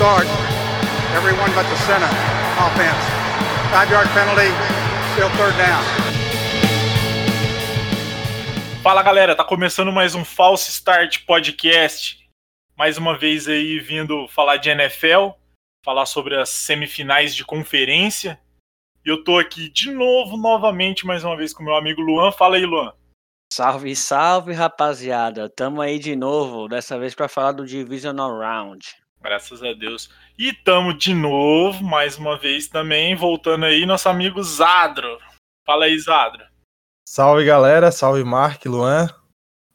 start. Everyone but the center offense. Five yard penalty, still third down. Fala galera, tá começando mais um False Start Podcast. Mais uma vez aí vindo falar de NFL, falar sobre as semifinais de conferência. E eu tô aqui de novo, novamente, mais uma vez com meu amigo Luan. Fala aí, Luan. Salve, salve, rapaziada. Tamo aí de novo, dessa vez para falar do Divisional Round. Graças a Deus. E tamo de novo, mais uma vez também, voltando aí, nosso amigo Zadro. Fala aí, Zadro. Salve, galera. Salve, Mark, Luan.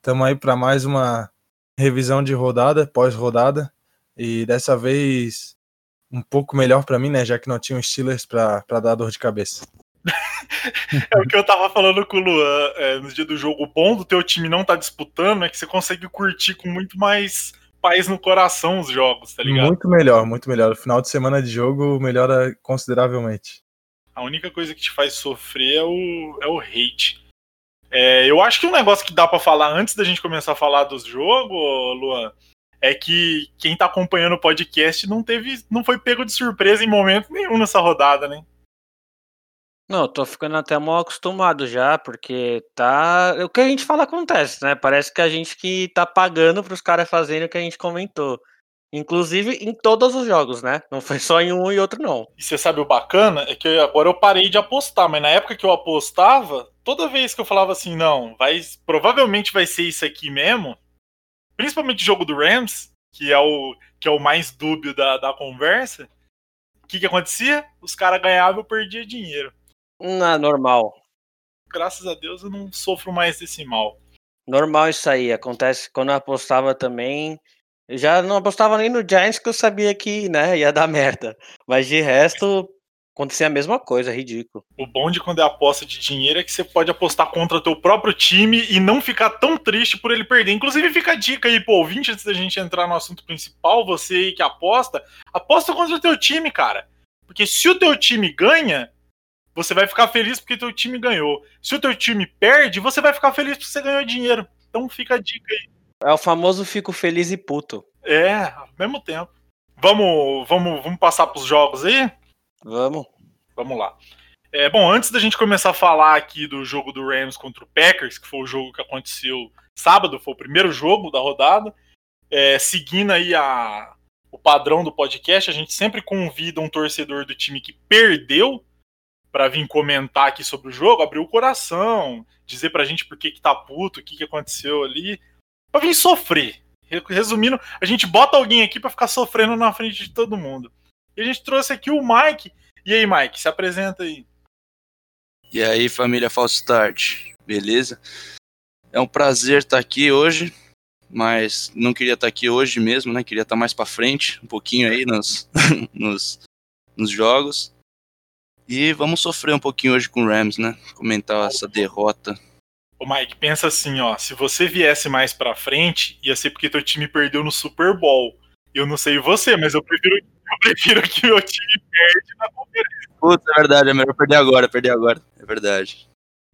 Tamo aí para mais uma revisão de rodada, pós-rodada. E dessa vez um pouco melhor para mim, né? Já que não tinha um Steelers para dar dor de cabeça. é o que eu tava falando com o Luan é, no dia do jogo. O bom do teu time não tá disputando é que você consegue curtir com muito mais paz no coração os jogos, tá ligado? Muito melhor, muito melhor. O final de semana de jogo melhora consideravelmente. A única coisa que te faz sofrer é o, é o hate. É, eu acho que um negócio que dá para falar antes da gente começar a falar dos jogos, Luan, é que quem tá acompanhando o podcast não teve, não foi pego de surpresa em momento nenhum nessa rodada, né? Não, tô ficando até mal acostumado já, porque tá. O que a gente fala acontece, né? Parece que a gente que tá pagando pros caras fazerem o que a gente comentou. Inclusive em todos os jogos, né? Não foi só em um e outro, não. E você sabe o bacana? É que agora eu parei de apostar, mas na época que eu apostava, toda vez que eu falava assim, não, vai, provavelmente vai ser isso aqui mesmo, principalmente o jogo do Rams, que é o, que é o mais dúbio da, da conversa, o que, que acontecia? Os caras ganhavam e eu perdia dinheiro. Não, é normal. Graças a Deus eu não sofro mais desse mal. Normal isso aí. Acontece quando eu apostava também. Eu já não apostava nem no Giants que eu sabia que né, ia dar merda. Mas de resto, acontecia a mesma coisa, ridículo. O bom de quando é aposta de dinheiro é que você pode apostar contra teu próprio time e não ficar tão triste por ele perder. Inclusive, fica a dica aí, pô, ouvinte, antes da gente entrar no assunto principal, você aí que aposta, aposta contra o teu time, cara. Porque se o teu time ganha, você vai ficar feliz porque teu time ganhou. Se o teu time perde, você vai ficar feliz porque você ganhou dinheiro. Então fica a dica aí. É o famoso fico feliz e puto. É, ao mesmo tempo. Vamos, vamos, vamos passar pros jogos aí? Vamos. Vamos lá. É, bom, antes da gente começar a falar aqui do jogo do Rams contra o Packers, que foi o jogo que aconteceu sábado, foi o primeiro jogo da rodada, é, seguindo aí a, o padrão do podcast, a gente sempre convida um torcedor do time que perdeu para vir comentar aqui sobre o jogo, abrir o coração, dizer pra gente por que, que tá puto, o que, que aconteceu ali, pra vir sofrer. Resumindo, a gente bota alguém aqui para ficar sofrendo na frente de todo mundo. E a gente trouxe aqui o Mike. E aí, Mike, se apresenta aí. E aí, família False Start, beleza? É um prazer estar aqui hoje, mas não queria estar aqui hoje mesmo, né? Queria estar mais para frente, um pouquinho aí nos, nos, nos jogos. E vamos sofrer um pouquinho hoje com o Rams, né? Comentar essa derrota. Ô Mike, pensa assim, ó, se você viesse mais pra frente, ia ser porque teu time perdeu no Super Bowl. Eu não sei você, mas eu prefiro, eu prefiro que meu time perde na conferência. Putz, é verdade, é melhor perder agora, perder agora. É verdade.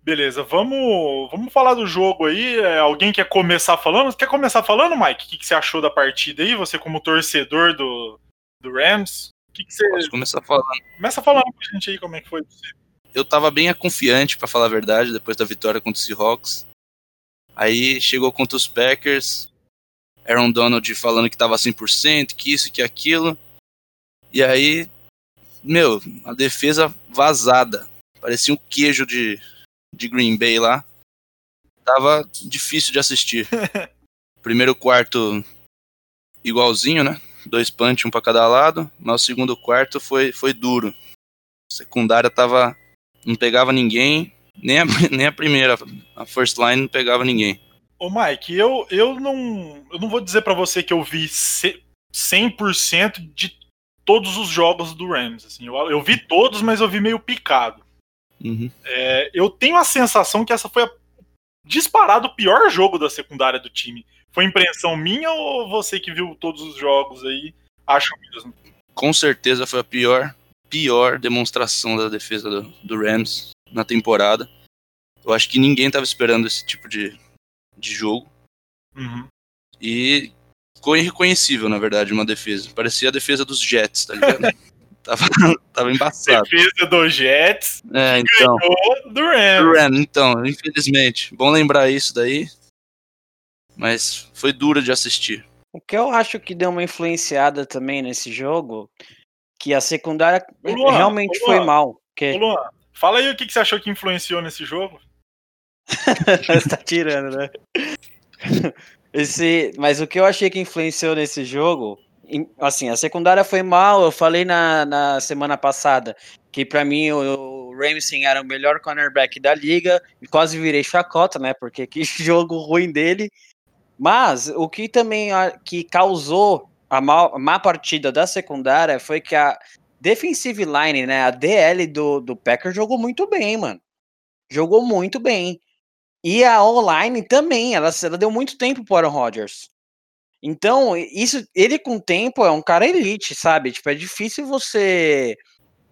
Beleza, vamos, vamos falar do jogo aí. É, alguém quer começar falando? Quer começar falando, Mike? O que, que você achou da partida aí? Você como torcedor do, do Rams? Que, que você. Posso começar falando. Começa falando pra gente aí como é que foi você. Eu tava bem confiante, para falar a verdade, depois da vitória contra os Seahawks. Aí chegou contra os Packers. Aaron Donald falando que tava 100%, que isso, que aquilo. E aí, meu, a defesa vazada. Parecia um queijo de, de Green Bay lá. Tava difícil de assistir. Primeiro quarto igualzinho, né? Dois punch, um para cada lado, mas o segundo quarto foi, foi duro. A secundária tava. não pegava ninguém, nem a, nem a primeira, a first line não pegava ninguém. Ô Mike, eu, eu não. Eu não vou dizer para você que eu vi 100% de todos os jogos do Rams. Assim, eu, eu vi todos, mas eu vi meio picado. Uhum. É, eu tenho a sensação que essa foi a, disparado o pior jogo da secundária do time. Foi impressão minha ou você que viu todos os jogos aí acha mesmo? Com certeza foi a pior, pior demonstração da defesa do, do Rams na temporada. Eu acho que ninguém estava esperando esse tipo de, de jogo. Uhum. E ficou irreconhecível, na verdade, uma defesa. Parecia a defesa dos Jets, tá ligado? tava, tava embaçado. Defesa dos Jets É, então. ganhou do Rams. Do Ram, então, infelizmente. Bom lembrar isso daí. Mas foi duro de assistir. O que eu acho que deu uma influenciada também nesse jogo, que a secundária Luan, realmente ô, foi Luan. mal. Que Luan, fala aí o que, que você achou que influenciou nesse jogo. Você tá tirando, né? Esse, mas o que eu achei que influenciou nesse jogo, assim, a secundária foi mal. Eu falei na, na semana passada que pra mim o, o Ramsey era o melhor cornerback da liga e quase virei chacota, né? Porque que jogo ruim dele. Mas o que também a- que causou a a má partida da secundária foi que a defensive line, né? A DL do, do Packers jogou muito bem, mano. Jogou muito bem. E a online também, ela, ela deu muito tempo para o Aaron Rodgers. Então, isso, ele com tempo é um cara elite, sabe? Tipo, é difícil você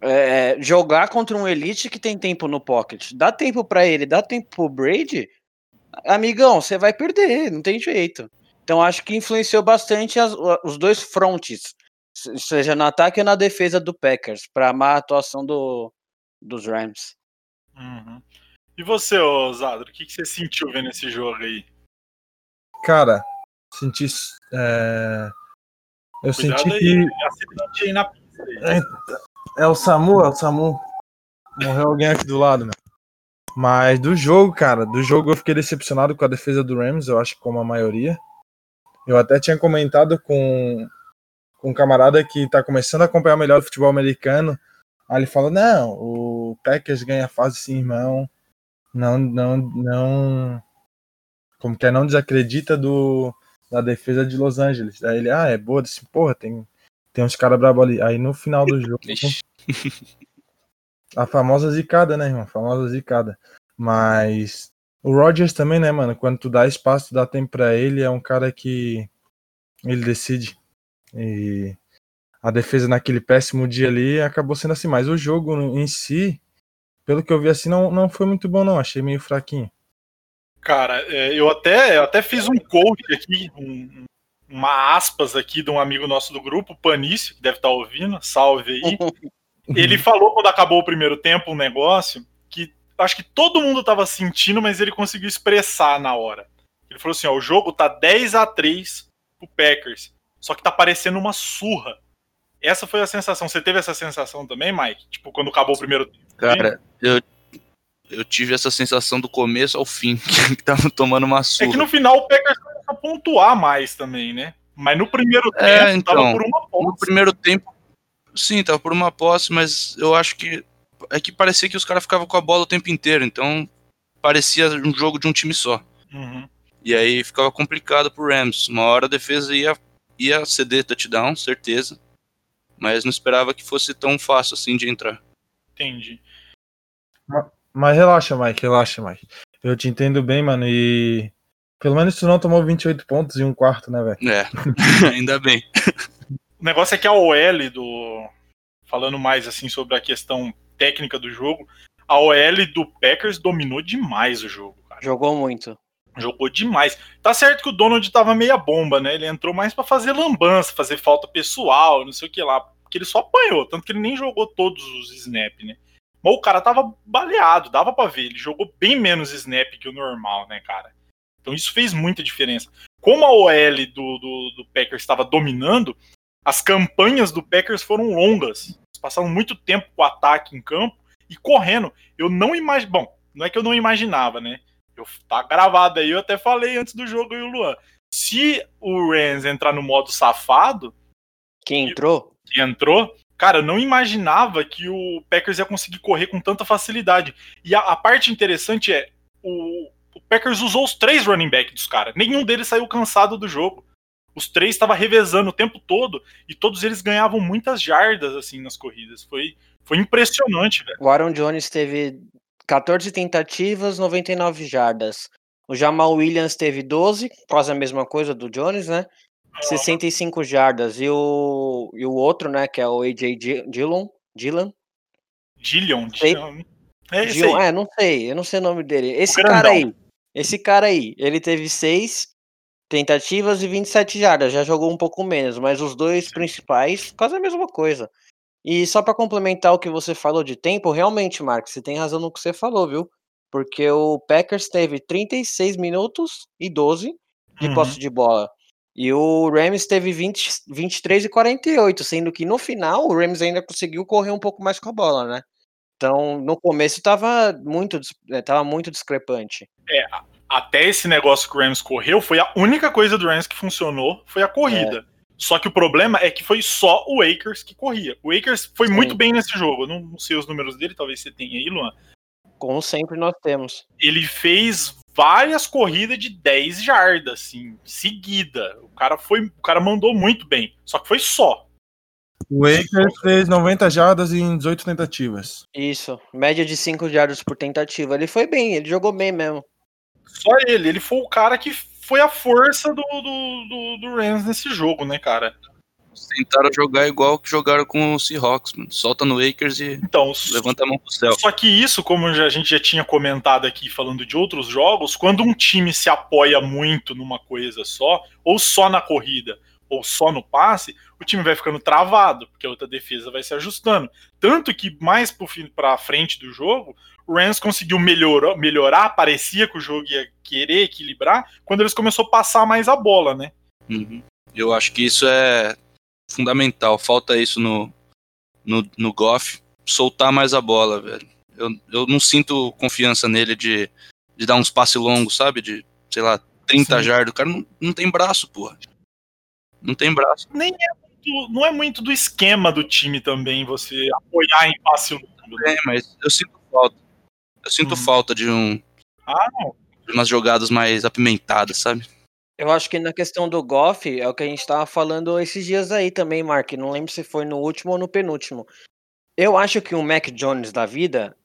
é, jogar contra um elite que tem tempo no pocket. Dá tempo para ele, dá tempo pro Brady, amigão, você vai perder, não tem jeito. Então, acho que influenciou bastante as- os dois frontes, se- seja no ataque ou na defesa do Packers, para má atuação do, dos Rams. Uhum. E você, Zadro, o que, que você sentiu vendo esse jogo aí? Cara, senti. é, Eu Cuidado senti aí, que. acidente aí na pista. aí. É o Samu, é o Samu. Morreu alguém aqui do lado, né? Mas do jogo, cara, do jogo eu fiquei decepcionado com a defesa do Rams, eu acho que como a maioria. Eu até tinha comentado com, com um camarada que tá começando a acompanhar melhor o futebol americano. Aí ele falou: Não, o Packers ganha fase sim, irmão. Não, não, não. Como que é? Não desacredita do, da defesa de Los Angeles. Aí ele, ah, é boa. Eu disse, porra, tem, tem uns caras brabos ali. Aí no final do jogo. A famosa zicada, né, irmão? A famosa zicada. Mas o Rodgers também, né, mano? Quando tu dá espaço, tu dá tempo pra ele, é um cara que ele decide. E a defesa naquele péssimo dia ali acabou sendo assim. Mas o jogo em si, pelo que eu vi assim, não, não foi muito bom, não. Achei meio fraquinho. Cara, é, eu até, eu até fiz um coach aqui, um- uma aspas aqui de um amigo nosso do grupo, Panício, que deve estar ouvindo, salve aí. Ele falou quando acabou o primeiro tempo um negócio que acho que todo mundo tava sentindo, mas ele conseguiu expressar na hora. Ele falou assim: ó, o jogo tá 10 a 3 pro Packers, só que tá parecendo uma surra. Essa foi a sensação. Você teve essa sensação também, Mike? Tipo, quando acabou o primeiro tempo? Cara, eu, eu tive essa sensação do começo ao fim, que tava tomando uma É surra. que no final o Packers começou a pontuar mais também, né? Mas no primeiro tempo É, então, tava por uma No ponta. primeiro tempo, sim, tava por uma posse, mas eu acho que é que parecia que os caras ficavam com a bola o tempo inteiro, então parecia um jogo de um time só. Uhum. E aí ficava complicado pro Rams. Uma hora a defesa ia, ia ceder touchdown, certeza. Mas não esperava que fosse tão fácil assim de entrar. Entendi. Mas relaxa, Mike, relaxa, Mike. Eu te entendo bem, mano, e. Pelo menos tu não tomou 28 pontos em um quarto, né, velho? É, ainda bem. O negócio é que a OL do. Falando mais assim sobre a questão técnica do jogo, a OL do Packers dominou demais o jogo, cara. Jogou muito. Jogou demais. Tá certo que o Donald tava meia bomba, né? Ele entrou mais pra fazer lambança, fazer falta pessoal, não sei o que lá. Porque ele só apanhou, tanto que ele nem jogou todos os snap, né? Mas o cara tava baleado, dava pra ver. Ele jogou bem menos snap que o normal, né, cara? Então isso fez muita diferença. Como a OL do, do, do Packers estava dominando, as campanhas do Packers foram longas. Eles passaram muito tempo com o ataque em campo e correndo. Eu não imagino. Bom, não é que eu não imaginava, né? Eu, tá gravado aí, eu até falei antes do jogo aí, o Luan. Se o Rams entrar no modo safado, Quem entrou? que entrou, cara, eu não imaginava que o Packers ia conseguir correr com tanta facilidade. E a, a parte interessante é, o, o Packers usou os três running backs dos caras. Nenhum deles saiu cansado do jogo. Os três estavam revezando o tempo todo e todos eles ganhavam muitas jardas assim nas corridas. Foi, foi impressionante, velho. O Aaron Jones teve 14 tentativas, 99 jardas. O Jamal Williams teve 12, quase a mesma coisa do Jones, né? 65 jardas. E o, e o outro, né, que é o AJ Di- Dillon, Dillon, Dillion, Sei. Dillion. É Dillon, é, não sei, eu não sei o nome dele. Esse cara aí, esse cara aí, ele teve 6 tentativas e 27 jardas. Já jogou um pouco menos, mas os dois principais, quase a mesma coisa. E só para complementar o que você falou de tempo, realmente, Marcos, você tem razão no que você falou, viu? Porque o Packers teve 36 minutos e 12 de Uhum. posse de bola. E o Rams teve 20, 23 e 48, sendo que no final o Rams ainda conseguiu correr um pouco mais com a bola, né? Então, no começo tava muito, eh, tava muito discrepante. Até esse negócio que o Rams correu, foi a única coisa do Rams que funcionou, foi a corrida. Só que o problema é que foi só o Akers que corria. O Akers foi Sim. muito bem nesse jogo. Eu não, não sei os números dele, talvez você tenha aí, Luan. Como sempre nós temos. Ele fez várias corridas de 10 jardas, assim, seguida. O cara foi, o cara mandou muito bem. Só que foi só. O Akers fez 90 jardas em 18 tentativas. Isso, média de 5 jardas por tentativa. Ele foi bem, ele jogou bem mesmo. Só ele. Ele foi o cara que foi a força do, do, do, do Rams nesse jogo, né, cara? Tentaram jogar igual que jogaram com o Seahawks, mano. Solta no Akers e Então, levanta a mão pro céu. Só que isso, como a gente já tinha comentado aqui falando de outros jogos, quando um time se apoia muito numa coisa só, ou só na corrida, ou só no passe, o time vai ficando travado, porque a outra defesa vai se ajustando. Tanto que mais pra frente do jogo, o Rams conseguiu melhorar, melhorar, parecia que o jogo ia querer equilibrar, quando eles começaram a passar mais a bola, né? Uhum. Eu acho que isso é fundamental. Falta isso no, no, no Goff. Soltar mais a bola, velho. Eu, eu não sinto confiança nele de, de dar uns passes longos, sabe? De, sei lá, 30 Sim. jardas. O cara não, não tem braço, porra. Não tem braço. Nem é muito, não é muito do esquema do time também, você apoiar em passe longo. É, mas eu sinto falta. Eu sinto Uhum. falta de um. Ah, não. De umas jogadas mais apimentadas, sabe? Eu acho que na questão do Goff, é o que a gente tava falando esses dias aí também, Mark. Não lembro se foi no último ou no penúltimo. Eu acho que o Mac Jones da vida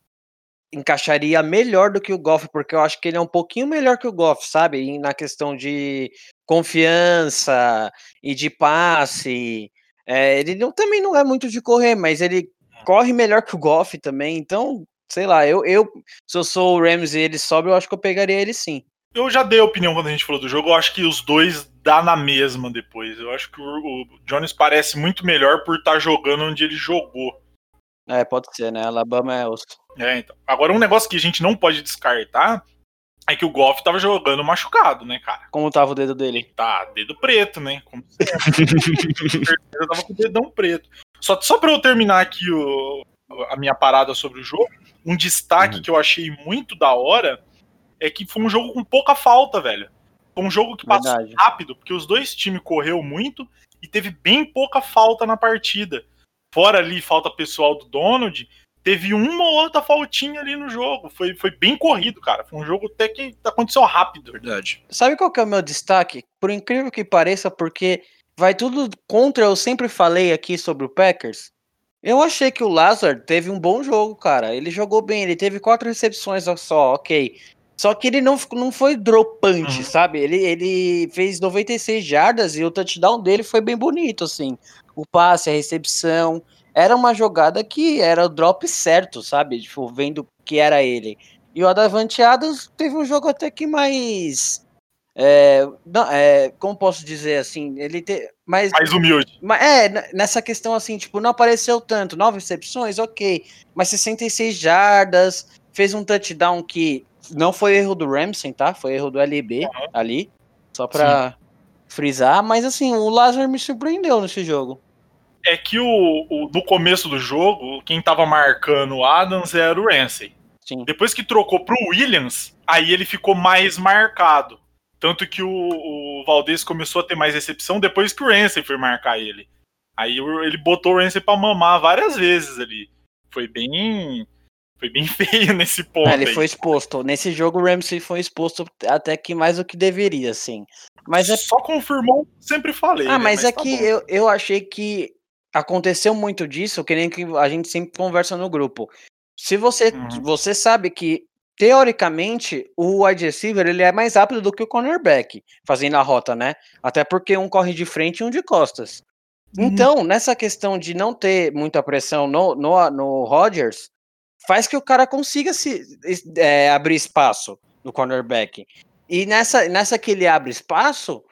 encaixaria melhor do que o Goff, porque eu acho que ele é um pouquinho melhor que o Goff, sabe? E na questão de confiança e de passe. É, ele não, também não é muito de correr, mas ele corre melhor que o Goff também. Então, sei lá, eu, eu se eu sou o Rams e ele sobe, eu acho que eu pegaria ele sim. Eu já dei opinião quando a gente falou do jogo. Eu acho que os dois dá na mesma depois. Eu acho que o, o Jones parece muito melhor por estar jogando onde ele jogou. É, pode ser, né? Alabama é osso. É, então. Agora, um negócio que a gente não pode descartar é que o Goff tava jogando machucado, né, cara? Como tava o dedo dele? Tá, dedo preto, né? Como sempre. Certeza tava com o dedão preto. Só, só pra eu terminar aqui o, a minha parada sobre o jogo, um destaque que eu achei muito da hora é que foi um jogo com pouca falta, velho. Foi um jogo que passou Verdade. rápido, porque os dois times correu muito e teve bem pouca falta na partida. Fora ali falta pessoal do Donald, teve uma ou outra faltinha ali no jogo. Foi, foi bem corrido, cara. Foi um jogo até que aconteceu rápido. Verdade. Sabe qual que é o meu destaque? Por incrível que pareça, porque vai tudo contra, eu sempre falei aqui sobre o Packers. Eu achei que o Lazard teve um bom jogo, cara. Ele jogou bem, ele teve quatro recepções só, ok. Só que ele não, não foi dropante, Uhum. sabe? Ele, ele fez 96 jardas e o touchdown dele foi bem bonito, assim. O passe, a recepção. Era uma jogada que era o drop certo, sabe? Tipo, vendo que era ele. E o Adavante Adams teve um jogo até que mais. É, não, é, como posso dizer assim? Ele te, mais, Mais humilde. mas é, nessa questão assim, tipo, não apareceu tanto. Nove recepções, ok. Mas 66 jardas, fez um touchdown que não foi erro do Ramsey, tá? Foi erro do LB ali. Só pra frisar. Mas assim, o Lazar me surpreendeu nesse jogo. É que o, o- no começo do jogo, quem tava marcando o Adams era o Ramsey. Sim. Depois que trocou pro Williams, aí ele ficou mais marcado. Tanto que o, o Valdez começou a ter mais recepção depois que o Ramsey foi marcar ele. Aí ele botou o Ramsey pra mamar várias vezes ali. Foi bem. Foi bem feio nesse ponto. É, ele aí. foi exposto. Nesse jogo, o Ramsey foi exposto até que mais do que deveria, assim. Mas é Só confirmou o que eu sempre falei. Ah, né? mas é tá que bom. eu, eu achei que aconteceu muito disso, que nem que a gente sempre conversa no grupo. Se você, Uhum. você sabe que, teoricamente, o wide receiver ele é mais rápido do que o cornerback, fazendo a rota, né? Até porque um corre de frente e um de costas. Uhum. Então, nessa questão de não ter muita pressão no, no, no Rodgers, faz que o cara consiga se é, abrir espaço no cornerback. E nessa, nessa que ele abre espaço,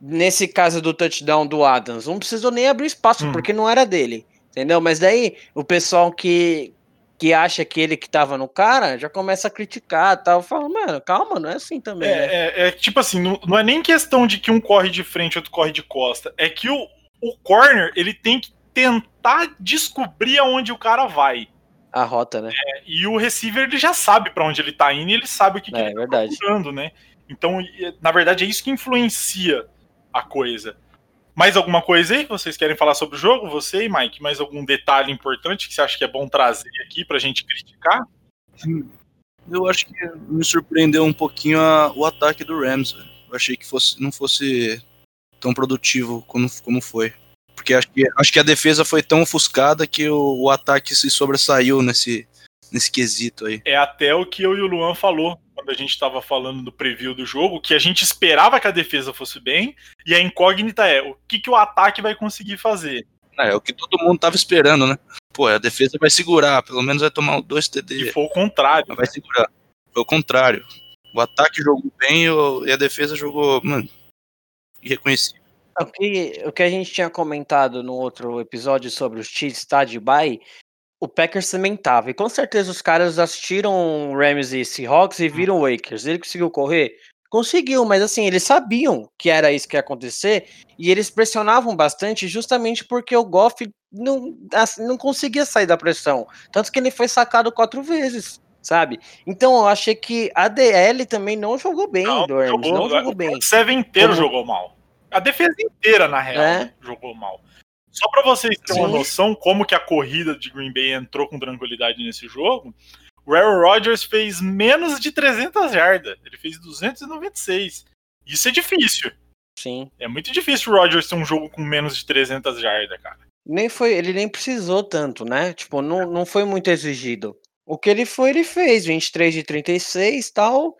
nesse caso do touchdown do Adams, não precisou nem abrir espaço, Hum. porque não era dele. Entendeu? Mas daí o pessoal que, que acha que ele que tava no cara já começa a criticar tal. Fala, mano, calma, não é assim também. né? É, é- é tipo assim, não, não é nem questão de que um corre de frente e outro corre de costa. É que o, o corner, ele tem que tentar descobrir aonde o cara vai. A rota, né? E o receiver, ele já sabe pra onde ele tá indo e ele sabe o que, que É, ele tá verdade. procurando, né? Então, na verdade, é isso que influencia a coisa. Mais alguma coisa aí que vocês querem falar sobre o jogo? Você e Mike, mais algum detalhe importante que você acha que é bom trazer aqui pra gente criticar? Eu acho que me surpreendeu um pouquinho a- o ataque do Rams. velho. Eu achei que fosse, não fosse tão produtivo como, como foi. Porque acho que, acho que a defesa foi tão ofuscada que o, o ataque se sobressaiu nesse, nesse quesito aí. É até o que eu e o Luan falou quando a gente tava falando do preview do jogo, que a gente esperava que a defesa fosse bem, e a incógnita é o que, que o ataque vai conseguir fazer. É, é o que todo mundo tava esperando, né? Pô, a defesa vai segurar, pelo menos vai tomar dois E TD. foi o contrário. Vai segurar. Foi o contrário. O ataque jogou bem e e a defesa jogou, mano, irreconhecível. O que, o que a gente tinha comentado no outro episódio sobre os Chiefs tá de bye, o Packers também tava. E com certeza os caras assistiram Rams e Seahawks e viram o Wakers. Ele conseguiu correr? Conseguiu, mas assim, eles sabiam que era isso que ia acontecer e eles pressionavam bastante justamente porque o Goff não, assim, não conseguia sair da pressão. Tanto que ele foi sacado quatro vezes, sabe? Então eu achei que a DL também não jogou bem do Rams, não jogou bem. O Seven inteiro Como- jogou mal. A defesa inteira, na real, É. jogou mal. Só pra vocês terem uma noção como que a corrida de Green Bay entrou com tranquilidade nesse jogo, o Aaron Rodgers fez menos de 300 jardas. Ele fez 296. Isso é difícil. Sim. É muito difícil o Rodgers ter um jogo com menos de 300 jardas, cara. Nem foi, ele nem precisou tanto, né? Tipo, não, não foi muito exigido. O que ele foi, ele fez, 23 de 36 tal,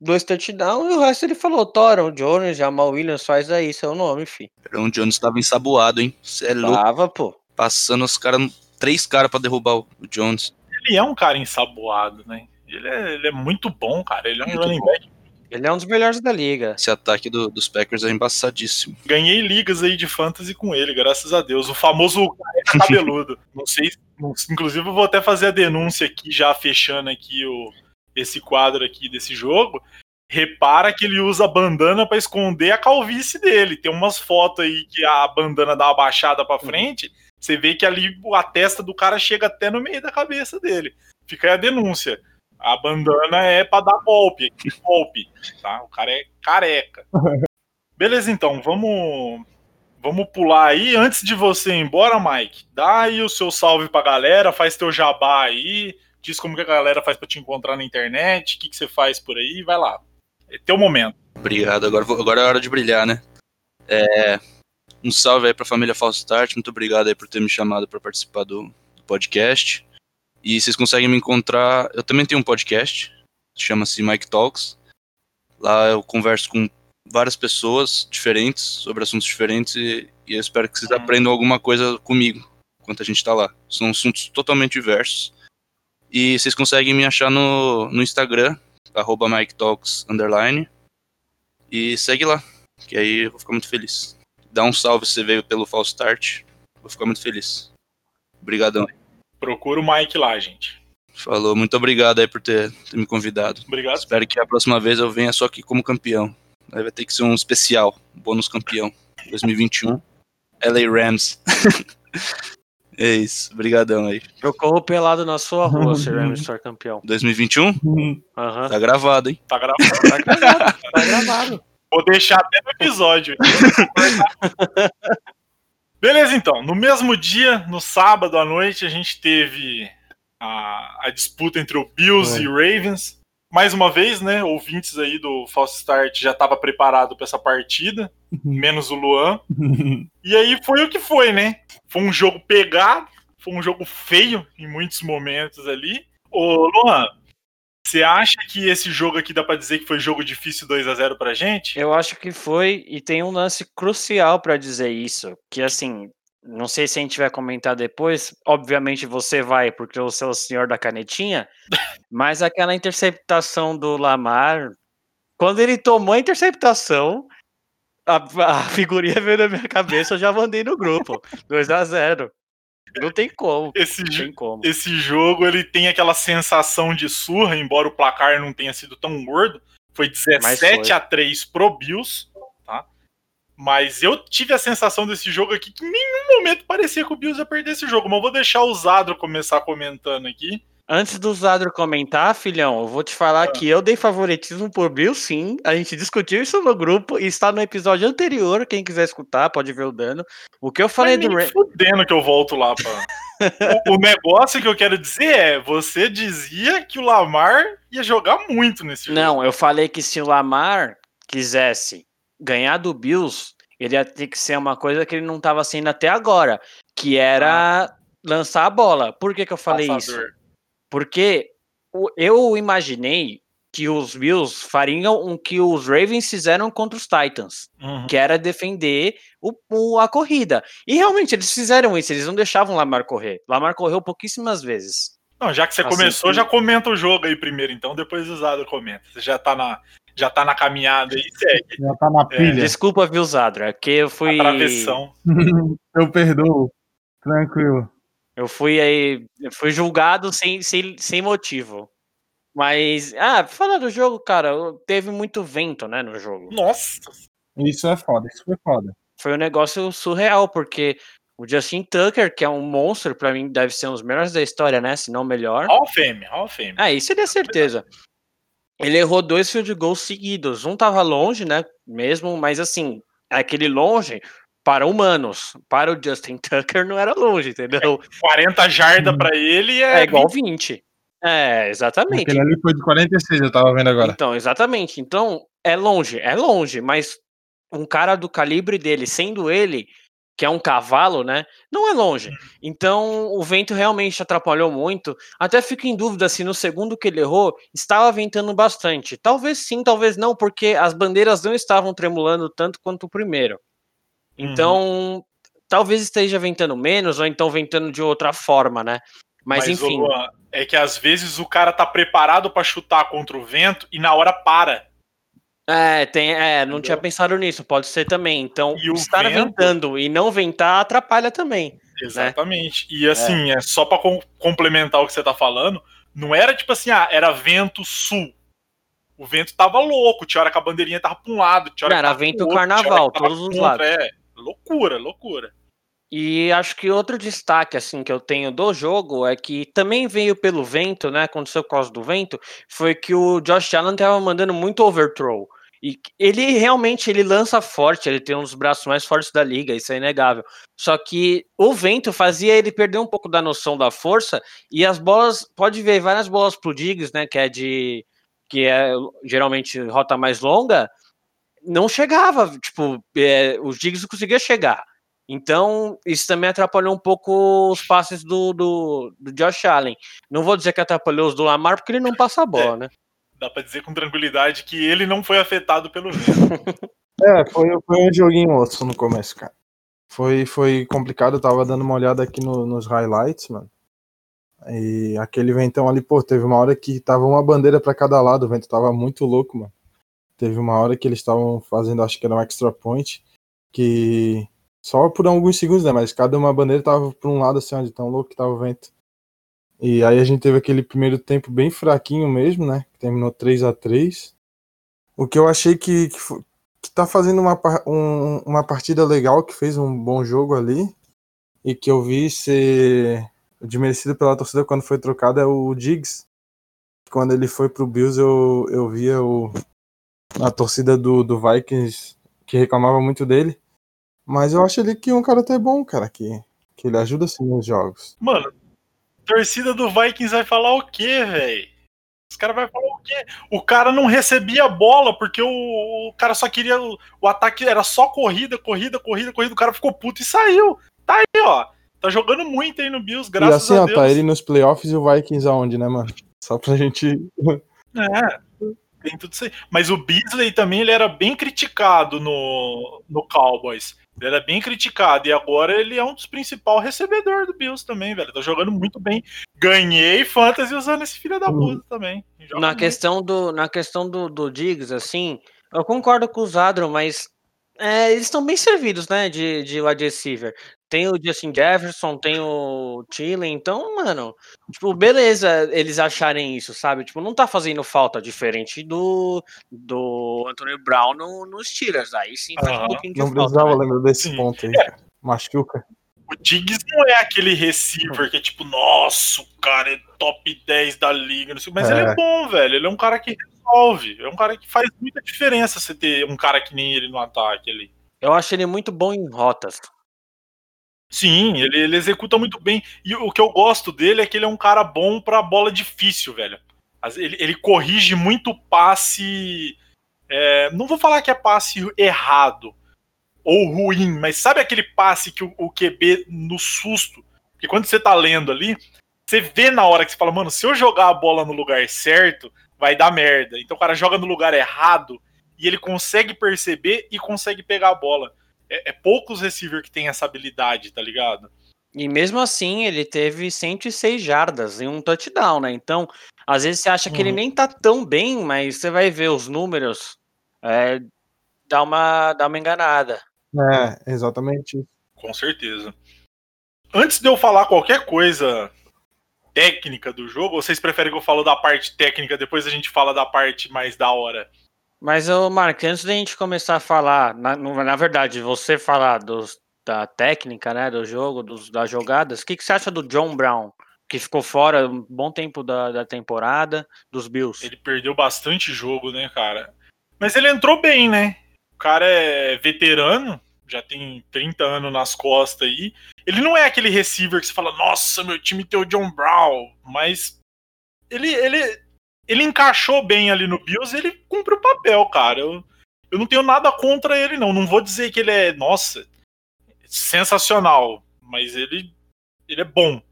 dois touchdowns, e o resto ele falou, Toron, Jones, Jamal Williams, faz aí seu nome, fi. O Jones tava ensaboado, hein? Você é louco. Tava, pô. Passando os caras, três caras pra derrubar o Jones. Ele é um cara ensaboado, né? Ele é, ele é muito bom, cara. Ele é um Muito running back. Ele é um dos melhores da liga. Esse ataque do- dos Packers é embaçadíssimo. Ganhei ligas aí de fantasy com ele, graças a Deus. O famoso careca cabeludo. Não sei, inclusive eu vou até fazer a denúncia aqui, já fechando aqui o, esse quadro aqui desse jogo. Repara que ele usa a bandana pra esconder a calvície dele. Tem umas fotos aí que a bandana dá uma baixada pra frente. Você vê que ali a testa do cara chega até no meio da cabeça dele. Fica aí a denúncia. A bandana é pra dar golpe, golpe, tá? O cara é careca. Beleza, então, vamos vamos pular aí. Antes de você ir embora, Mike, dá aí o seu salve pra galera, faz teu jabá aí, diz como que a galera faz pra te encontrar na internet, o que, que você faz por aí, vai lá. É teu momento. Obrigado. Agora, vou- agora é hora de brilhar, né? É, um salve aí pra família Falstart. Muito obrigado aí por ter me chamado pra participar do, do podcast. E vocês conseguem me encontrar. Eu também tenho um podcast, chama-se Mike Talks. Lá eu converso com várias pessoas diferentes, sobre assuntos diferentes, e, e eu espero que vocês Hum. aprendam alguma coisa comigo enquanto a gente tá lá. São assuntos totalmente diversos. E vocês conseguem me achar no, no Instagram, arroba Mike Talks underline. E segue lá, que aí eu vou ficar muito feliz. Dá um salve se você veio pelo False Start. Vou ficar muito feliz. Obrigadão. Procura o Mike lá, gente. Falou, muito obrigado aí por ter, ter me convidado. Obrigado. Espero que a próxima vez eu venha só aqui como campeão. Aí vai ter que ser um especial, bônus campeão. 2021. LA Rams. é isso, obrigadão aí. Eu corro pelado na sua rua, se o for campeão. 2021? Aham. Tá gravado, hein? Tá gravado. Tá gravado, tá gravado. Vou deixar até no episódio. Beleza, então. No mesmo dia, no sábado à noite, a gente teve a, a disputa entre o Bills É. e Ravens. Mais uma vez, né? Ouvintes aí do False Start já estava preparado para essa partida, menos o Luan. E aí foi o que foi, né? Foi um jogo pegado, foi um jogo feio em muitos momentos ali. Ô, Luan, você acha que esse jogo aqui dá pra dizer que foi jogo difícil 2 a 0 pra gente? Eu acho que foi, e tem um lance crucial pra dizer isso, que assim, não sei se a gente vai comentar depois, obviamente você vai, porque você é o senhor da canetinha, mas aquela interceptação do Lamar, quando ele tomou a interceptação, a, a figurinha veio na minha cabeça, eu já mandei no grupo. 2 a 0 Não tem como. Esse, Não tem como. esse jogo ele tem aquela sensação de surra, embora o placar não tenha sido tão gordo. Foi 17 foi. a 3 pro Bills? Mas eu tive a sensação desse jogo aqui que em nenhum momento parecia que o Bills ia perder esse jogo. Mas eu vou deixar o Zadro começar comentando aqui. Antes do Zadro comentar, filhão, eu vou te falar que eu dei favoritismo por Bill, sim. A gente discutiu isso no grupo e está no episódio anterior. Quem quiser escutar, pode ver o dano. O que eu falei Mas do nem Ra- fudendo que eu volto lá pra... o, o negócio que eu quero dizer é, você dizia que o Lamar ia jogar muito nesse jogo. Não, eu falei que se o Lamar quisesse ganhar do Bills, ele ia ter que ser uma coisa que ele não estava sendo até agora, que era lançar a bola. Por que, que eu falei isso? Passador. Porque o- eu imaginei que os Bills fariam o que os Ravens fizeram contra os Titans, Uhum. que era defender o, o- a corrida. E realmente eles fizeram isso, eles não deixavam o Lamar correr. Lamar correu pouquíssimas vezes. Não, já que você Assim, começou, que- já comenta o jogo aí primeiro, então depois o Zadro comenta. Você já tá na, já tá na caminhada aí, segue. Já tá na pilha. Desculpa, viu, Zadra, que eu fui. A travessão. Eu perdoo. Tranquilo. Eu fui aí. Eu fui julgado sem, sem, sem motivo. Mas. Ah, falar do jogo, cara, teve muito vento, né, no jogo. Nossa, Isso é foda, isso foi foda. Foi um negócio surreal, porque o Justin Tucker, que é um monstro, pra mim deve ser um dos melhores da história, né? Se não o melhor. Hall of Fame, Hall of Fame. Ah, isso ele é certeza. Ele errou dois field goals seguidos. Um tava longe, né? Mesmo, mas assim, aquele longe para humanos. Para o Justin Tucker não era longe, entendeu? 40 jardas pra ele é, É igual 20. É, exatamente. Aquele ali foi de 46, eu tava vendo agora. Então, exatamente. Então, é longe, é longe, mas um cara do calibre dele, sendo ele, que é um cavalo, né? Não é longe. Então, o vento realmente atrapalhou muito. Até fico em dúvida se no segundo que ele errou, estava ventando bastante. Talvez sim, talvez não, porque as bandeiras não estavam tremulando tanto quanto o primeiro. Então, talvez esteja ventando menos, ou então ventando de outra forma, né? Mas, ô, enfim. Luan, é que às vezes o cara tá preparado pra chutar contra o vento e na hora para. É, tem, é, não tinha pensado nisso, pode ser também. Então, E estar vento- ventando e não ventar atrapalha também. Exatamente. E assim, é, só pra com- complementar o que você tá falando, não era tipo assim, ah, era vento sul. O vento tava louco, tinha hora que a bandeirinha tava pra um lado, tinha hora Era que pro vento outro, carnaval, todos os contra, lados. É, loucura, loucura. E acho que outro destaque assim que eu tenho do jogo é que também veio pelo vento, né? Aconteceu por causa do vento, foi que o Josh Allen tava mandando muito overthrow. E ele realmente ele lança forte, ele tem um dos braços mais fortes da liga, isso é inegável. Só que o vento fazia ele perder um pouco da noção da força e as bolas, pode ver várias bolas pro Diggs, né, que é de que é geralmente rota mais longa, não chegava, tipo, é, os Diggs não conseguia chegar. Então, isso também atrapalhou um pouco os passes do, do, do Josh Allen. Não vou dizer que atrapalhou os do Lamar, porque ele não passa a bola, né? Dá pra dizer com tranquilidade que ele não foi afetado pelo vento. É, foi, foi um joguinho osso no começo, cara. Foi, foi complicado, eu tava dando uma olhada aqui no- nos highlights, mano. E aquele ventão ali, pô, teve uma hora que tava uma bandeira pra cada lado, o vento tava muito louco, mano. Teve uma hora que eles estavam fazendo, acho que era um extra point, que só por alguns segundos, né? Mas cada uma bandeira tava por um lado, assim, onde tão louco que tava o vento. E aí a gente teve aquele primeiro tempo bem fraquinho mesmo, né? Terminou 3 a 3 O que eu achei que, que, que tá fazendo uma, um- uma partida legal, que fez um bom jogo ali, e que eu vi ser desmerecido pela torcida quando foi trocado é o Diggs. Quando ele foi pro Bills, eu, eu via o, a torcida do, do Vikings que reclamava muito dele. Mas eu acho ele que um cara até bom, cara, que, que ele ajuda assim nos jogos. Mano, torcida do Vikings vai falar o quê, velho? Os caras vão falar o quê? O cara não recebia a bola porque o, o cara só queria. O, o ataque era só corrida, corrida, corrida, corrida. O cara ficou puto e saiu. Tá aí, ó. Tá jogando muito aí no Bills, e graças assim, a ó, Deus. tá ele nos playoffs e o Vikings aonde, né, mano? Só pra gente. É, tem tudo isso aí. Mas o Beasley também ele era bem criticado no, no Cowboys. Ele era bem criticado. E agora ele é um dos principais recebedores do Bills também, velho. Tá jogando muito bem. Ganhei fantasy usando esse filho da puta também. Joga Na muito. questão do, na questão do, do Diggs, assim, eu concordo com o Zadro, mas É, eles estão bem servidos, né, de, de wide receiver. Tem o Justin Jefferson, tem o Thielen, então, mano, tipo, beleza eles acharem isso, sabe? Tipo, não tá fazendo falta diferente do, do Antonio Brown no, nos Steelers. Aí sim faz um pouquinho de Não falta. precisava né? lembrar desse Sim. ponto aí, cara. Machuca. O Diggs não é aquele receiver que é tipo, nossa, o cara é top 10 da liga, não sei, mas É. ele é bom, velho. Ele é um cara que resolve. É um cara que faz muita diferença você ter um cara que nem ele no ataque ali. Eu acho ele muito bom em rotas. Sim, ele, ele executa muito bem. E o que eu gosto dele é que ele é um cara bom pra bola difícil, velho. Ele, ele corrige muito passe. é, não vou falar que é passe errado ou ruim, mas sabe aquele passe que o, o QB no susto? Porque quando você tá lendo ali, você vê na hora que você fala, mano, se eu jogar a bola no lugar certo, vai dar merda. Então o cara joga no lugar errado e ele consegue perceber e consegue pegar a bola. É, é poucos receivers que tem essa habilidade, tá ligado? E mesmo assim, ele teve 106 jardas em um touchdown, né? Então, às vezes você acha que ele Uhum. nem tá tão bem, mas você vai ver os números, é, dá, uma, dá uma enganada. É, exatamente isso. Com certeza. Antes de eu falar qualquer coisa técnica do jogo, vocês preferem que eu falo da parte técnica, depois a gente fala da parte mais da hora? Mas, ô, Mark, antes da gente começar a falar, na, na verdade, você falar dos, da técnica, né, do jogo, dos, das jogadas, o que, que você acha do John Brown, que ficou fora um bom tempo da, da temporada, dos Bills? Ele perdeu bastante jogo, né, cara? Mas ele entrou bem, né? O cara é veterano, já tem 30 anos nas costas aí. Ele não é aquele receiver que você fala, nossa, meu time tem o John Brown, mas ele, ele, ele encaixou bem ali no Bills ele cumpre o papel, cara. Eu, eu não tenho nada contra ele, não. Não vou dizer que ele é, nossa, sensacional, mas ele, ele é bom.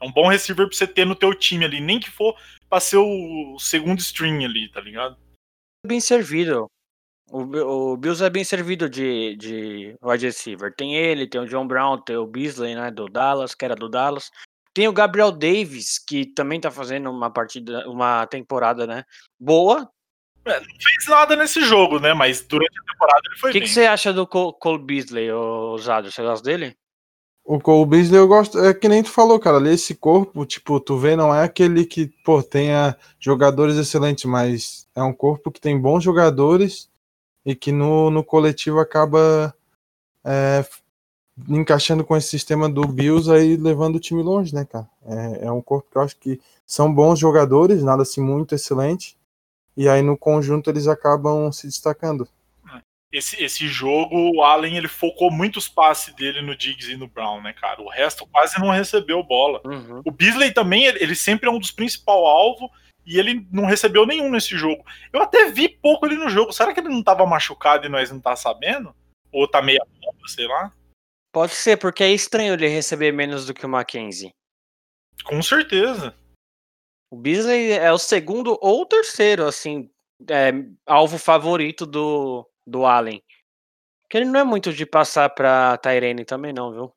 É um bom receiver pra você ter no teu time ali, nem que for pra ser o segundo string ali, tá ligado? bem servido. O, o Bills é bem servido de, de wide receiver. Tem ele, tem o John Brown, tem o Beasley, né, do Dallas, que era do Dallas. Tem o Gabriel Davis, que também tá fazendo uma partida, uma temporada, né, boa. fez nada nesse jogo, né? Mas durante a temporada ele foi O que, que você acha do Cole, Cole Beasley, ô, Zado? Você gosta dele? O Cole Beasley eu gosto, é que nem tu falou, cara, ali esse corpo, tipo, tu vê, não é aquele que, pô, tenha jogadores excelentes, mas é um corpo que tem bons jogadores e que no, no coletivo acaba é, encaixando com esse sistema do Bills aí, levando o time longe, né, cara? É, é um corpo que eu acho que são bons jogadores, nada assim muito excelente, e aí no conjunto eles acabam se destacando. Esse, esse jogo, o Allen ele focou muitos passes dele no Diggs e no Brown, né, cara? O resto quase não recebeu bola. Uhum. O Beasley também, ele, ele sempre é um dos principais alvos e ele não recebeu nenhum nesse jogo. Eu até vi pouco ele no jogo. Será que ele não tava machucado e nós não tá sabendo? Ou tá meia bomba, sei lá? Pode ser, porque é estranho ele receber menos do que o Mackenzie. Com certeza. O Beasley é o segundo ou terceiro, assim, é, alvo favorito do, do Allen. Que ele não é muito de passar pra Tyrene também, não, viu?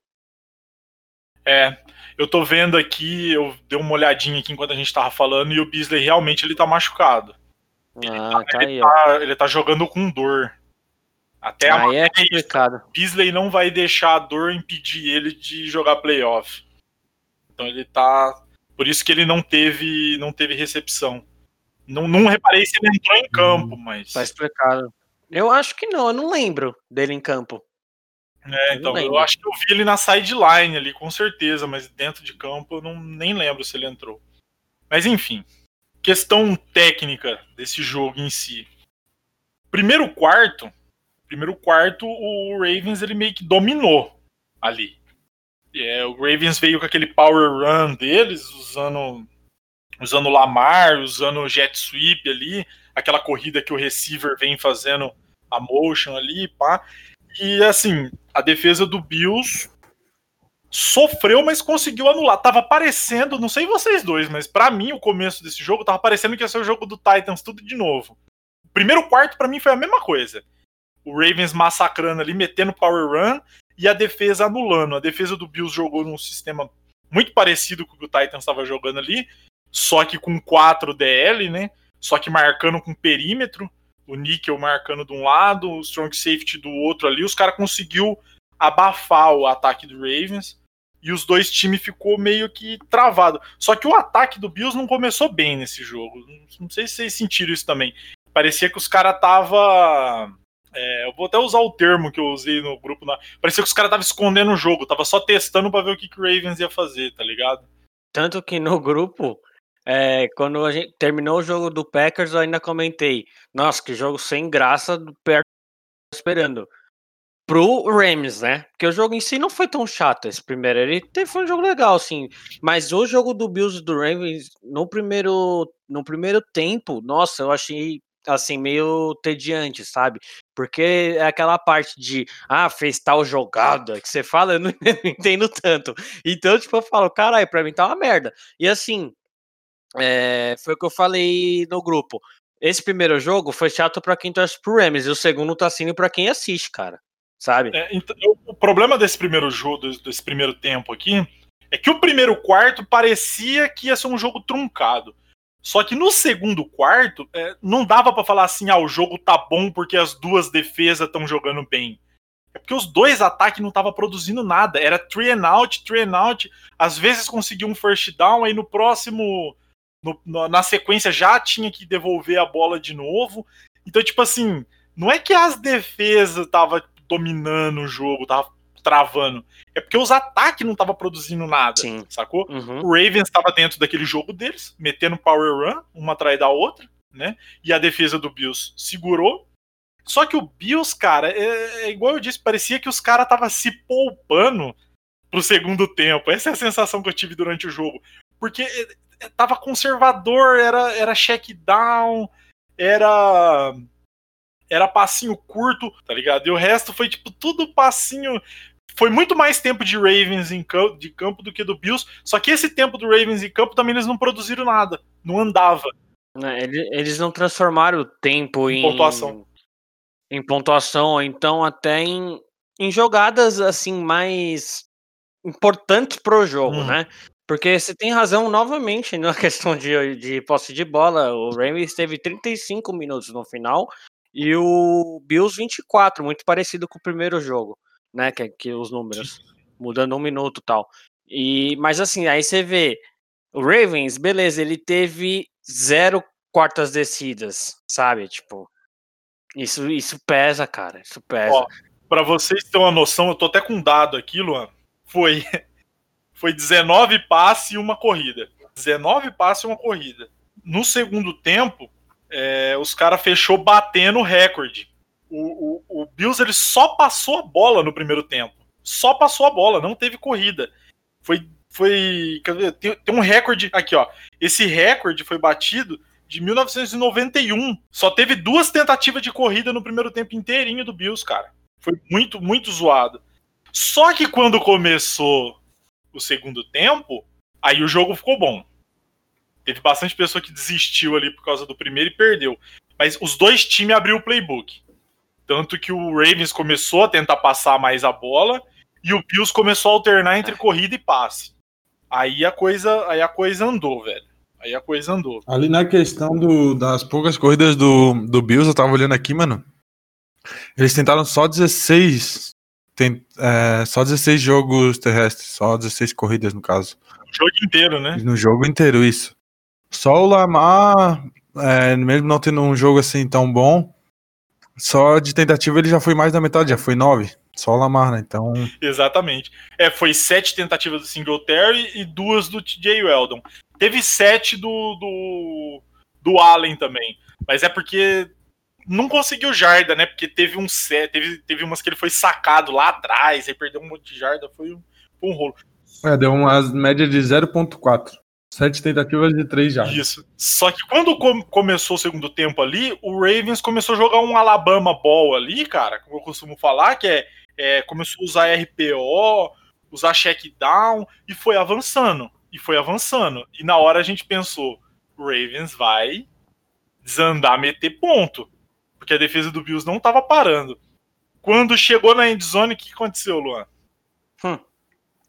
É, eu tô vendo aqui, eu dei uma olhadinha aqui enquanto a gente tava falando e o Beasley realmente ele tá machucado. Ah, tá aí, ó. Tá- ele tá jogando com dor. Até a Aí é complicado. Beasley não vai deixar a dor impedir ele de jogar playoff. Então ele tá. Por isso que ele não teve, não teve recepção. Não, não reparei se ele entrou em campo, mas. Tá explicado. Eu acho que não, eu não lembro dele em campo. É, então, eu acho que eu vi ele na sideline ali, com certeza, mas dentro de campo eu não, nem lembro se ele entrou. Mas enfim, questão técnica desse jogo em si. Primeiro quarto, primeiro quarto, o Ravens ele meio que dominou ali. É, o Ravens veio com aquele power run deles, usando usando Lamar, usando jet sweep ali, aquela corrida que o receiver vem fazendo a motion ali, pá. E assim, a defesa do Bills sofreu, mas conseguiu anular. Tava parecendo, não sei vocês dois, mas pra mim o começo desse jogo tava parecendo que ia ser o jogo do Titans tudo de novo. O primeiro quarto pra mim foi a mesma coisa. O Ravens massacrando ali, metendo power run e a defesa anulando. A defesa do Bills jogou num sistema muito parecido com o que o Titans estava jogando ali, só que com 4 DL, né? Só que marcando com perímetro. o níquel marcando de um lado, o strong safety do outro ali, os caras conseguiu abafar o ataque do Ravens e os dois times ficou meio que travado. Só que o ataque do Bills não começou bem nesse jogo. Não sei se vocês sentiram isso também. Parecia que os caras tava é, eu vou até usar o termo que eu usei no grupo. Parecia que os caras estavam escondendo o jogo, tava só testando para ver o que, que o Ravens ia fazer, tá ligado? Tanto que no grupo, é, quando a gente terminou o jogo do Packers, eu ainda comentei: Nossa, que jogo sem graça do perto esperando. Pro Rams, né? Porque o jogo em si não foi tão chato esse primeiro. Ele foi um jogo legal, sim. Mas o jogo do Bills e do Rams, no primeiro, no primeiro tempo, nossa, eu achei assim, meio tediante, sabe? Porque é aquela parte de, ah, fez tal jogada que você fala, eu não, entendo tanto. Então, tipo, eu falo, caralho, pra mim tá uma merda. E assim, é, foi o que eu falei no grupo. Esse primeiro jogo foi chato para quem torce pro Rams, e o segundo tá sendo para quem assiste, cara. Sabe? É, então, o problema desse primeiro jogo, desse primeiro tempo aqui, é que o primeiro quarto parecia que ia ser um jogo truncado. Só que no segundo quarto, é, não dava para falar assim, ah, o jogo tá bom porque as duas defesas estão jogando bem. É porque os dois ataques não estavam produzindo nada. Era three and out, three and out. Às vezes conseguia um first down, aí no próximo, no, na sequência já tinha que devolver a bola de novo. Então, tipo assim, não é que as defesas estavam dominando o jogo, tava travando. É porque os ataques não estavam produzindo nada, Sim. sacou? Uhum. O Ravens estava dentro daquele jogo deles, metendo power run, uma atrás da outra, né? E a defesa do Bills segurou. Só que o Bills, cara, é, é igual eu disse, parecia que os caras estavam se poupando pro segundo tempo. Essa é a sensação que eu tive durante o jogo. Porque é, é, tava conservador, era, era check down, era era passinho curto, tá ligado? E o resto foi tipo tudo passinho foi muito mais tempo de Ravens em campo, de campo do que do Bills. Só que esse tempo do Ravens em campo também eles não produziram nada. Não andava. É, eles não transformaram o tempo em, em pontuação. Em pontuação, então até em, em jogadas assim mais importantes pro jogo, hum. né? Porque você tem razão novamente na questão de, de posse de bola. O Ravens teve 35 minutos no final e o Bills 24, muito parecido com o primeiro jogo né? Que, que os números mudando um minuto tal. E, mas assim, aí você vê o Ravens, beleza, ele teve zero quartas descidas, sabe? Tipo, isso, isso pesa, cara. Isso pesa. Ó, pra vocês terem uma noção, eu tô até com um dado aqui, Luan. Foi, foi 19 passes e uma corrida. 19 passes e uma corrida. No segundo tempo, é, os caras fechou batendo o recorde o, o, o Bills ele só passou a bola no primeiro tempo. Só passou a bola, não teve corrida. Foi. foi tem, tem um recorde aqui, ó. Esse recorde foi batido de 1991. Só teve duas tentativas de corrida no primeiro tempo inteirinho do Bills, cara. Foi muito, muito zoado. Só que quando começou o segundo tempo, aí o jogo ficou bom. Teve bastante pessoa que desistiu ali por causa do primeiro e perdeu. Mas os dois times abriu o playbook. Tanto que o Ravens começou a tentar passar mais a bola e o Bills começou a alternar entre corrida e passe. Aí a coisa, aí a coisa andou, velho. Aí a coisa andou. Ali na questão do, das poucas corridas do, do Bills, eu tava olhando aqui, mano. Eles tentaram só 16. Tem, é, só 16 jogos terrestres, só 16 corridas no caso. No jogo inteiro, né? No jogo inteiro, isso. Só o Lamar, é, mesmo não tendo um jogo assim tão bom, só de tentativa ele já foi mais da metade, já foi nove. Só o Lamar, né? Então. Exatamente. É, foi sete tentativas do Singletary e duas do TJ Weldon. Teve sete do, do, do Allen também. Mas é porque não conseguiu jarda, né? Porque teve um set, teve, teve umas que ele foi sacado lá atrás, aí perdeu um monte de jarda, foi um, um rolo. É, deu uma média de 0.4. Sete tentativas de três já. Isso. Só que quando com começou o segundo tempo ali, o Ravens começou a jogar um Alabama Ball ali, cara, como eu costumo falar, que é, é começou a usar RPO, usar check down e foi avançando. E foi avançando. E na hora a gente pensou, o Ravens vai desandar, meter ponto. Porque a defesa do Bills não estava parando. Quando chegou na endzone, o que aconteceu, Luan? Hum.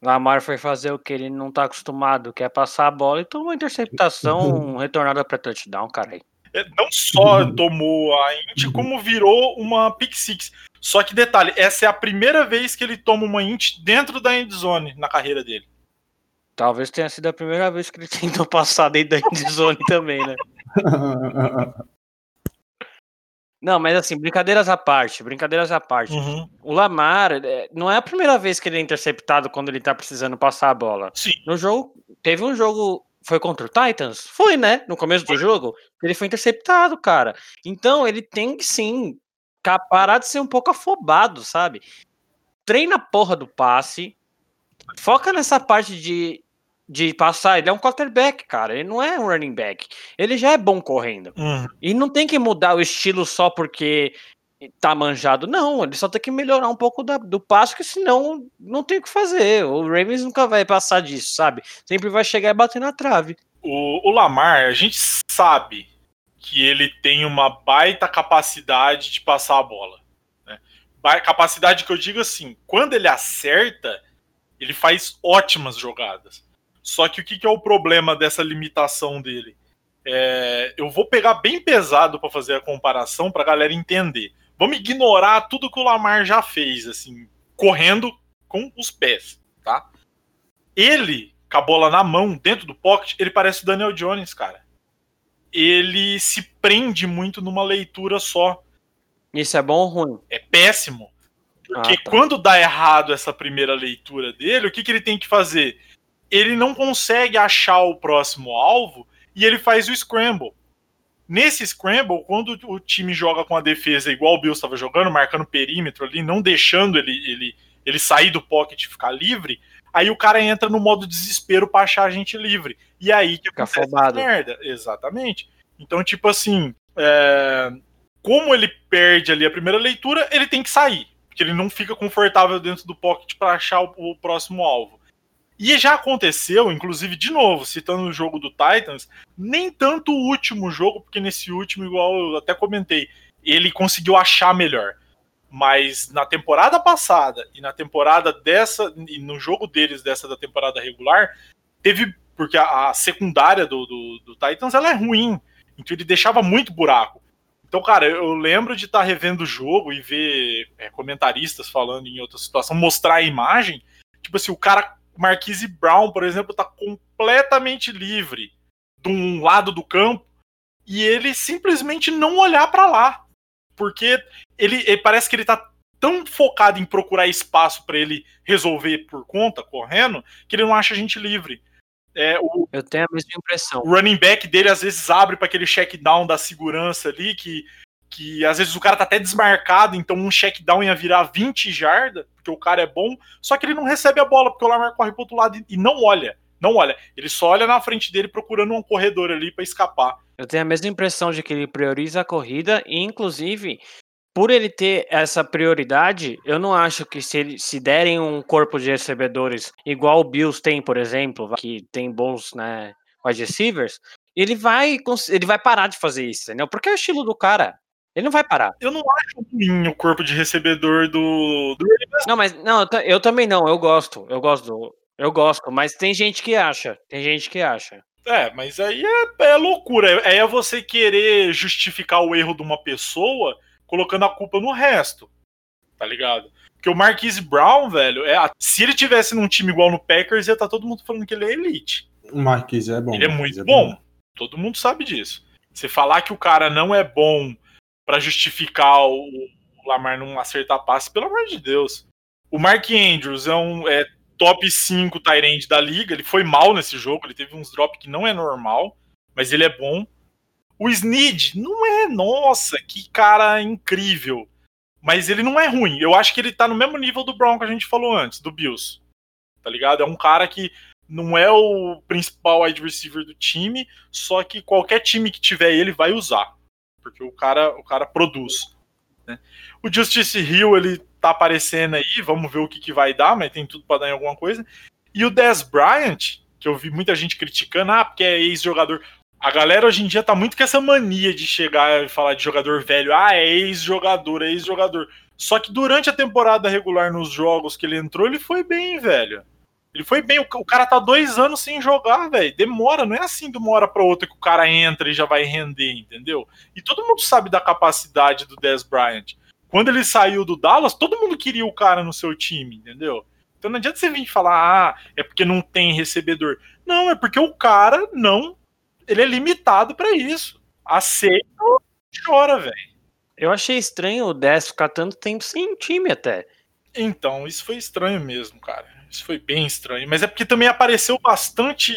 Lamar foi fazer o que ele não tá acostumado, que é passar a bola e tomou uma interceptação retornada para touchdown, cara. é, não só tomou a int, como virou uma pick six. Só que detalhe, essa é a primeira vez que ele toma uma int dentro da endzone na carreira dele. Talvez tenha sido a primeira vez que ele tentou passar dentro da endzone também, né? Não, mas assim, brincadeiras à parte, brincadeiras à parte. Uhum. O Lamar, é, não é a primeira vez que ele é interceptado quando ele tá precisando passar a bola. Sim. No jogo, teve um jogo, foi contra o Titans? Foi, né? No começo do jogo, ele foi interceptado, cara. Então, ele tem que sim parar de ser um pouco afobado, sabe? Treina a porra do passe, foca nessa parte de, de passar. Ele é um quarterback, cara. Ele não é um running back. Ele já é bom correndo. Uhum. E não tem que mudar o estilo só porque tá manjado, não. Ele só tem que melhorar um pouco da- do passo, que senão não tem o que fazer. O Ravens nunca vai passar disso, sabe? Sempre vai chegar e bater na trave. O, o Lamar, a gente sabe que ele tem uma baita capacidade de passar a bola. Né? Capacidade que eu digo assim, quando ele acerta, ele faz ótimas jogadas. Só que o que, que é o problema dessa limitação dele? É, eu vou pegar bem pesado para fazer a comparação para a galera entender. Vamos ignorar tudo que o Lamar já fez, assim, correndo com os pés, tá? Ele, com a bola na mão, dentro do pocket, ele parece o Daniel Jones, cara. Ele se prende muito numa leitura só. Isso é bom ou ruim? É péssimo. Porque Ah, tá. quando dá errado essa primeira leitura dele, o que, que ele tem que fazer? Ele não consegue achar o próximo alvo e ele faz o scramble. Nesse scramble, quando o time joga com a defesa igual o Bills estava jogando, marcando perímetro ali, não deixando ele, ele, ele sair do pocket e ficar livre, aí o cara entra no modo desespero para achar a gente livre. E aí que Fica acontece afobado. merda. Exatamente. Então, tipo assim, é, como ele perde ali a primeira leitura, ele tem que sair. Porque ele não fica confortável dentro do pocket para achar o, o próximo alvo. E já aconteceu, inclusive, de novo, citando o jogo do Titans, nem tanto o último jogo, porque nesse último, igual eu até comentei, ele conseguiu achar melhor. Mas na temporada passada e na temporada dessa, e no jogo deles dessa da temporada regular, teve. Porque a, a secundária do, do, do Titans ela é ruim. Então ele deixava muito buraco. Então, cara, eu lembro de estar revendo o jogo e ver é, comentaristas falando em outra situação, mostrar a imagem. Tipo assim, o cara, Marquise Brown, por exemplo, tá completamente livre de um lado do campo e ele simplesmente não olhar para lá. Porque ele, ele parece que ele tá tão focado em procurar espaço para ele resolver por conta, correndo, que ele não acha a gente livre. É, o, Eu tenho a mesma impressão. o running back dele às vezes abre para aquele check down da segurança ali, que, que às vezes o cara tá até desmarcado, então um check down ia virar 20 jardas, porque o cara é bom, só que ele não recebe a bola, porque o Lamar corre pro outro lado e, não olha. Não olha. Ele só olha na frente dele procurando um corredor ali para escapar. Eu tenho a mesma impressão de que ele prioriza a corrida e, inclusive, por ele ter essa prioridade, eu não acho que se, ele, se derem um corpo de recebedores igual o Bills tem, por exemplo, que tem bons né, wide receivers, ele vai, ele vai parar de fazer isso, entendeu? Porque é o estilo do cara. Ele não vai parar. Eu não acho ruim o corpo de recebedor do. do... Não, mas não, eu, eu também não, eu gosto. Eu gosto do. Eu gosto, mas tem gente que acha. Tem gente que acha. É, mas aí é, é loucura. Aí é você querer justificar o erro de uma pessoa colocando a culpa no resto. Tá ligado? Porque o Marquise Brown, velho, é, se ele tivesse num time igual no Packers, ia estar todo mundo falando que ele é elite. O Marquise é bom. Ele é muito bom. Todo mundo sabe disso. Você falar que o cara não é bom pra justificar o o Lamar não acertar passe, pelo amor de Deus. O Mark Andrews é um é top 5 Tyrande da liga. Ele foi mal nesse jogo, ele teve uns drop que não é normal, mas ele é bom. O Snead não é, nossa, que cara incrível. Mas ele não é ruim. Eu acho que ele tá no mesmo nível do Brown que a gente falou antes, do Bills. Tá ligado? É um cara que não é o principal wide receiver do time, só que qualquer time que tiver ele vai usar, porque o cara, o cara produz. né? O Justice Hill ele tá aparecendo aí, vamos ver o que, que vai dar, mas tem tudo para dar em alguma coisa. E o Dez Bryant, que eu vi muita gente criticando, ah, porque é ex-jogador. A galera hoje em dia tá muito com essa mania de chegar e falar de jogador velho, ah, é ex-jogador, é ex-jogador. Só que durante a temporada regular nos jogos que ele entrou, ele foi bem, velho. Ele foi bem. O, o cara tá dois anos sem jogar, velho. Demora, não é assim de uma hora pra outra que o cara entra e já vai render, entendeu? E todo mundo sabe da capacidade do Dez Bryant. Quando ele saiu do Dallas, todo mundo queria o cara no seu time, entendeu? Então não adianta você vir falar, ah, é porque não tem recebedor. Não, é porque o cara não. Ele é limitado para isso. Aceita chora, velho. Eu achei estranho o Dez ficar tanto tempo sem time até. Então, isso foi estranho mesmo, cara. Isso foi bem estranho. Mas é porque também apareceu bastante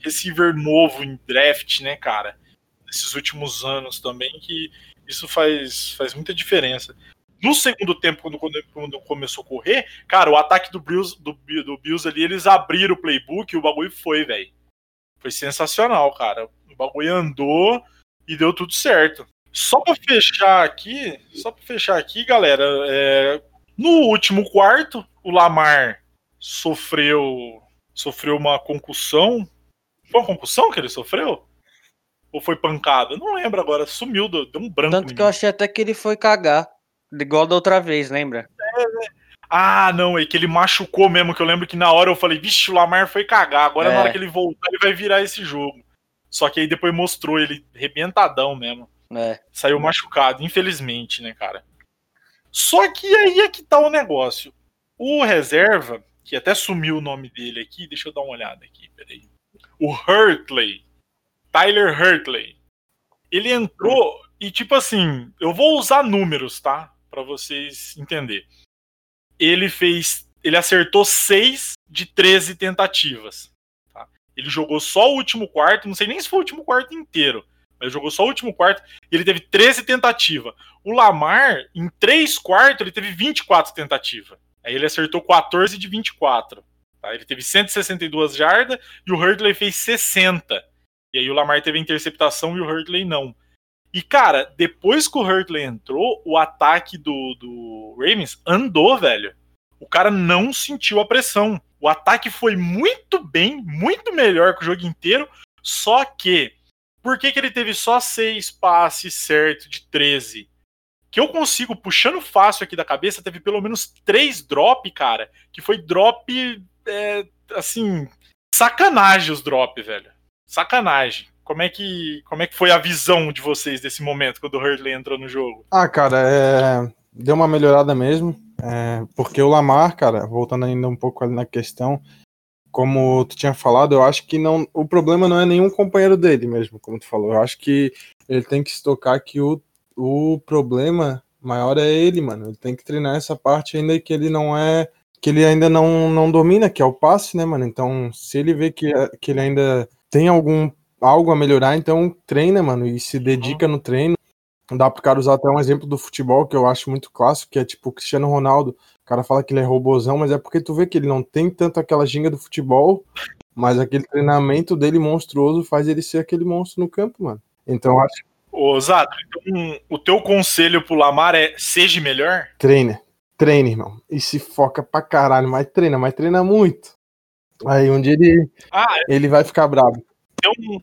receiver novo em draft, né, cara? Nesses últimos anos também, que isso faz, faz muita diferença. No segundo tempo, quando, quando, começou a correr, cara, o ataque do Bills, do, do Bills ali, eles abriram o playbook e o bagulho foi, velho. Foi sensacional, cara. O bagulho andou e deu tudo certo. Só pra fechar aqui, só pra fechar aqui, galera, é, no último quarto, o Lamar sofreu sofreu uma concussão. Foi uma concussão que ele sofreu? Ou foi pancada? Não lembro agora, sumiu, deu um branco. Tanto que eu achei até que ele foi cagar. Igual da outra vez, lembra? É, né? Ah, não, é que ele machucou mesmo, que eu lembro que na hora eu falei, vixe, o Lamar foi cagar, agora é. na hora que ele voltar ele vai virar esse jogo. Só que aí depois mostrou ele rebentadão mesmo. É. Saiu machucado, infelizmente, né, cara? Só que aí é que tá o negócio. O reserva, que até sumiu o nome dele aqui, deixa eu dar uma olhada aqui, peraí. O Hurtley, Tyler Hurtley, ele entrou e tipo assim, eu vou usar números, tá? Para vocês entenderem. Ele fez, ele acertou 6 de 13 tentativas. Tá? Ele jogou só o último quarto, não sei nem se foi o último quarto inteiro, mas jogou só o último quarto ele teve 13 tentativas. O Lamar, em 3 quartos, ele teve 24 tentativas. Aí ele acertou 14 de 24. Tá? Ele teve 162 jardas e o Hurtley fez 60. E aí o Lamar teve interceptação e o Hurtley não. E, cara, depois que o Hurtley entrou, o ataque do, do Ravens andou, velho. O cara não sentiu a pressão. O ataque foi muito bem, muito melhor que o jogo inteiro. Só que, por que, que ele teve só seis passes certos de 13? Que eu consigo, puxando fácil aqui da cabeça, teve pelo menos três drop, cara, que foi drop, é, assim, sacanagem os drop, velho. Sacanagem. Como é, que, como é que foi a visão de vocês desse momento, quando o Hurley entrou no jogo? Ah, cara, é... deu uma melhorada mesmo, é... porque o Lamar, cara, voltando ainda um pouco ali na questão, como tu tinha falado, eu acho que não, o problema não é nenhum companheiro dele mesmo, como tu falou. Eu acho que ele tem que se tocar que o o problema maior é ele, mano. Ele tem que treinar essa parte ainda que ele não é. que ele ainda não, não domina, que é o passe, né, mano? Então, se ele vê que, que ele ainda tem algum algo a melhorar, então treina, mano, e se dedica no treino. Dá pro cara usar até um exemplo do futebol que eu acho muito clássico, que é tipo o Cristiano Ronaldo. O cara fala que ele é robozão, mas é porque tu vê que ele não tem tanto aquela ginga do futebol, mas aquele treinamento dele monstruoso faz ele ser aquele monstro no campo, mano. Então acho Ô, Zato, então, o teu conselho pro Lamar é seja melhor? Treina. Treina, irmão. E se foca pra caralho, mas treina, mas treina muito. Aí um dia ele, ah, é. ele vai ficar bravo. Tem um,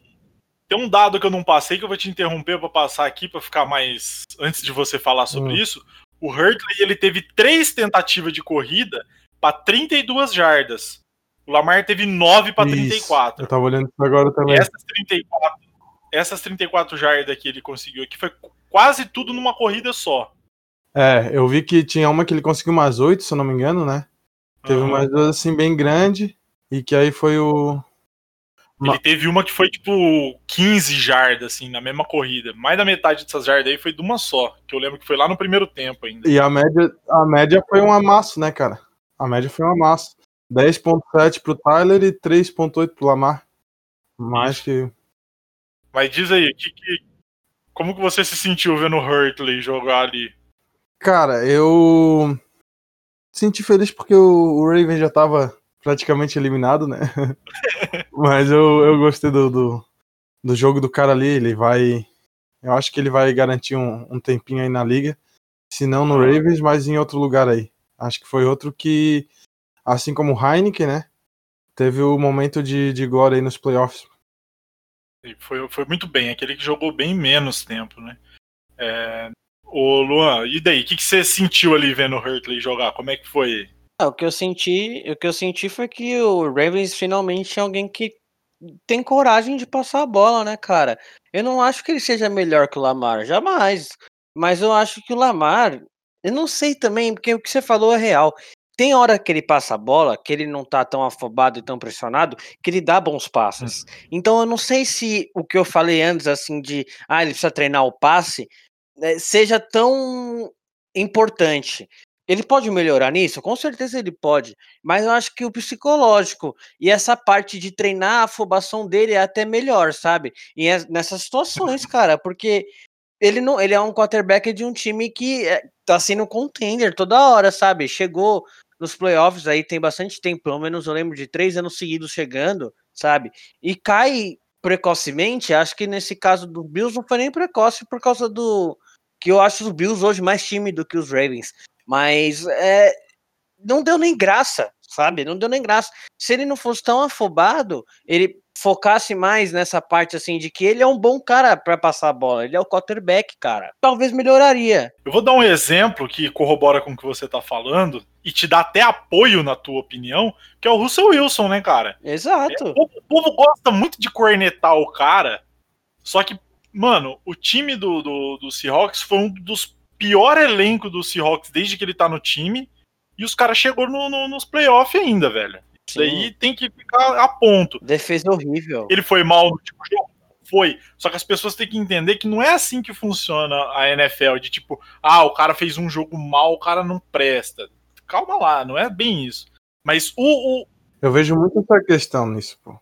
tem um dado que eu não passei que eu vou te interromper para passar aqui para ficar mais antes de você falar sobre hum. isso. O Hurtley ele teve três tentativas de corrida para 32 jardas. O Lamar teve 9 para 34. Eu tava olhando isso agora também. E essas 34 essas 34 jardas que ele conseguiu aqui foi quase tudo numa corrida só. É, eu vi que tinha uma que ele conseguiu umas 8, se eu não me engano, né? Teve uhum. umas duas assim bem grande e que aí foi o ele teve uma que foi tipo 15 jardas, assim, na mesma corrida. Mais da metade dessas jardas aí foi de uma só. Que eu lembro que foi lá no primeiro tempo ainda. E a média, a média foi um amasso, né, cara? A média foi um amasso. 10.7 pro Tyler e 3.8 pro Lamar. Mais Isso. que mas diz aí, que, que, como que você se sentiu vendo o Hurtley jogar ali? Cara, eu senti feliz porque o, o Raven já tava praticamente eliminado, né? Mas eu, eu gostei do, do, do, jogo do cara ali. Ele vai. Eu acho que ele vai garantir um, um tempinho aí na liga. Se não no Ravens, mas em outro lugar aí. Acho que foi outro que, assim como o Heineken, né? Teve o momento de, de glória aí nos playoffs. Foi, foi muito bem, aquele que jogou bem menos tempo, né? É... Ô Luan, e daí? O que, que você sentiu ali vendo o Hurtley jogar? Como é que foi Ah, o que eu senti, o que eu senti foi que o Ravens finalmente é alguém que tem coragem de passar a bola, né, cara? Eu não acho que ele seja melhor que o Lamar, jamais. Mas eu acho que o Lamar, eu não sei também, porque o que você falou é real. Tem hora que ele passa a bola, que ele não tá tão afobado e tão pressionado, que ele dá bons passes. Então eu não sei se o que eu falei antes, assim, de ah, ele precisa treinar o passe, eh, seja tão importante. Ele pode melhorar nisso? Com certeza ele pode. Mas eu acho que o psicológico e essa parte de treinar a afobação dele é até melhor, sabe? E é nessas situações, cara, porque ele não, ele é um quarterback de um time que é, tá sendo contender toda hora, sabe? Chegou nos playoffs aí tem bastante tempo, pelo menos eu lembro de três anos seguidos chegando, sabe? E cai precocemente. Acho que nesse caso do Bills não foi nem precoce por causa do que eu acho os Bills hoje mais time do que os Ravens. Mas é, não deu nem graça, sabe? Não deu nem graça. Se ele não fosse tão afobado, ele focasse mais nessa parte assim de que ele é um bom cara para passar a bola, ele é o quarterback, cara. Talvez melhoraria. Eu vou dar um exemplo que corrobora com o que você tá falando e te dá até apoio na tua opinião, que é o Russell Wilson, né, cara? Exato. É, o, o, povo gosta muito de cornetar o cara, só que, mano, o time do, do, do Seahawks foi um dos pior elenco do Seahawks desde que ele tá no time. E os caras chegou no, no, nos playoffs ainda, velho. Isso aí tem que ficar a ponto. Defesa horrível. Ele foi mal no último jogo? Foi. Só que as pessoas têm que entender que não é assim que funciona a NFL. De tipo, ah, o cara fez um jogo mal, o cara não presta. Calma lá, não é bem isso. Mas o. o... Eu vejo muito essa questão nisso, pô.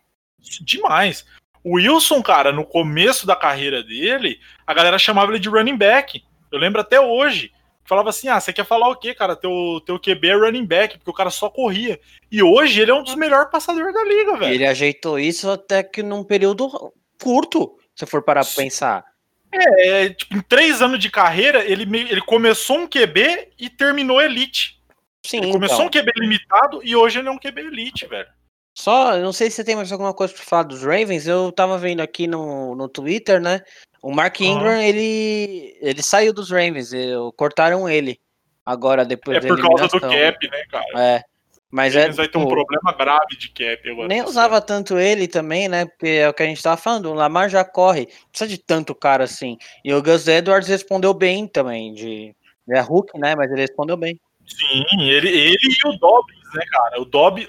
Demais. O Wilson, cara, no começo da carreira dele, a galera chamava ele de running back. Eu lembro até hoje. Falava assim: ah, você quer falar o quê, cara? Teu, teu QB é running back, porque o cara só corria. E hoje ele é um dos melhores passadores da liga, velho. Ele ajeitou isso até que num período curto, se for parar pra pensar. É, é, tipo, em três anos de carreira, ele, ele começou um QB e terminou elite. Sim, ele começou então. um QB limitado e hoje ele é um QB elite, velho. Só, não sei se você tem mais alguma coisa pra falar dos Ravens. Eu tava vendo aqui no, no Twitter, né? O Mark Ingram, uhum. ele, ele saiu dos Ravens, eu, cortaram ele agora depois É por causa do cap, né, cara? É. Mas Eles é, vai ter um problema grave de cap agora. Nem usava tanto ele também, né? Porque é o que a gente tava falando, o Lamar já corre, precisa de tanto cara assim. E o Gus Edwards respondeu bem também, de é Hulk, né? Mas ele respondeu bem. Sim, ele, ele e o Dobbins, né, cara? O Dobbins.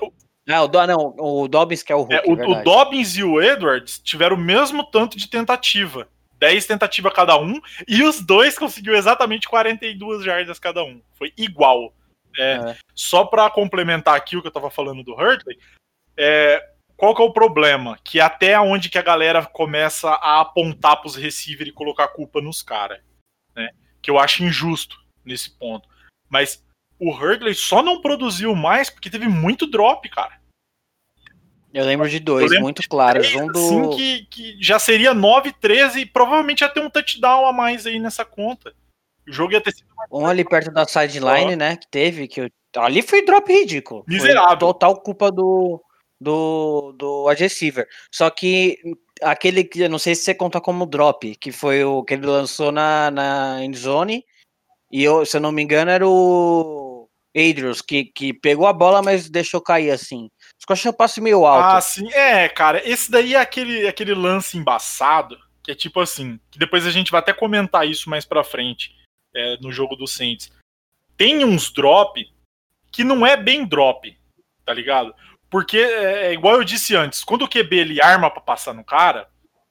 Ah, o, Do, não, o Dobbins que é o Hulk. É, o, o Dobbins e o Edwards tiveram o mesmo tanto de tentativa. 10 tentativas cada um, e os dois conseguiu exatamente 42 jardas cada um. Foi igual. É, é. Só para complementar aqui o que eu tava falando do Hurtley, é, qual que é o problema? Que até onde que a galera começa a apontar pros receivers e colocar a culpa nos caras. Né? Que eu acho injusto nesse ponto. Mas o Hurtley só não produziu mais porque teve muito drop, cara. Eu lembro de dois, lembro muito claros. um do... Assim, que, que já seria 9, 13 e provavelmente ia ter um touchdown a mais aí nessa conta. O jogo ia ter sido Um ali perto da sideline, né? Que teve, que eu... ali foi drop ridículo. Miserável. Foi total culpa do, do, do receiver. Só que aquele que eu não sei se você conta como drop, que foi o que ele lançou na, na endzone. E eu, se eu não me engano, era o Adrius, que, que pegou a bola, mas deixou cair assim. Só achei o passe meio alto. Ah, sim. É, cara, esse daí é aquele, aquele lance embaçado, que é tipo assim, que depois a gente vai até comentar isso mais pra frente, é, no jogo do Saints. Tem uns drop que não é bem drop, tá ligado? Porque, é, é igual eu disse antes, quando o QB ele arma pra passar no cara,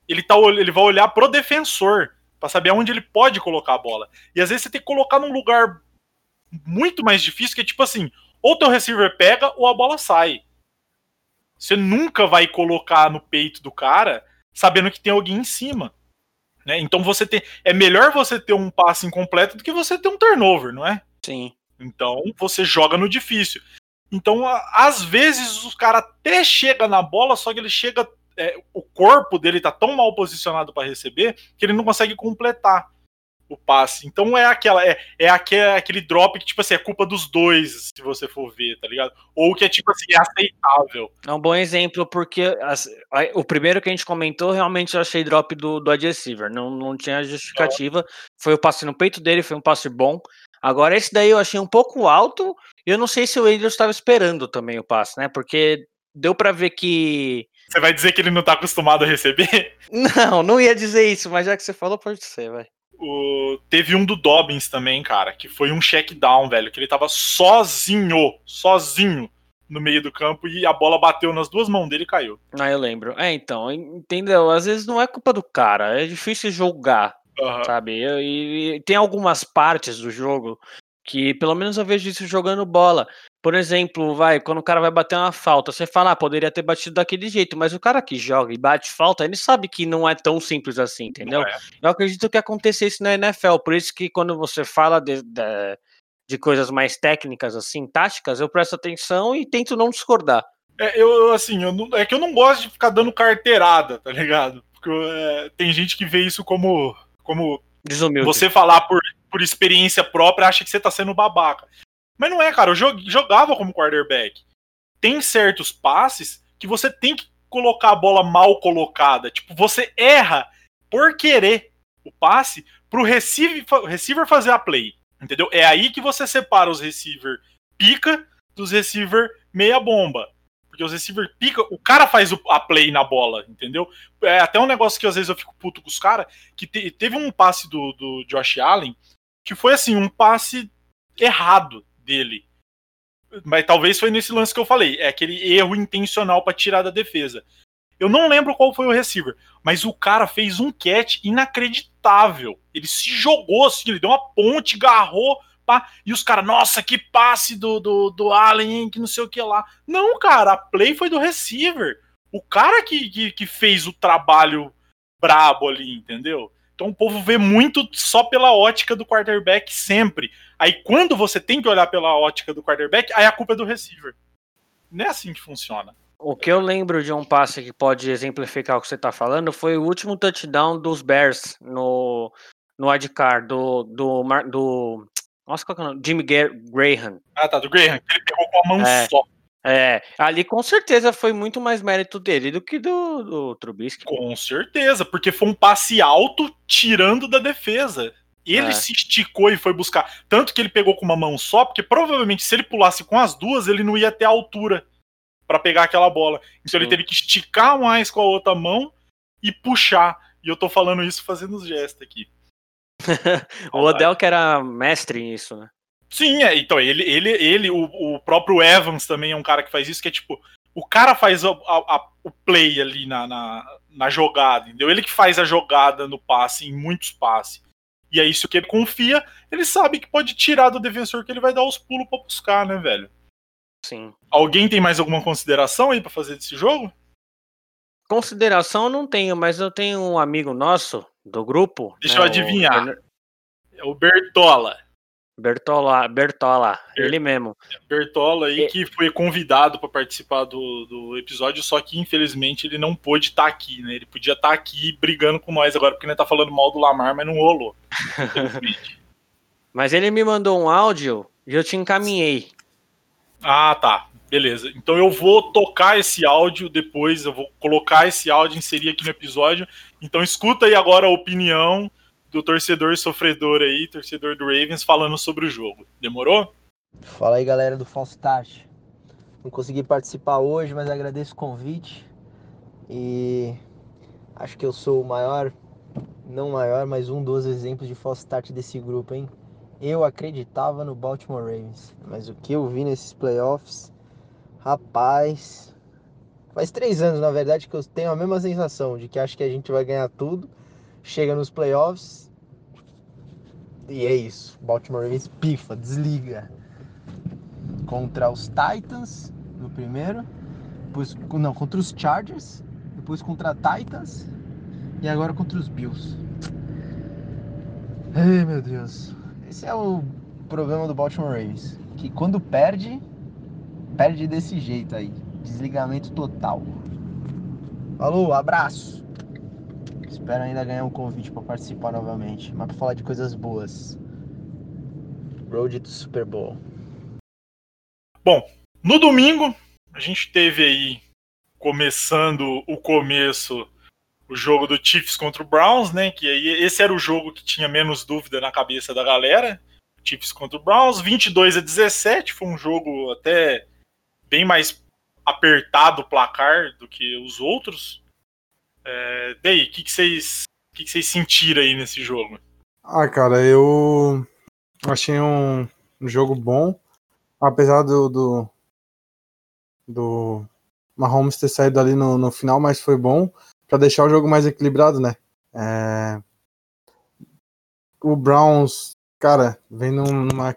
ele, tá, ele vai olhar pro defensor, para saber aonde ele pode colocar a bola. E às vezes você tem que colocar num lugar muito mais difícil, que é tipo assim, ou teu receiver pega ou a bola sai. Você nunca vai colocar no peito do cara sabendo que tem alguém em cima. Né? Então você tem. É melhor você ter um passe incompleto do que você ter um turnover, não é? Sim. Então você joga no difícil. Então, às vezes, o cara até chega na bola, só que ele chega. É, o corpo dele tá tão mal posicionado para receber que ele não consegue completar o passe. Então é aquela é, é aquele, aquele drop que tipo assim é culpa dos dois, se você for ver, tá ligado? Ou que é tipo assim é aceitável. É um bom exemplo porque as, o primeiro que a gente comentou realmente eu achei drop do do receiver, não, não tinha justificativa. Foi o passe no peito dele, foi um passe bom. Agora esse daí eu achei um pouco alto E eu não sei se o Andrews estava esperando também o passe, né? Porque deu para ver que. Você vai dizer que ele não tá acostumado a receber? Não, não ia dizer isso, mas já que você falou, pode ser, vai. O... Teve um do Dobbins também, cara, que foi um check down, velho, que ele tava sozinho, sozinho no meio do campo e a bola bateu nas duas mãos dele e caiu. Ah, eu lembro. É, então, entendeu? Às vezes não é culpa do cara, é difícil julgar, Aham. sabe? E, e tem algumas partes do jogo que, pelo menos eu vejo isso jogando bola. Por exemplo, vai, quando o cara vai bater uma falta, você fala, ah, poderia ter batido daquele jeito, mas o cara que joga e bate falta, ele sabe que não é tão simples assim, entendeu? É. Eu acredito que aconteça isso na NFL, por isso que quando você fala de, de, de coisas mais técnicas, assim, táticas, eu presto atenção e tento não discordar. É, eu, assim, eu não- é que eu não gosto de ficar dando carteirada, tá ligado? Porque é, tem gente que vê isso como, como Desumilde. você falar por, por experiência própria acha que você tá sendo babaca. Mas não é, cara. Eu jo- jogava como quarterback. Tem certos passes que você tem que colocar a bola mal colocada. Tipo, você erra por querer o passe pro receiver, receiver fazer a play. Entendeu? É aí que você separa os receiver pica dos receiver meia bomba. Porque os receiver pica, o cara faz a play na bola, entendeu? É até um negócio que às vezes eu fico puto com os caras, que te- teve um passe do, do Josh Allen que foi assim, um passe errado dele. Mas talvez foi nesse lance que eu falei, é aquele erro intencional pra tirar da defesa. Eu não lembro qual foi o receiver, mas o cara fez um catch inacreditável. Ele se jogou assim, ele deu uma ponte, agarrou, pá, e os caras, nossa, que passe do, do, do Allen, hein, que não sei o que lá. Não, cara, a play foi do receiver. O cara que, que, que fez o trabalho brabo ali, entendeu? Então o povo vê muito só pela ótica do quarterback sempre. Aí quando você tem que olhar pela ótica do quarterback, aí a culpa é do receiver. Não é assim que funciona. O que eu lembro de um passe que pode exemplificar o que você está falando foi o último touchdown dos Bears no, no Adcar, do, do, do. Nossa, qual que é o nome? Jimmy Graham. Ah, tá, do Graham, que ele pegou com a mão É. só. É, ali com certeza foi muito mais mérito dele do que do, do Trubisky. Com certeza, porque foi um passe alto tirando da defesa. Ele É. se esticou e foi buscar. Tanto que ele pegou com uma mão só, porque provavelmente se ele pulasse com as duas, ele não ia ter altura pra pegar aquela bola. Então ele teve que esticar mais com a outra mão e puxar. E eu tô falando isso fazendo os gestos aqui. O Odell que era mestre nisso, né? Sim, é, então ele, ele, ele o, o próprio Evans também é um cara que faz isso, que é tipo, o cara faz a- a- a- o play ali na, na, na jogada, entendeu? Ele que faz a jogada no passe, em muitos passes. E aí, se o que ele confia, ele sabe que pode tirar do defensor que ele vai dar os pulos pra buscar, né, velho? Sim. Alguém tem mais alguma consideração aí pra fazer desse jogo? Consideração eu não tenho, mas eu tenho um amigo nosso do grupo. Deixa né, eu o adivinhar. Ber- É o Bertola. Bertola, Bertola, Ber- ele mesmo. Bertola aí É. que foi convidado para participar do, do episódio, só que infelizmente ele não pôde estar aqui, né? Ele podia estar aqui brigando com nós agora, porque ele tá falando mal do Lamar, mas não rolou. Mas ele me mandou um áudio e eu te encaminhei. ah, tá. Beleza. Então eu vou tocar esse áudio depois, eu vou colocar esse áudio, inserir aqui no episódio. Então escuta aí agora a opinião do torcedor sofredor aí, torcedor do Ravens, falando sobre o jogo. Demorou? Fala aí galera do False Start. Não consegui participar hoje, mas agradeço o convite. E acho que eu sou o maior, não maior, mas um dos exemplos de False Start desse grupo, hein? Eu acreditava no Baltimore Ravens, mas o que eu vi nesses playoffs, rapaz. Faz três anos, na verdade, que eu tenho a mesma sensação de que acho que a gente vai ganhar tudo. Chega nos playoffs. E é isso. Baltimore Ravens pifa, desliga contra os Titans no primeiro, depois não, contra os Chargers, depois contra Titans e agora contra os Bills. Ai, meu Deus. Esse é o problema do Baltimore Ravens, que quando perde, perde desse jeito aí, desligamento total. Falou, abraço. Espero ainda ganhar um convite para participar novamente, mas para falar de coisas boas. Road to Super Bowl. No domingo, a gente teve aí, começando o começo, o jogo do Chiefs contra o Browns, né? Que aí esse era o jogo que tinha menos dúvida na cabeça da galera. Chiefs contra o Browns, 22 a 17, foi um jogo até bem mais apertado o placar do que os outros. É, daí, o que, vocês, que, que vocês sentiram aí nesse jogo? Ah, cara, eu achei um, um jogo bom, apesar do, do, do Mahomes ter saído ali no, no final, mas foi bom para deixar o jogo mais equilibrado, né? É... O Browns, cara, vem numa,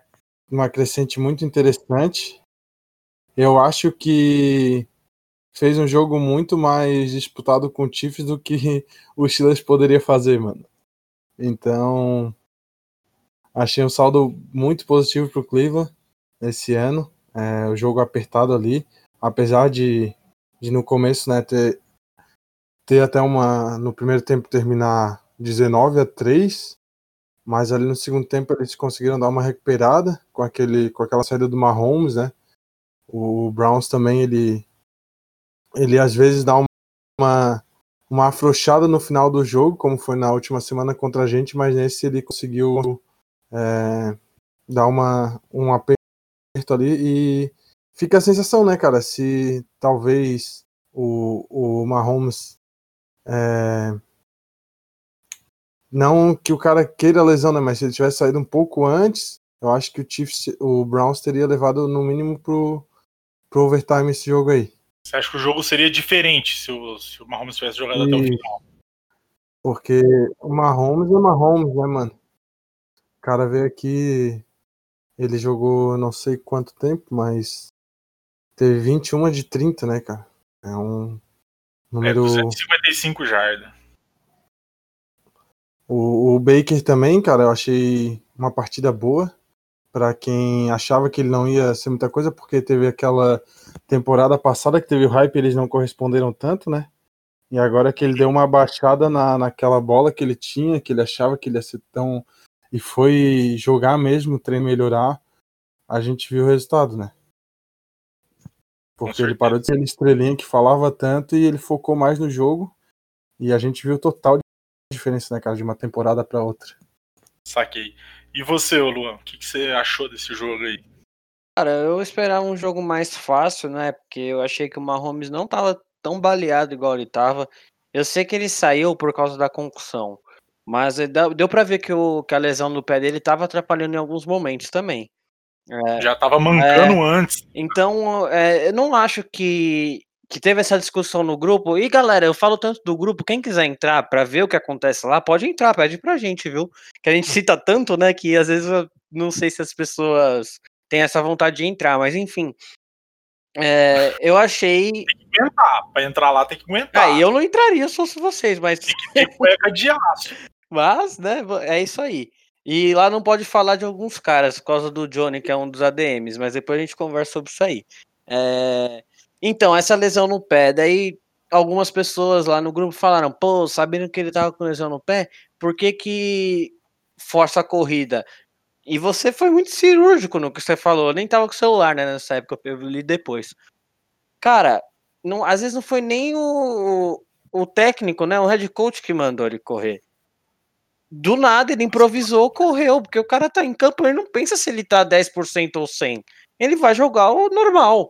numa crescente muito interessante. Eu acho que fez um jogo muito mais disputado com o Chiefs do que o Steelers poderia fazer, mano. Então, achei um saldo muito positivo pro Cleveland esse ano. É, o jogo apertado ali, apesar de, de no começo né, ter, ter até uma. no primeiro tempo terminar 19 a 3, mas ali no segundo tempo eles conseguiram dar uma recuperada com, aquele, com aquela saída do Mahomes, né? O Browns também, ele, ele às vezes dá uma, uma afrouxada no final do jogo, como foi na última semana contra a gente, mas nesse ele conseguiu é, dar uma, um aperto ali e fica a sensação, né, cara, se talvez o, o Mahomes é, não que o cara queira lesão, né, mas se ele tivesse saído um pouco antes, eu acho que o Chiefs, o Browns teria levado no mínimo pro, pro overtime esse jogo aí. Você acha que o jogo seria diferente se o, se o Mahomes tivesse jogado e... até o final? Porque o Mahomes é Mahomes, né, mano? O cara veio aqui, ele jogou não sei quanto tempo, mas teve 21 de 30, né, cara? É um número. É, 255 jardas. O, o Baker também, cara, eu achei uma partida boa para quem achava que ele não ia ser muita coisa, porque teve aquela temporada passada que teve o hype, eles não corresponderam tanto, né? E agora que ele deu uma baixada na, naquela bola que ele tinha, que ele achava que ele ia ser tão. e foi jogar mesmo, o treino melhorar, a gente viu o resultado, né? Porque ele parou de ser estrelinha que falava tanto e ele focou mais no jogo. E a gente viu total diferença, né, cara, de uma temporada para outra. Saquei. E você, Luan, o que, que, você achou desse jogo aí? Cara, eu esperava um jogo mais fácil, né? Porque eu achei que o Mahomes não tava tão baleado igual ele tava. Eu sei que ele saiu por causa da concussão, mas deu para ver que, o, que a lesão no pé dele tava atrapalhando em alguns momentos também. É, Já tava mancando é, antes. Então, é, eu não acho que que teve essa discussão no grupo. E galera, eu falo tanto do grupo, quem quiser entrar para ver o que acontece lá, pode entrar, pede pra gente, viu? Que a gente cita tanto, né, que às vezes eu não sei se as pessoas têm essa vontade de entrar, mas enfim. É, eu achei. Tem que aguentar. Pra entrar lá tem que aguentar. Aí ah, eu não entraria se fosse vocês, mas. Tem que ter cueca de aço. Mas, né, é isso aí. E lá não pode falar de alguns caras, por causa do Johnny, que é um dos ADMs, mas depois a gente conversa sobre isso aí. É... Então, essa lesão no pé, daí algumas pessoas lá no grupo falaram, pô, sabendo que ele tava com lesão no pé, por que que força a corrida? E você foi muito cirúrgico no que você falou, eu nem tava com celular, né, nessa época, eu li depois. Cara, não, às vezes não foi nem o, o técnico, né, o head coach que mandou ele correr. Do nada ele improvisou, correu, porque o cara tá em campo, ele não pensa se ele tá 10% ou 100. Ele vai jogar o normal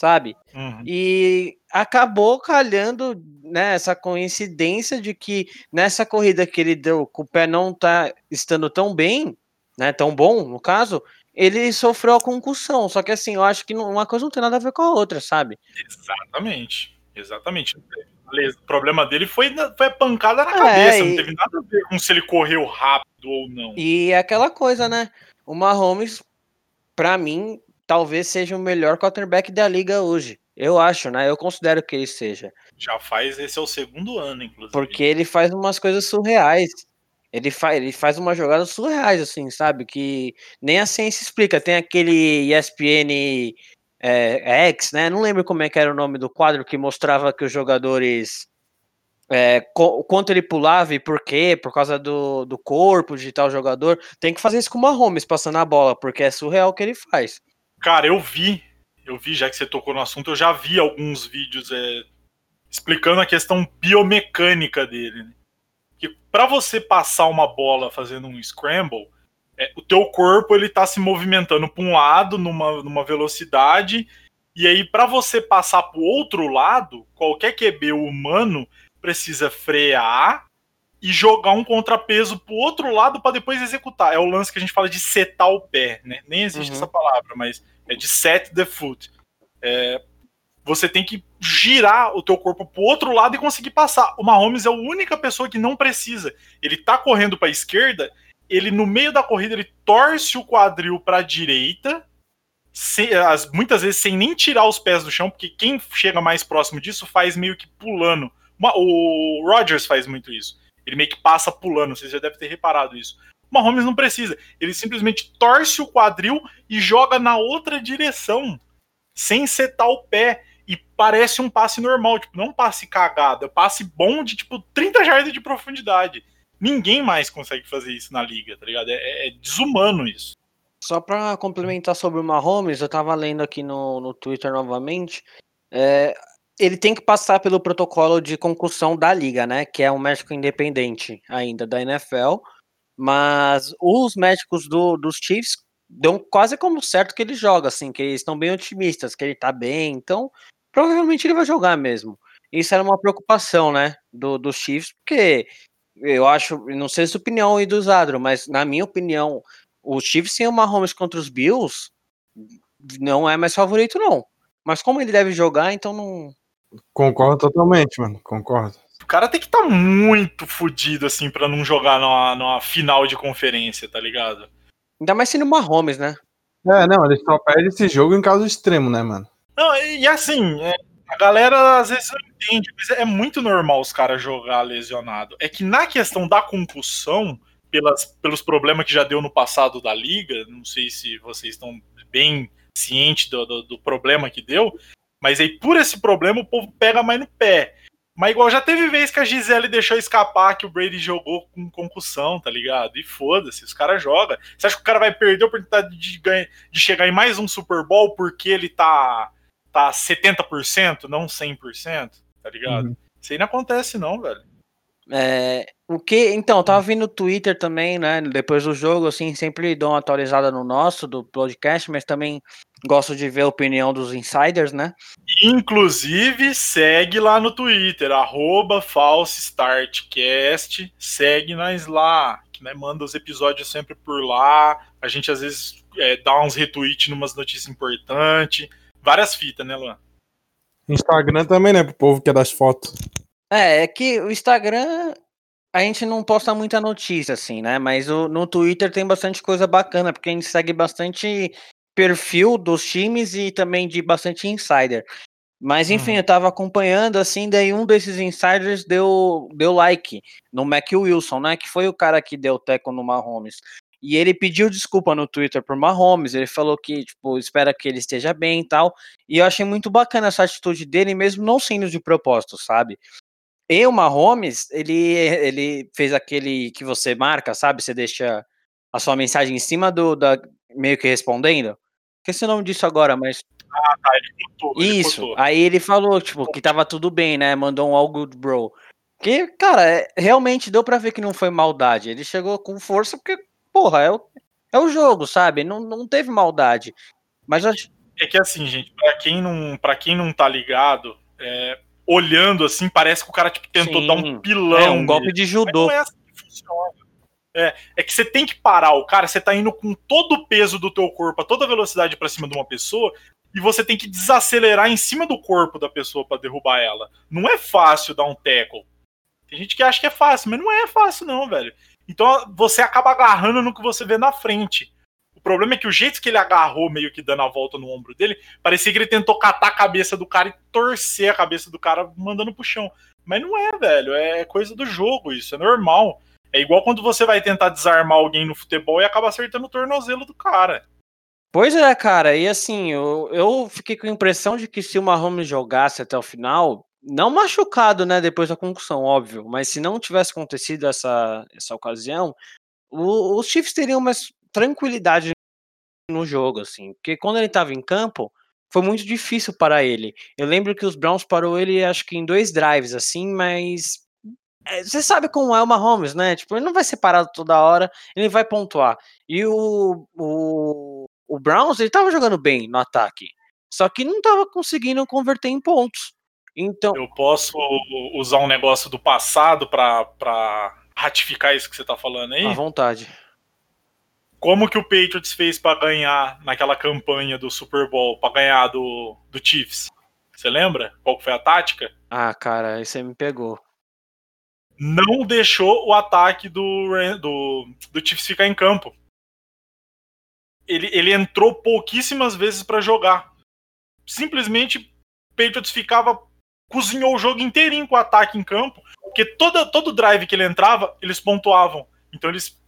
sabe? Uhum. E acabou calhando né, essa coincidência de que nessa corrida que ele deu, com o pé não tá estando tão bem, né, tão bom no caso, ele sofreu a concussão. Só que assim, eu acho que uma coisa não tem nada a ver com a outra, sabe? Exatamente, exatamente. O problema dele foi, foi a pancada na é, cabeça, e... não teve nada a ver com se ele correu rápido ou não. E é aquela coisa, né? O Mahomes, para mim, talvez seja o melhor quarterback da liga hoje. Eu acho, né? Eu considero que ele seja. Já faz, esse é o segundo ano, inclusive. Porque ele faz umas coisas surreais. Ele faz, ele faz umas jogadas surreais, assim, sabe? Que nem a ciência explica. Tem aquele ESPN é, X, né? Não lembro como é que era o nome do quadro que mostrava que os jogadores. É, o quanto ele pulava e por quê, por causa do, do corpo de tal jogador. Tem que fazer isso com o Mahomes passando a bola, porque é surreal o que ele faz. Cara, eu vi, eu vi, já que você tocou no assunto, eu já vi alguns vídeos é, explicando a questão biomecânica dele. Né? Que para você passar uma bola fazendo um scramble, É, o teu corpo ele tá se movimentando para um lado numa, numa velocidade e aí para você passar para o outro lado, qualquer QB humano precisa frear e jogar um contrapeso pro outro lado para depois executar. É o lance que a gente fala de setar o pé, né? Nem existe uhum. essa palavra, mas é de set the foot. É, você tem que girar o teu corpo pro outro lado e conseguir passar. O Mahomes é a única pessoa que não precisa. Ele tá correndo para a esquerda, ele no meio da corrida ele torce o quadril para a direita, sem, as, muitas vezes sem nem tirar os pés do chão, porque quem chega mais próximo disso faz meio que pulando. O Rodgers faz muito isso. Ele meio que passa pulando, você já deve ter reparado isso. O Mahomes não precisa. Ele simplesmente torce o quadril e joga na outra direção, sem setar o pé. E parece um passe normal, tipo, não um passe cagado, é um passe bom de tipo 30 jardas de profundidade. Ninguém mais consegue fazer isso na liga, tá ligado? É, é desumano isso. Só para complementar sobre o Mahomes, eu tava lendo aqui no, no Twitter novamente. É, ele tem que passar pelo protocolo de concussão da liga, né? Que é um médico independente ainda da NFL. Mas os médicos do, dos Chiefs dão quase como certo que ele joga, assim, que eles estão bem otimistas, que ele tá bem. Então, provavelmente ele vai jogar mesmo. Isso era uma preocupação, né? Do, dos Chiefs, porque eu acho, não sei se a opinião aí do Zadro, mas na minha opinião, os Chiefs sem o Mahomes contra os Bills não é mais favorito, não. Mas como ele deve jogar, então não, Concordo totalmente, mano. Concordo. O cara tem que estar tá muito fodido, assim, para não jogar numa, numa final de conferência, tá ligado? Ainda mais sendo Mahomes, né? É, não, ele só perde esse jogo em caso extremo, né, mano? Não, e, e assim, é, a galera às vezes não entende, mas é muito normal os caras jogar lesionado. É que na questão da concussão, pelas, pelos problemas que já deu no passado da liga, não sei se vocês estão bem cientes do, do, do problema que deu, mas aí, por esse problema, o povo pega mais no pé. Mas igual já teve vez que a Gisele deixou escapar que o Brady jogou com concussão, tá ligado? E foda-se, os caras jogam. Você acha que o cara vai perder a oportunidade de, ganha, de chegar em mais um Super Bowl porque ele tá, tá 70%, não 100%, tá ligado? Uhum. Isso aí não acontece não, velho. É, o que, então, tava vindo no Twitter também, né? Depois do jogo, assim, sempre dou uma atualizada no nosso, do podcast, mas também gosto de ver a opinião dos insiders, né? Inclusive, segue lá no Twitter, arroba FalseStartCast, segue nós lá, que né, manda os episódios sempre por lá. A gente às vezes é, dá uns retweets numas notícias importantes. Várias fitas, né, Luan? Instagram também, né? Pro povo que é das fotos. É, é que o Instagram a gente não posta muita notícia, assim, né? Mas o, no Twitter tem bastante coisa bacana, porque a gente segue bastante perfil dos times e também de bastante insider. Mas enfim, uhum. eu tava acompanhando assim, daí um desses insiders deu, deu like no Mac Wilson, né? Que foi o cara que deu teco no Mahomes. E ele pediu desculpa no Twitter pro Mahomes, ele falou que, tipo, espera que ele esteja bem e tal. E eu achei muito bacana essa atitude dele, mesmo não sendo de propósito, sabe? E o Mahomes, ele, ele fez aquele que você marca, sabe? Você deixa a sua mensagem em cima do da, meio que respondendo. Esqueci o nome disso agora, mas. Ah, tá, ele botou, Isso. Ele Aí ele falou, tipo, que tava tudo bem, né? Mandou um all good bro. Que, cara, é, realmente deu pra ver que não foi maldade. Ele chegou com força porque, porra, é o, é o jogo, sabe? Não, não teve maldade. Mas acho. É que assim, gente, pra quem não, pra quem não tá ligado, é, olhando assim, parece que o cara tipo, tentou Sim, dar um pilão. É um golpe de judô. Mas não é assim que funciona. É, é que você tem que parar o cara, você tá indo com todo o peso do teu corpo, a toda a velocidade para cima de uma pessoa, e você tem que desacelerar em cima do corpo da pessoa para derrubar ela. Não é fácil dar um tackle. Tem gente que acha que é fácil, mas não é fácil não, velho. Então você acaba agarrando no que você vê na frente. O problema é que o jeito que ele agarrou, meio que dando a volta no ombro dele, parecia que ele tentou catar a cabeça do cara e torcer a cabeça do cara mandando pro chão. Mas não é, velho. É coisa do jogo, isso. É normal. É igual quando você vai tentar desarmar alguém no futebol e acaba acertando o tornozelo do cara. Pois é, cara. E assim, eu, eu fiquei com a impressão de que se o Mahomes jogasse até o final, não machucado, né, depois da concussão, óbvio, mas se não tivesse acontecido essa, essa ocasião, o, os Chiefs teriam mais tranquilidade no jogo, assim, porque quando ele estava em campo, foi muito difícil para ele. Eu lembro que os Browns parou ele, acho que em dois drives, assim, mas é, você sabe como é o Mahomes, né? Tipo, ele não vai ser parado toda hora, ele vai pontuar. E o, o, o Browns, ele tava jogando bem no ataque, só que não tava conseguindo converter em pontos. Então, Eu posso usar um negócio do passado pra ratificar isso que você tá falando aí? à vontade. Como que o Patriots fez pra ganhar naquela campanha do Super Bowl, pra ganhar do, do Chiefs? Você lembra qual foi a tática? Ah, cara, aí você me pegou. Não deixou o ataque do, do, do Chiefs ficar em campo. Ele, ele entrou pouquíssimas vezes pra jogar. Simplesmente o Patriots ficava cozinhou o jogo inteirinho com o ataque em campo, porque toda, todo drive que ele entrava, eles pontuavam. Então eles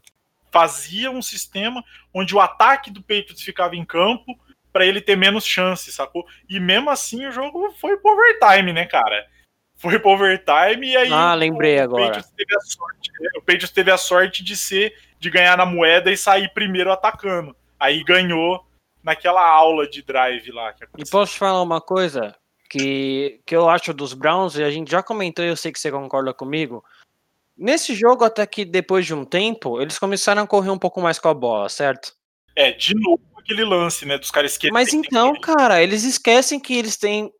faziam um sistema onde o ataque do Patriots ficava em campo pra ele ter menos chance, sacou? E mesmo assim o jogo foi pro overtime, né, cara? Foi pro overtime e aí Ah, lembrei o agora. Patriots teve a sorte, o Patriots teve a sorte de ser de ganhar na moeda e sair primeiro atacando. Aí ganhou naquela aula de drive lá que E posso te falar uma coisa que, que eu acho dos Browns, e a gente já comentou e eu sei que você concorda comigo. Nesse jogo, até que depois de um tempo, eles começaram a correr um pouco mais com a bola, certo? É, de novo aquele lance, né, dos caras esquecerem. Mas então, cara, eles esquecem que eles têm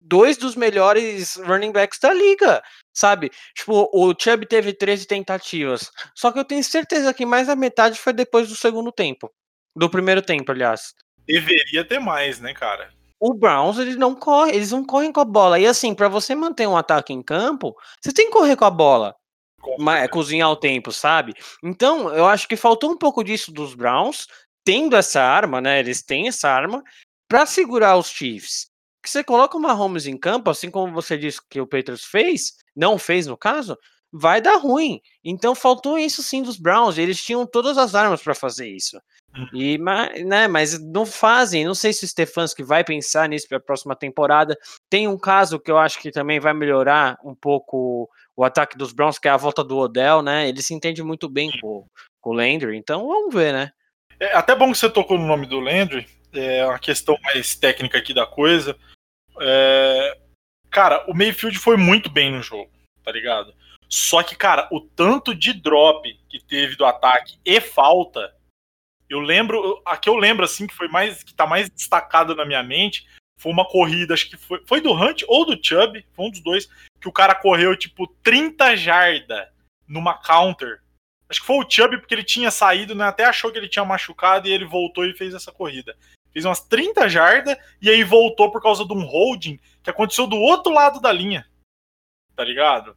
dois dos melhores running backs da liga, sabe? Tipo, o Chubb teve 13 tentativas. Só que eu tenho certeza que mais da metade foi depois do segundo tempo. Do primeiro tempo, aliás. Deveria ter mais, né, cara? O Browns, eles não correm, eles não correm com a bola. E assim, pra você manter um ataque em campo, você tem que correr com a bola. Cozinhar o tempo, sabe? Então, eu acho que faltou um pouco disso dos Browns, tendo essa arma, né? Eles têm essa arma pra segurar os Chiefs. Que você coloca o Mahomes em campo, assim como você disse que o Patriots fez, não fez no caso, vai dar ruim. Então faltou isso sim dos Browns. Eles tinham todas as armas pra fazer isso. E, ma- né, mas não fazem. Não sei se o Stefanski vai pensar nisso para a próxima temporada. Tem um caso que eu acho que também vai melhorar um pouco o ataque dos Browns, que é a volta do Odell, né? Ele se entende muito bem com, com o Landry, então vamos ver, né? É até bom que você tocou no nome do Landry, é uma questão mais técnica aqui da coisa. É, Cara, o Mayfield foi muito bem no jogo, tá ligado? Só que, cara, o tanto de drop que teve do ataque e falta, eu lembro, a que eu lembro assim que foi mais que tá mais destacado na minha mente, foi uma corrida, acho que foi, foi do Hunt ou do Chubb, foi um dos dois, que o cara correu tipo 30 jarda numa counter. Acho que foi o Chubb porque ele tinha saído, né, até achou que ele tinha machucado e ele voltou e fez essa corrida. Fez umas 30 jardas e aí voltou por causa de um holding que aconteceu do outro lado da linha. Tá ligado?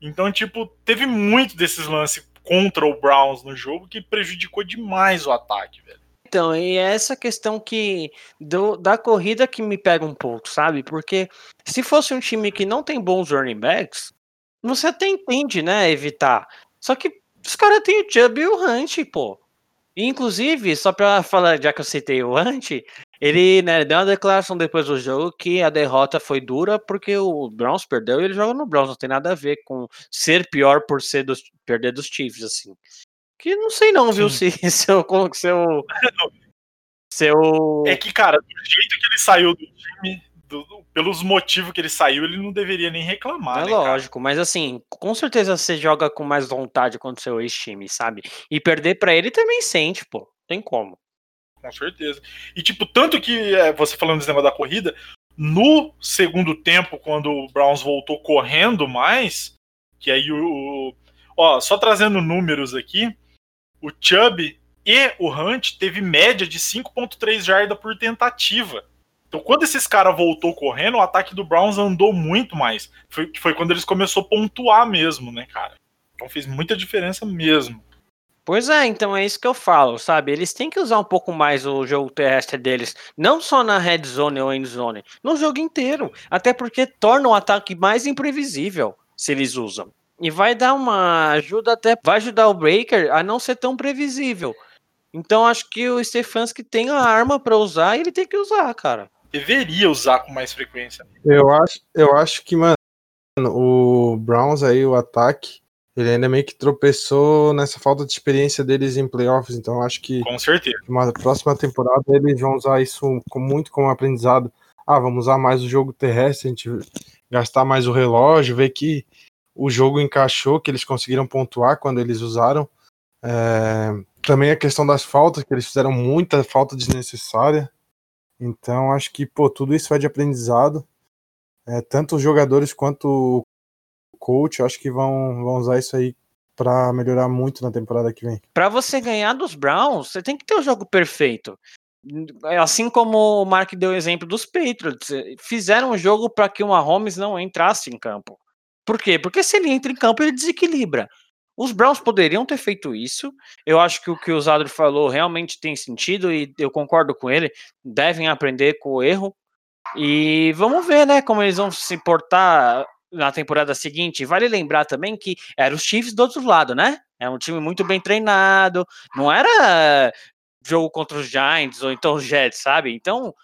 Então, tipo, teve muito desses lances contra o Browns no jogo que prejudicou demais o ataque, velho. Então, e é essa questão que do- da corrida que me pega um pouco, sabe? Porque se fosse um time que não tem bons running backs, você até entende, né, evitar. Só que os caras têm o Chubb e o Hunt, pô. E, inclusive, só pra falar, já que eu citei o Hunt, ele né, deu uma declaração depois do jogo que a derrota foi dura porque o Browns perdeu e ele joga no Browns, não tem nada a ver com ser pior por ser dos, perder dos Chiefs, assim. Que não sei não, viu, se, se eu... Se eu se eu... É que, cara, do jeito que ele saiu do time, do- do- pelos motivos que ele saiu, ele não deveria nem reclamar, É né, cara? lógico, mas assim, com certeza você joga com mais vontade contra o seu ex-time, sabe? E perder pra ele também sente, pô. Tem como. Com certeza. E, tipo, tanto que é, você falando desse negócio da corrida, no segundo tempo, quando o Browns voltou correndo mais, que aí o. o- Ó, só trazendo números aqui, o Chubb e o Hunt teve média de 5,3 jarda por tentativa. Então, quando esses caras voltou correndo, o ataque do Browns andou muito mais. Foi, foi quando eles começaram a pontuar mesmo, né, cara? Então fez muita diferença mesmo. Pois é, então é isso que eu falo, sabe? Eles têm que usar um pouco mais o jogo terrestre deles, não só na red zone ou end zone, no jogo inteiro. Até porque torna o ataque mais imprevisível se eles usam. E vai dar uma ajuda até, vai ajudar o Breaker a não ser tão previsível. Então acho que o Stefanski tem a arma pra usar e ele tem que usar, cara. Deveria usar com mais frequência. Eu acho, eu acho que, mano, o Browns aí, o ataque, ele ainda meio que tropeçou nessa falta de experiência deles em playoffs. Então eu acho que Com certeza. na próxima temporada eles vão usar isso com, muito como aprendizado. Ah, vamos usar mais o jogo terrestre, a gente gastar mais o relógio, ver que o jogo encaixou, que eles conseguiram pontuar quando eles usaram. É, também a questão das faltas, que eles fizeram muita falta desnecessária. Então acho que pô, tudo isso vai de aprendizado. É, tanto os jogadores quanto o coach, acho que vão, vão usar isso aí para melhorar muito na temporada que vem. Para você ganhar dos Browns, você tem que ter o jogo perfeito. Assim como o Mark deu o exemplo dos Patriots, fizeram um jogo para que o Mahomes não entrasse em campo. Por quê? Porque se ele entra em campo, ele desequilibra. Os Browns poderiam ter feito isso. Eu acho que o que o Zadro falou realmente tem sentido e eu concordo com ele. Devem aprender com o erro. E vamos ver, né, como eles vão se portar na temporada seguinte. Vale lembrar também que eram os Chiefs do outro lado, né? É um time muito bem treinado. Não era jogo contra os Giants ou então os Jets, sabe? Então,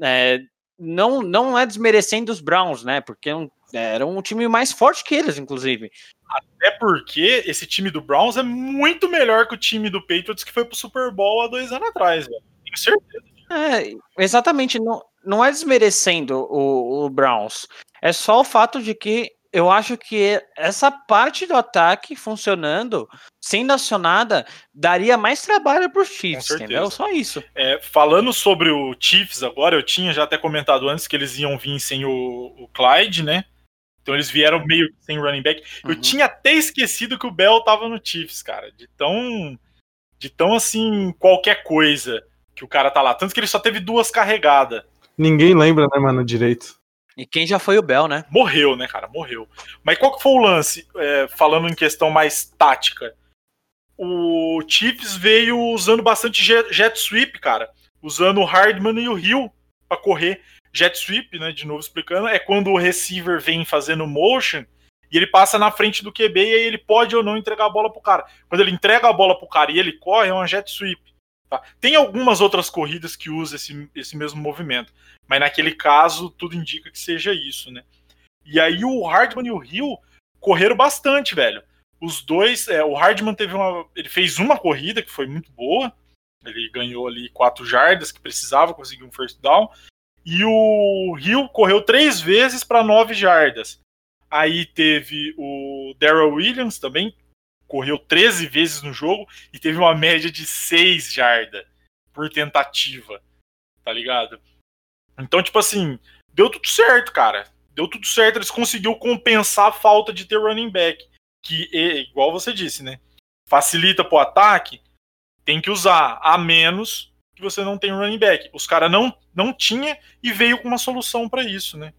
é, não, não é desmerecendo os Browns, né? Porque era um time mais forte que eles, inclusive. Até porque esse time do Browns é muito melhor que o time do Patriots que foi pro Super Bowl há dois anos atrás, velho. Tenho certeza. É, exatamente. Não, não é desmerecendo o, o Browns. É só o fato de que eu acho que essa parte do ataque funcionando, sendo acionada, daria mais trabalho para os Chiefs, entendeu? Só isso. É, falando sobre o Chiefs agora, eu tinha já até comentado antes que eles iam vir sem o, o Clyde, né? Então eles vieram meio sem running back. Uhum. Eu tinha até esquecido que o Bell tava no Chiefs, cara. De tão. De tão assim, qualquer coisa que o cara tá lá. Tanto que ele só teve duas carregadas. Ninguém lembra, né, mano, direito. E quem já foi o Bell, né? Morreu, né, cara? Morreu. Mas qual que foi o lance? É, falando em questão mais tática. O Chiefs veio usando bastante jet, jet sweep, cara. Usando o Hardman e o Hill para correr jet sweep, né, de novo explicando, é quando o receiver vem fazendo motion e ele passa na frente do QB e aí ele pode ou não entregar a bola pro cara. Quando ele entrega a bola pro cara e ele corre, é uma jet sweep. Tá? Tem algumas outras corridas que usam esse, esse mesmo movimento, mas naquele caso tudo indica que seja isso, né? E aí o Hardman e o Hill correram bastante, velho. Os dois, é, o Hardman teve uma, ele fez uma corrida que foi muito boa, ele ganhou ali quatro jardas que precisava conseguir um first down. E o Hill correu três vezes para nove jardas. Aí teve o Daryl Williams também, correu 13 vezes no jogo e teve uma média de 6 jardas por tentativa. Tá ligado? Então, tipo assim, deu tudo certo, cara. Deu tudo certo. Eles conseguiram compensar a falta de ter running back. Que, igual você disse, né? Facilita pro ataque. Tem que usar. A menos que você não tem running back. Os caras não, não tinha e veio com uma solução para isso, né?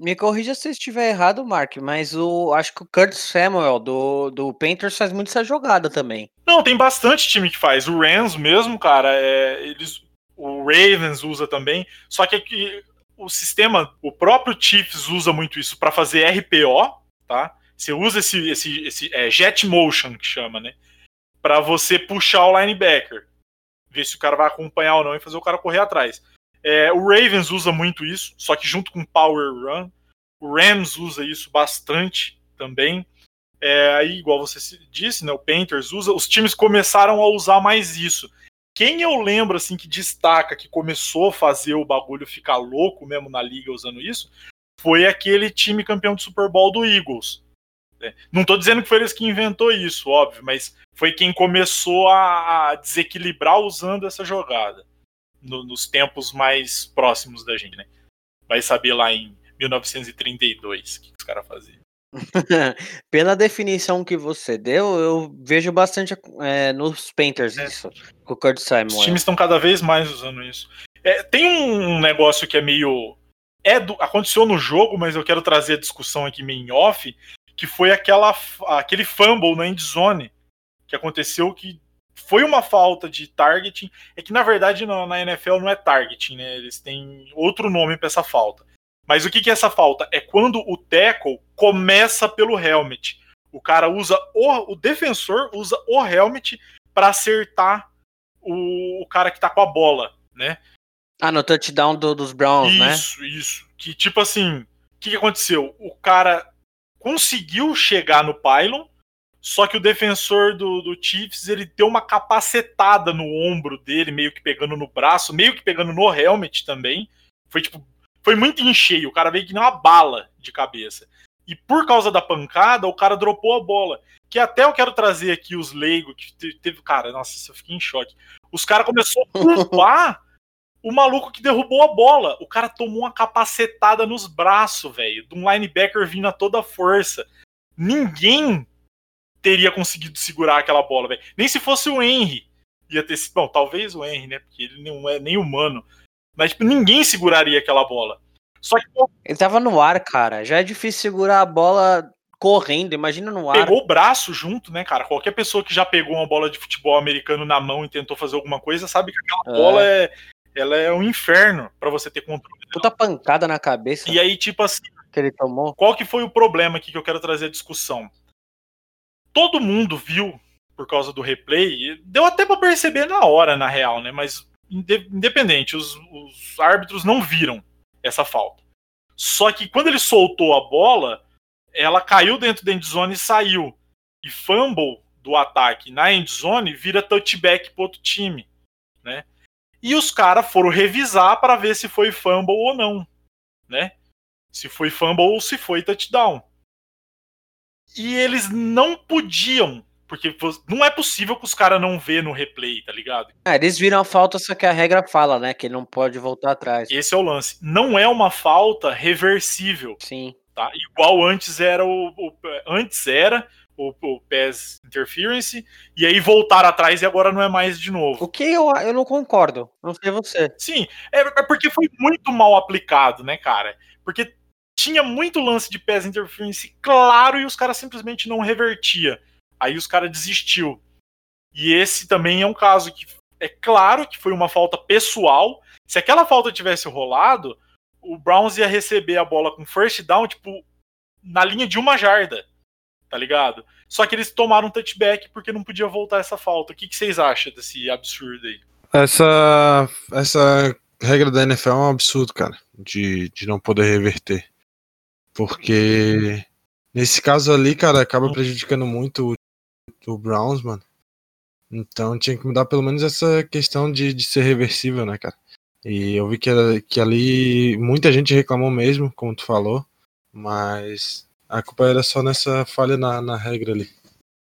Me corrija se estiver errado, Mark, mas o acho que o Kurt Samuel do, do Panthers faz muito essa jogada também. Não, tem bastante time que faz. O Rams mesmo, cara, é, eles, o Ravens usa também. Só que aqui, o sistema, o próprio Chiefs usa muito isso para fazer RPO, tá? Você usa esse, esse, esse é, jet motion que chama, né? Para você puxar o linebacker ver se o cara vai acompanhar ou não e fazer o cara correr atrás. É, o Ravens usa muito isso, só que junto com Power Run. O Rams usa isso bastante também. É, aí, igual você disse, né, o Panthers usa. Os times começaram a usar mais isso. Quem eu lembro assim que destaca, que começou a fazer o bagulho ficar louco mesmo na liga usando isso, foi aquele time campeão do Super Bowl do Eagles. É, não estou dizendo que foi eles que inventou isso, óbvio, mas foi quem começou a desequilibrar usando essa jogada no, nos tempos mais próximos da gente, né? Vai saber lá em 1932 o que, que os caras faziam. Pela definição que você deu, eu vejo bastante é, nos Painters é. isso, com o Kurt Simon. Os times estão cada vez mais usando isso. É, tem um negócio que é meio. É do, aconteceu no jogo, mas eu quero trazer a discussão aqui meio em off, que foi aquela, aquele fumble na end zone que aconteceu que foi uma falta de targeting. É que na verdade na, na NFL não é targeting, né? Eles têm outro nome para essa falta. Mas o que, que é essa falta? É quando o tackle começa pelo helmet. O cara usa o, o defensor usa o helmet para acertar o, o, cara que tá com a bola, né? Ah, no touchdown do, dos Browns, isso, né? Isso, isso. Que tipo assim, o que, que aconteceu? O cara conseguiu chegar no pylon, só que o defensor do, do Chiefs, ele deu uma capacetada no ombro dele, meio que pegando no braço, meio que pegando no helmet também. Foi tipo, foi muito em cheio, o cara veio que nem uma bala de cabeça. E por causa da pancada, o cara dropou a bola. Que até eu quero trazer aqui os leigos que teve. Cara, nossa, eu fiquei em choque. Os caras começaram a culpar o maluco que derrubou a bola. O cara tomou uma capacetada nos braços, velho. De um linebacker vindo a toda força. Ninguém teria conseguido segurar aquela bola, velho. Nem se fosse o Henry. Ia ter sido. Bom, talvez o Henry, né? Porque ele não é nem humano. Mas tipo, ninguém seguraria aquela bola. Só que. Ele tava no ar, cara. Já é difícil segurar a bola correndo, imagina no ar. Pegou o braço junto, né, cara? Qualquer pessoa que já pegou uma bola de futebol americano na mão e tentou fazer alguma coisa sabe que aquela é. bola é, ela é um inferno para você ter controle. Puta pancada na cabeça. E aí, tipo assim. Que ele tomou. Qual que foi o problema aqui que eu quero trazer a discussão? Todo mundo viu, por causa do replay, deu até para perceber na hora, na real, né? Mas independente, os, os árbitros não viram essa falta. Só que quando ele soltou a bola, ela caiu dentro da endzone e saiu. E fumble do ataque na endzone vira touchback pro outro time, né? E os caras foram revisar para ver se foi fumble ou não, né? Se foi fumble ou se foi touchdown. E eles não podiam porque não é possível que os caras não vê no replay, tá ligado? É, eles viram a falta, só que a regra fala, né? Que ele não pode voltar atrás. Esse é o lance. Não é uma falta reversível. Sim. Tá? Igual antes era o, o antes era o, o PES Interference, e aí voltar atrás e agora não é mais de novo. O que eu, eu não concordo, não sei você. Sim, é, é porque foi muito mal aplicado, né, cara? Porque tinha muito lance de PES Interference claro e os caras simplesmente não revertia. Aí os caras desistiu. E esse também é um caso que é claro que foi uma falta pessoal. Se aquela falta tivesse rolado, o Browns ia receber a bola com first down, tipo, na linha de uma jarda. Tá ligado? Só que eles tomaram um touchback porque não podia voltar essa falta. O que, que vocês acham desse absurdo aí? Essa, essa regra da NFL é um absurdo, cara, de, de não poder reverter. Porque nesse caso ali, cara, acaba prejudicando muito do Browns, mano. Então tinha que mudar pelo menos essa questão de, de ser reversível, né, cara? E eu vi que, era, que ali muita gente reclamou mesmo, como tu falou, mas a culpa era só nessa falha na, na regra ali.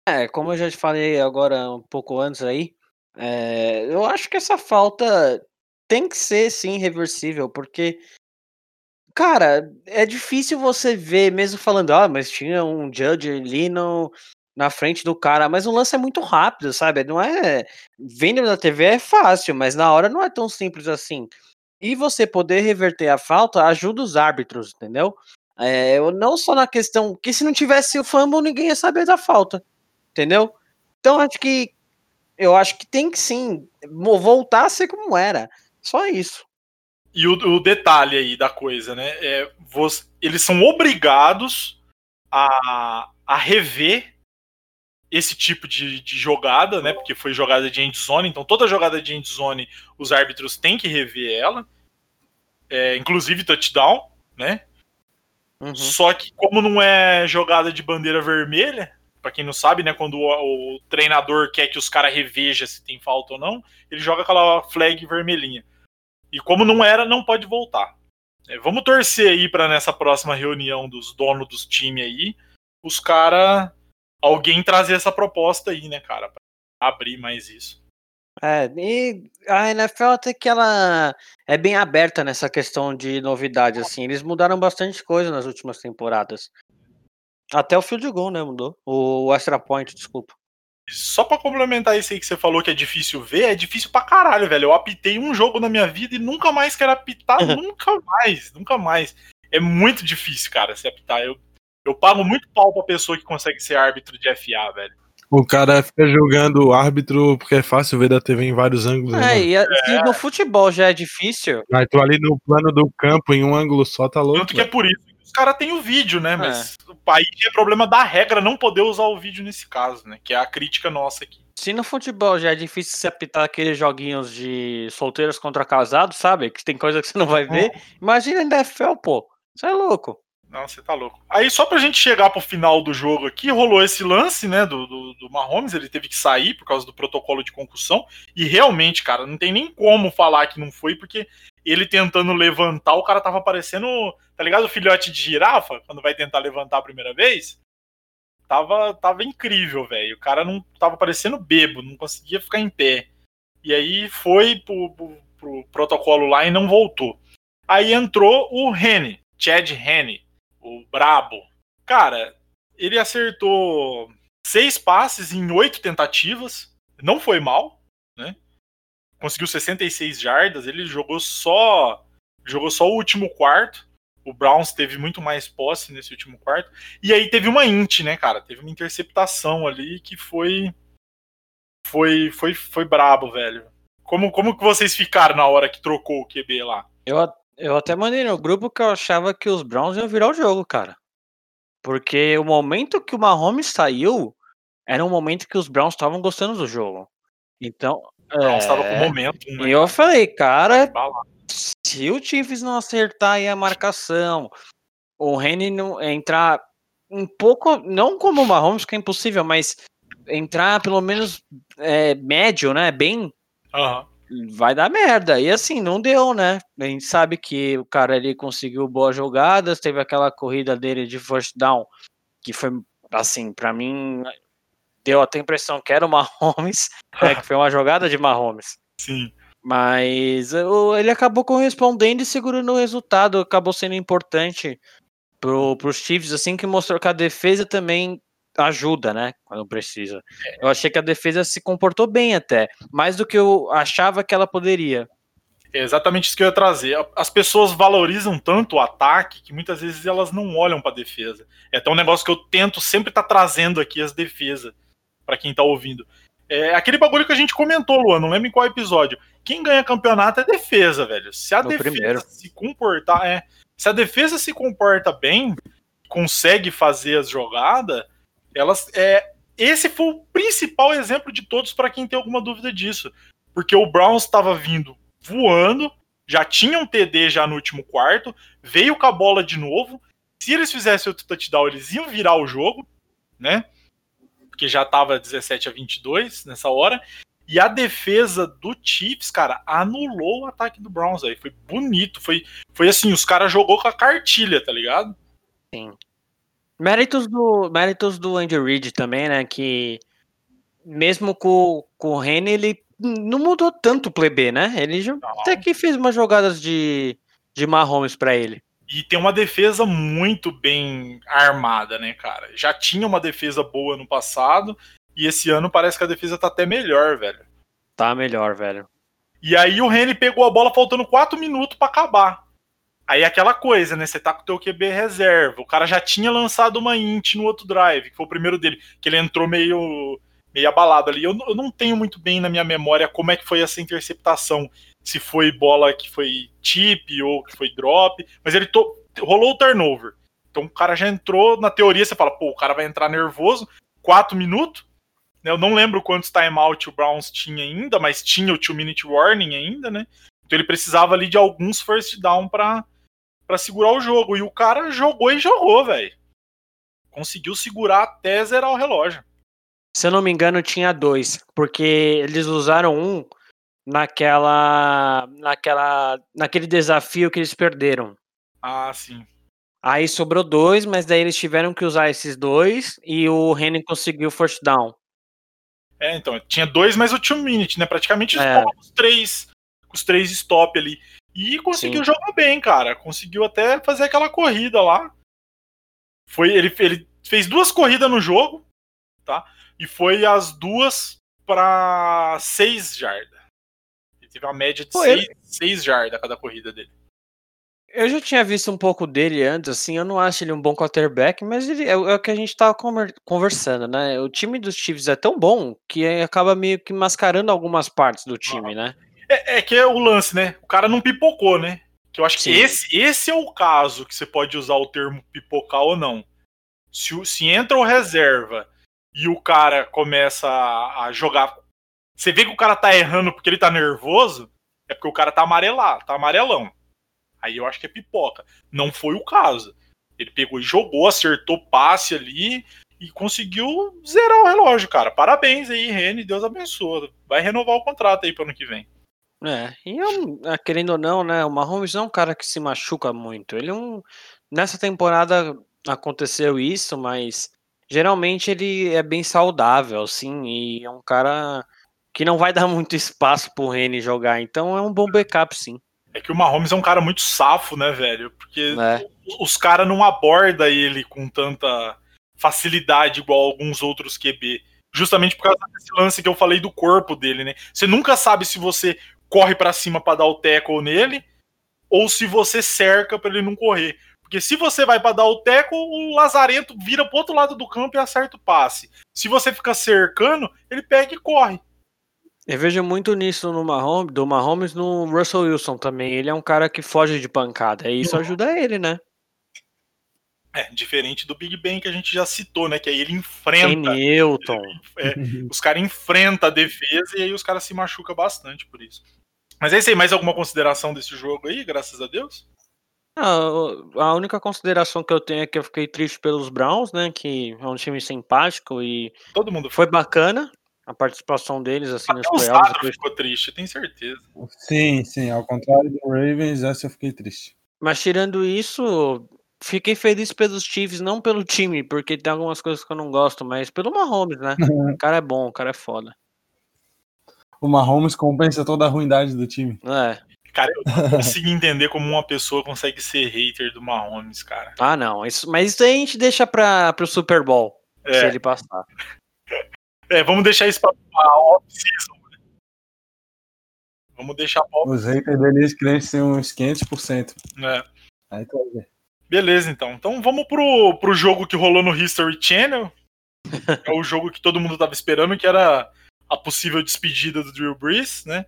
É, como eu já te falei agora um pouco antes aí, é, eu acho que essa falta tem que ser sim reversível, porque cara, é difícil você ver, mesmo falando, ah, mas tinha um judge ali no, na frente do cara, mas o lance é muito rápido, sabe? Não é. Vendo na TV é fácil, mas na hora não é tão simples assim. E você poder reverter a falta ajuda os árbitros, entendeu? É, não só na questão que se não tivesse o fumble, ninguém ia saber da falta, entendeu? Então acho que eu acho que tem que sim voltar a ser como era, só isso. E o, o detalhe aí da coisa, né? É, eles são obrigados a, a rever esse tipo de, de, jogada, né? Porque foi jogada de endzone, então toda jogada de endzone os árbitros têm que rever ela, é, inclusive touchdown, né? Uhum. Só que como não é jogada de bandeira vermelha, para quem não sabe, né, quando o, o treinador quer que os caras revejam se tem falta ou não, ele joga aquela flag vermelhinha. E como não era, não pode voltar. É, vamos torcer aí para nessa próxima reunião dos donos dos times aí, os caras alguém trazer essa proposta aí, né, cara, pra abrir mais isso. É, e a NFL até que ela é bem aberta nessa questão de novidade, assim. Eles mudaram bastante coisa nas últimas temporadas. Até o field goal, né, mudou. O extra point, desculpa. Só pra complementar isso aí que você falou que é difícil ver, é difícil pra caralho, velho. Eu apitei um jogo na minha vida e nunca mais quero apitar, nunca mais, nunca mais. É muito difícil, cara, se apitar. Eu eu pago muito pau pra pessoa que consegue ser árbitro de FA, velho. O cara fica julgando o árbitro porque é fácil ver da TV em vários ângulos. Né, é, e, a, é. no futebol já é difícil. Mas tu ali no plano do campo, em um ângulo só, tá louco. Tanto que é por isso que os caras têm o vídeo, né? Mas é. o país é problema da regra não poder usar o vídeo nesse caso, né? Que é a crítica nossa aqui. Se no futebol já é difícil se apitar aqueles joguinhos de solteiros contra casados, sabe? Que tem coisa que você não vai ver. Hum. Imagina em NFL, pô. Você é louco. Não, você tá louco. Aí, só pra gente chegar pro final do jogo aqui, rolou esse lance, né, do, do, do, Mahomes, ele teve que sair por causa do protocolo de concussão, e realmente, cara, não tem nem como falar que não foi, porque ele tentando levantar, o cara tava parecendo, tá ligado? O filhote de girafa, quando vai tentar levantar a primeira vez. Tava, tava incrível, velho. O cara não tava parecendo bebo, não conseguia ficar em pé. E aí foi pro, pro, pro protocolo lá e não voltou. Aí entrou o Rene, Chad Rene, o brabo. Cara, ele acertou seis passes em oito tentativas. Não foi mal, né? Conseguiu 66 jardas. Ele jogou só jogou só o último quarto. O Browns teve muito mais posse nesse último quarto. E aí teve uma int, né, cara? Teve uma interceptação ali que foi foi foi foi brabo, velho. Como como que vocês ficaram na hora que trocou o QB lá? Eu, eu até mandei no grupo que eu achava que os Browns iam virar o jogo, cara. Porque o momento que o Mahomes saiu era um momento que os Browns estavam gostando do jogo. Então. O Browns estava é... com momento. Né? E eu falei, cara, se o Chiefs não acertar aí a marcação, o Rene não entrar um pouco, não como o Mahomes, que é impossível, mas entrar pelo menos é, médio, né? Bem. Uhum. Vai dar merda. E assim, não deu, né? A gente sabe que o cara ali conseguiu boas jogadas, teve aquela corrida dele de first down, que foi, assim, para mim, deu até a impressão que era o Mahomes, né, que foi uma jogada de Mahomes. Sim. Mas ele acabou correspondendo e segurando o resultado, acabou sendo importante pro, pros Chiefs, assim que mostrou que a defesa também ajuda, né, quando precisa. Eu achei que a defesa se comportou bem até, mais do que eu achava que ela poderia. É exatamente isso que eu ia trazer. As pessoas valorizam tanto o ataque que muitas vezes elas não olham para a defesa. É até um negócio que eu tento sempre estar tá trazendo aqui as defesas para quem tá ouvindo. É aquele bagulho que a gente comentou, Luan, não lembro em qual episódio. Quem ganha campeonato é defesa, velho. Se a no defesa primeiro. se comportar, é, se a defesa se comporta bem, consegue fazer as jogadas, elas é esse foi o principal exemplo de todos para quem tem alguma dúvida disso, porque o Browns estava vindo voando, já tinha um TD já no último quarto, veio com a bola de novo. Se eles fizessem outro touchdown, eles iam virar o jogo, né? porque já estava 17 a 22 nessa hora. E a defesa do Chiefs, cara, anulou o ataque do Browns aí. Foi bonito. Foi, foi assim, os caras jogou com a cartilha, tá ligado? Sim. Méritos do, méritos do Andy Reid também, né? Que mesmo com, com o Rene, ele não mudou tanto o plebe, né? Ele já, até que fez umas jogadas de, de Mahomes para ele. E tem uma defesa muito bem armada, né, cara? Já tinha uma defesa boa no passado, e esse ano parece que a defesa tá até melhor, velho. Tá melhor, velho. E aí o Reni pegou a bola faltando 4 minutos para acabar. Aí aquela coisa, né? Você tá com o teu QB reserva. O cara já tinha lançado uma int no outro drive, que foi o primeiro dele, que ele entrou meio meio abalado ali. Eu, eu não tenho muito bem na minha memória como é que foi essa interceptação se foi bola que foi tip ou que foi drop, mas ele to... rolou o turnover. Então o cara já entrou, na teoria você fala, pô, o cara vai entrar nervoso, quatro minutos. Né? Eu não lembro quantos timeout o Browns tinha ainda, mas tinha o two minute warning ainda, né? Então ele precisava ali de alguns first down para para segurar o jogo. E o cara jogou e jogou, velho. Conseguiu segurar até zerar o relógio. Se eu não me engano, tinha dois, porque eles usaram um naquela, naquela, naquele desafio que eles perderam. Ah, sim. Aí sobrou dois, mas daí eles tiveram que usar esses dois e o Renan conseguiu first down. É, então, tinha dois, mas o two minute, né? Praticamente é. os três, os três stop ali. E conseguiu Sim. jogar bem, cara. Conseguiu até fazer aquela corrida lá. Foi, ele, ele fez duas corridas no jogo, tá? E foi as duas para seis jardas. Teve uma média de 6 jardas a cada corrida dele. Eu já tinha visto um pouco dele antes, assim, eu não acho ele um bom quarterback, mas ele é, é o que a gente tava conversando, né? O time dos Chiefs é tão bom que acaba meio que mascarando algumas partes do time, né? É, é, que é o lance, né? O cara não pipocou, né? Que eu acho Sim. que esse, esse é o caso que você pode usar o termo pipocar ou não. Se, se entra o reserva e o cara começa a, a jogar você vê que o cara tá errando porque ele tá nervoso, é porque o cara tá amarelado, tá amarelão. Aí eu acho que é pipoca. Não foi o caso. Ele pegou e jogou, acertou passe ali e conseguiu zerar o relógio, cara. Parabéns aí, Rene, Deus abençoe. Vai renovar o contrato aí pro ano que vem. É, e eu, ah, querendo ou não, né, o Mahomes não é um cara que se machuca muito. Ele é um. Nessa temporada aconteceu isso, mas geralmente ele é bem saudável, assim, e é um cara que não vai dar muito espaço pro Rene jogar, então é um bom backup, sim. É que o Mahomes é um cara muito safo, né, velho? Porque É. os caras não abordam ele com tanta facilidade igual alguns outros QB. Justamente por causa desse lance que eu falei do corpo dele, né? Você nunca sabe se você corre pra cima pra dar o tackle nele ou se você cerca pra ele não correr. Porque se você vai pra dar o tackle, o Lazarento vira pro outro lado do campo e acerta o passe. Se você fica cercando, ele pega e corre. Eu vejo muito nisso no Mahomes, do Mahomes no Russell Wilson também. Ele é um cara que foge de pancada, e isso ajuda ele, né? É, diferente do Big Ben que a gente já citou, né? Que aí ele Ken enfrenta. Newton. Os caras enfrentam a defesa e aí os caras se machucam bastante por isso. Mas é isso aí, mais alguma consideração desse jogo aí, graças a Deus? Ah, a única consideração que eu tenho é que eu fiquei triste pelos Browns, né? Que é um time simpático e Todo mundo foi bacana a participação deles assim nos Até o playoffs. Depois- ficou triste, tenho certeza. Sim, sim, ao contrário do Ravens, essa eu fiquei triste. Mas tirando isso, fiquei feliz pelos Chiefs, não pelo time, porque tem algumas coisas que eu não gosto, mas pelo Mahomes, né? O cara é bom, o cara é foda. O Mahomes compensa toda a ruindade do time. É. Cara, eu não consigo entender como uma pessoa consegue ser hater do Mahomes, cara. Ah, não. Isso, mas isso aí a gente deixa pra, pro Super Bowl, se É, ele passar. é, vamos deixar isso pra, pra off-season. né? Vamos deixar pra off Os haters deles crescem uns 500%. né? Aí tu vai ver. Beleza, então. Então vamos pro, pro jogo que rolou no History Channel. É o jogo que todo mundo tava esperando, que era a possível despedida do Drew Brees, né?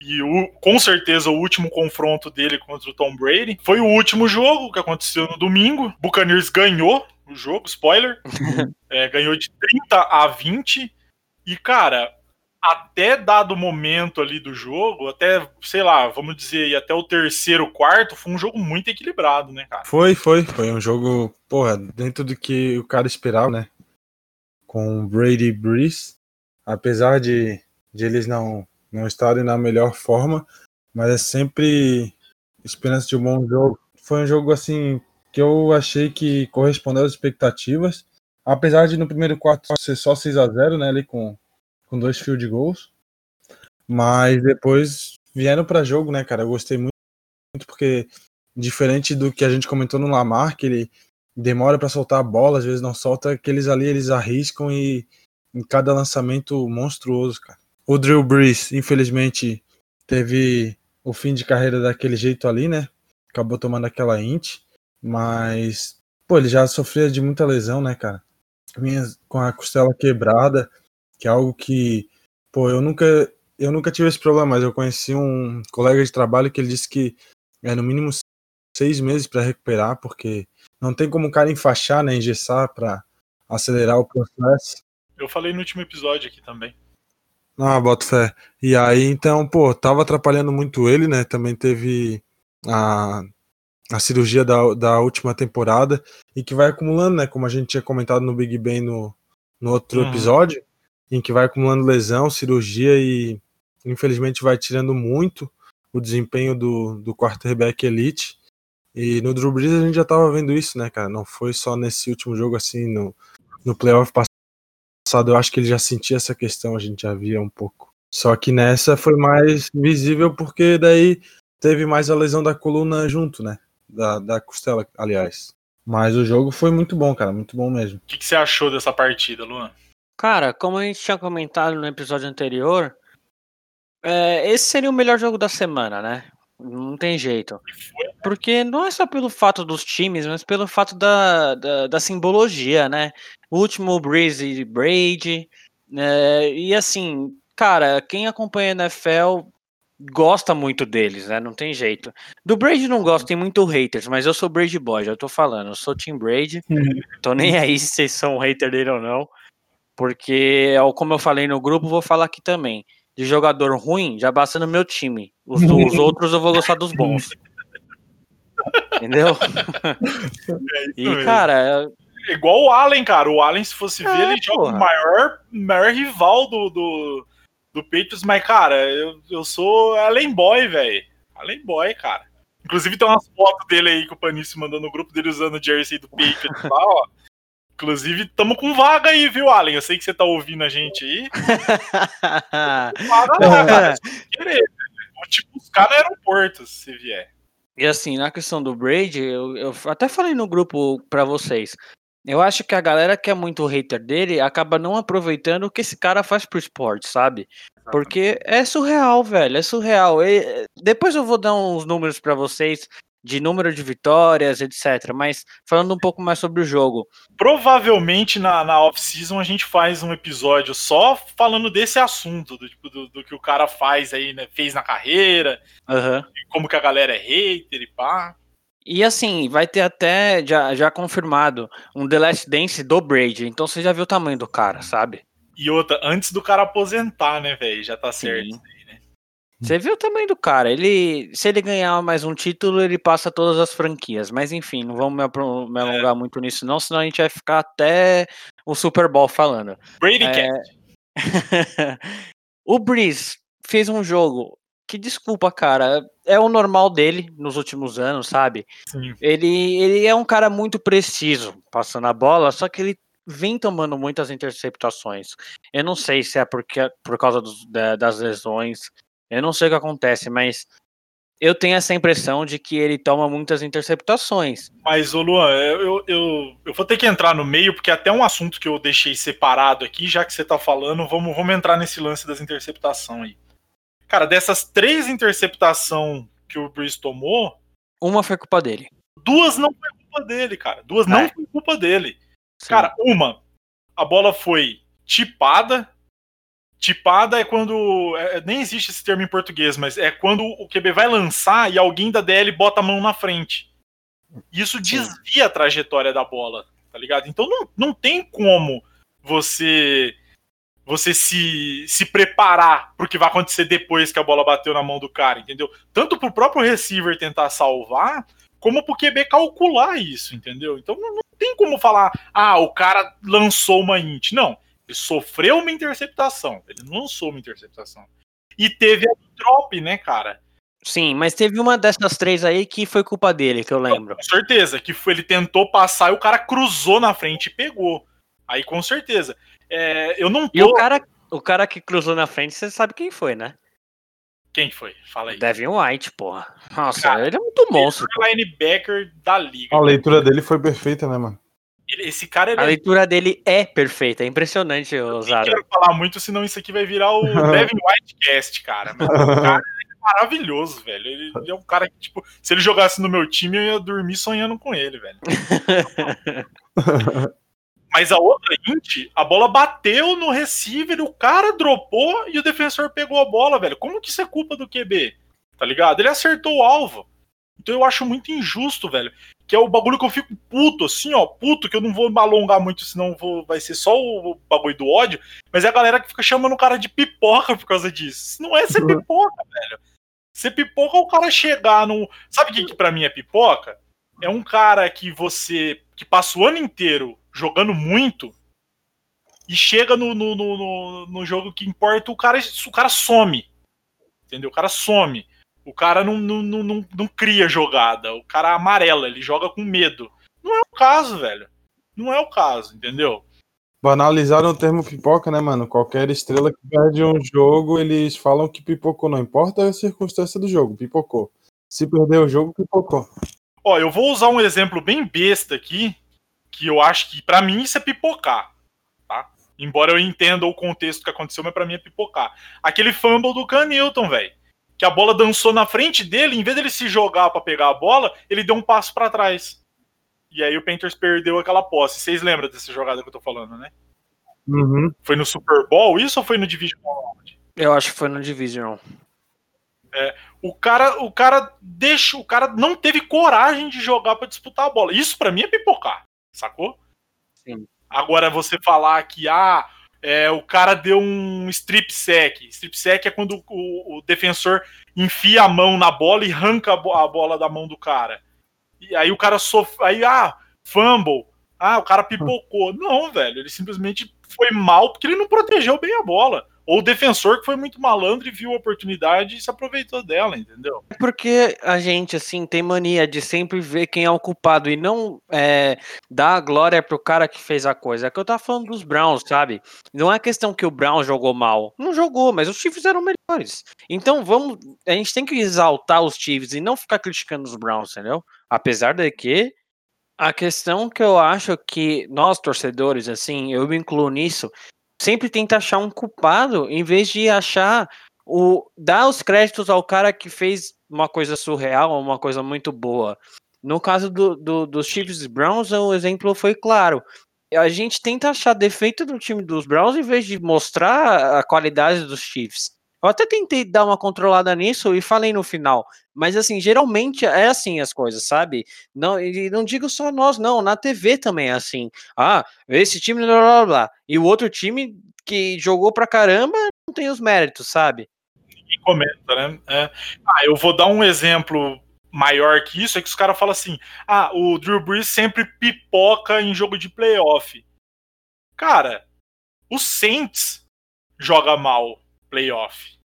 E o, com certeza o último confronto dele contra o Tom Brady. Foi o último jogo que aconteceu no domingo. Buccaneers ganhou o jogo, spoiler. É, ganhou de 30 a 20. E, cara, até dado momento ali do jogo, até, sei lá, vamos dizer, aí, até o terceiro, quarto, foi um jogo muito equilibrado, né, cara? Foi, foi. Foi um jogo, porra, dentro do que o cara esperava, né? Com Brady Breeze. Apesar de, de eles não, não estarem na melhor forma, mas é sempre esperança de um bom jogo. Foi um jogo, assim, que eu achei que correspondeu às expectativas. Apesar de no primeiro quarto ser só 6 a 0 né? Ali com, com dois field goals. Mas depois vieram para jogo, né, cara? Eu gostei muito, muito porque diferente do que a gente comentou no Lamar, que ele demora para soltar a bola, às vezes não solta, aqueles ali eles arriscam e em cada lançamento monstruoso, cara. O Drew Brees, infelizmente, teve o fim de carreira daquele jeito ali, né? Acabou tomando aquela int, mas pô, ele já sofria de muita lesão, né, cara? Com a costela quebrada, que é algo que, pô, eu nunca eu nunca tive esse problema, mas eu conheci um colega de trabalho que ele disse que é no mínimo seis meses para recuperar, porque não tem como o cara enfaixar, né, engessar para acelerar o processo. Eu falei no último episódio aqui também. Ah, boto fé. E aí, então, pô, tava atrapalhando muito ele, né? Também teve a, a cirurgia da, da última temporada e que vai acumulando, né? Como a gente tinha comentado no Big Ben no, no outro Uhum. episódio, em que vai acumulando lesão, cirurgia e infelizmente vai tirando muito o desempenho do, do quarterback elite. E no Drew Brees a gente já tava vendo isso, né, cara? Não foi só nesse último jogo assim, no, no playoff passado, eu acho que ele já sentia essa questão, a gente já via um pouco. Só que nessa foi mais visível porque daí teve mais a lesão da coluna junto, né? Da, da costela, aliás. Mas o jogo foi muito bom, cara, muito bom mesmo. O que, que você achou dessa partida, Luan? Cara, como a gente tinha comentado no episódio anterior, é, esse seria o melhor jogo da semana, né? Não tem jeito. Porque não é só pelo fato dos times, mas pelo fato da, da, da simbologia, né? O último Breeze e Brady. né? e assim, cara, quem acompanha a NFL gosta muito deles, né? Não tem jeito. Do Brady não gosto, tem muito haters, mas eu sou Brady Boy, já tô falando. Eu sou Team Brady. tô nem aí se vocês são hater dele ou não. Porque, ó, como eu falei no grupo, vou falar aqui também. De jogador ruim, já basta no meu time. Os, os outros eu vou gostar dos bons. Entendeu? E, mesmo. cara, É Igual o Allen, cara. O Allen, se fosse ver, É, ele joga o maior, maior rival do, do, do Patriots, mas, cara, eu, eu sou além boy, velho. Além boy, cara. Inclusive tem umas fotos dele aí que o Panício mandou no grupo dele usando o jersey do Patriots lá, ó. Inclusive, tamo com vaga aí, viu, Allen? Eu sei que você tá ouvindo a gente aí. vaga lá, cara. Querer, Vou te buscar no aeroporto, se vier. E assim, na questão do Brady, eu, eu até falei no grupo pra vocês. Eu acho que a galera que é muito hater dele acaba não aproveitando o que esse cara faz pro esporte, sabe? Porque é surreal, velho, é surreal. E, depois eu vou dar uns números para vocês de número de vitórias, etc. Mas falando um pouco mais sobre o jogo. Provavelmente na, na off-season a gente faz um episódio só falando desse assunto, do, tipo, do, do que o cara faz aí, né? Fez na carreira, uhum. como que a galera é hater e pá. E assim, vai ter até já, já confirmado um The Last Dance do Brady. Então você já viu o tamanho do cara, sabe? E outra, antes do cara aposentar, né, velho? Já tá certo. Você viu o tamanho do cara. Ele, se ele ganhar mais um título, ele passa todas as franquias. Mas enfim, não vamos me, alongar é. muito nisso, não, senão a gente vai ficar até o Super Bowl falando. Brady é... o Breeze fez um jogo que, desculpa, cara, é o normal dele nos últimos anos, sabe? Sim. Ele, ele é um cara muito preciso passando a bola, só que ele vem tomando muitas interceptações. Eu não sei se é porque por causa dos, das lesões. Eu não sei o que acontece, mas eu tenho essa impressão de que ele toma muitas interceptações. Mas, ô Luan, eu, eu, eu vou ter que entrar no meio, porque até um assunto que eu deixei separado aqui, já que você tá falando, vamos, vamos entrar nesse lance das interceptações aí. Cara, dessas três interceptações que o Bruce tomou. Uma foi culpa dele. Duas não foi culpa dele, cara. Duas é. não foi culpa dele. Sim. Cara, uma, a bola foi tipada, Tipada é quando. É, nem existe esse termo em português, mas é quando o QB vai lançar e alguém da DL bota a mão na frente. Isso desvia a trajetória da bola, tá ligado? Então não, não tem como você você se, se preparar pro que vai acontecer depois que a bola bateu na mão do cara, entendeu? Tanto pro próprio receiver tentar salvar, como pro QB calcular isso, entendeu? Então não, não tem como falar, ah, o cara lançou uma int. Não ele sofreu uma interceptação. Ele não lançou uma interceptação. E teve a drop, né, cara? Sim, mas teve uma dessas três aí que foi culpa dele, que eu lembro. Com certeza, que foi, ele tentou passar e o cara cruzou na frente e pegou. Aí com certeza. É, eu não tô... E o cara, o cara que cruzou na frente, você sabe quem foi, né? Quem foi? Fala aí. Devin White, porra. Nossa, cara, ele é muito monstro. Ele é linebacker da liga. A leitura dele foi perfeita, né, mano? Esse cara. a é leitura dele é perfeita, é impressionante, Osado. Eu não quero falar muito, senão isso aqui vai virar o Devin Whitecast, cara. Mas o cara é maravilhoso, velho. Ele, ele, é um cara que, tipo, se ele jogasse no meu time, eu ia dormir sonhando com ele, velho. Mas a outra int, a bola bateu no receiver, o cara dropou e o defensor pegou a bola, velho. Como que isso é culpa do QB? Tá ligado? Ele acertou o alvo. Então eu acho muito injusto, velho que é o bagulho que eu fico puto, assim, ó, puto, que eu não vou me alongar muito, senão vou, vai ser só o bagulho do ódio, mas é a galera que fica chamando o cara de pipoca por causa disso. Não é ser uhum. pipoca, velho. Ser pipoca é o cara chegar no. Sabe o que, que pra mim é pipoca? É um cara que você. que passa o ano inteiro jogando muito e chega no, no, no, no jogo que importa, o cara, o cara some. Entendeu? O cara some. O cara não, não, não, não, cria jogada. O cara amarela, ele joga com medo. Não é o caso, velho. Não é o caso, entendeu? Banalizaram o termo pipoca, né, mano? Qualquer estrela que perde um jogo, eles falam que pipocou. Não importa a circunstância do jogo, pipocou. Se perder o jogo, pipocou. Ó, eu vou usar um exemplo bem besta aqui, que eu acho que para mim isso é pipocar, tá? Embora eu entenda o contexto que aconteceu, mas para mim é pipocar. Aquele fumble do Can Newton, velho que a bola dançou na frente dele, em vez dele se jogar para pegar a bola, ele deu um passo para trás. E aí o Panthers perdeu aquela posse. Vocês lembram dessa jogada que eu tô falando, né? Uhum. Foi no Super Bowl isso ou foi no Division Round? Eu acho que foi no Division. É, o cara, o cara deixa, o cara não teve coragem de jogar para disputar a bola. Isso para mim é pipocar, sacou? Sim. Agora você falar que ah, é, o cara deu um strip sack. Strip sack é quando o, o, defensor enfia a mão na bola e arranca a, bola da mão do cara. E aí o cara sofre. Aí, ah, fumble. Ah, o cara pipocou. Não, velho. Ele simplesmente foi mal porque ele não protegeu bem a bola. Ou o defensor que foi muito malandro e viu a oportunidade e se aproveitou dela, entendeu? É porque a gente, assim, tem mania de sempre ver quem é o culpado e não é, dar a glória pro cara que fez a coisa. É que eu tava falando dos Browns, sabe? Não é questão que o Brown jogou mal. Não jogou, mas os Chiefs eram melhores. Então vamos. A gente tem que exaltar os Chiefs e não ficar criticando os Browns, entendeu? Apesar de que. A questão que eu acho que nós, torcedores, assim, eu me incluo nisso, sempre tenta achar um culpado em vez de achar o dar os créditos ao cara que fez uma coisa surreal, uma coisa muito boa. No caso do, do, dos Chiefs e Browns, o exemplo foi claro. A gente tenta achar defeito do time dos Browns em vez de mostrar a qualidade dos Chiefs. Eu até tentei dar uma controlada nisso e falei no final. Mas assim, geralmente é assim as coisas, sabe? Não, e não digo só nós, não. Na TV também é assim. Ah, esse time, blá blá blá. E o outro time que jogou pra caramba não tem os méritos, sabe? Ninguém comenta, né? É. Ah, eu vou dar um exemplo maior que isso, é que os caras falam assim: ah, o Drew Brees sempre pipoca em jogo de playoff. Cara, o Saints joga mal playoff.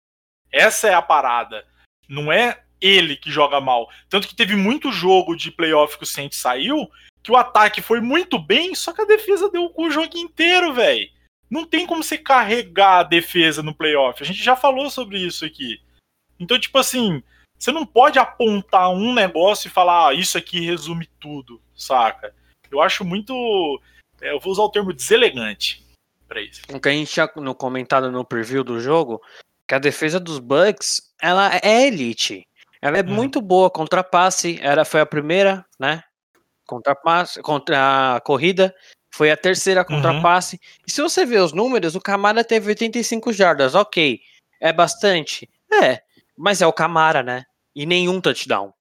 Essa é a parada. Não é ele que joga mal. Tanto que teve muito jogo de playoff que o Saints saiu, que o ataque foi muito bem, só que a defesa deu o jogo inteiro, velho. Não tem como você carregar a defesa no playoff. A gente já falou sobre isso aqui. Então, tipo assim, você não pode apontar um negócio e falar, ah, isso aqui resume tudo, saca? Eu acho muito. É, eu vou usar o termo deselegante para isso. O que a gente tinha no comentado no preview do jogo, que a defesa dos Bucks, ela é elite. Ela é Uhum. muito boa contra passe, era foi a primeira, né? Contra passe, contra a corrida, foi a terceira contra Uhum. passe. E se você ver os números, o Camara teve 85 jardas, OK. É bastante? É, mas é o Camara, né? E nenhum touchdown.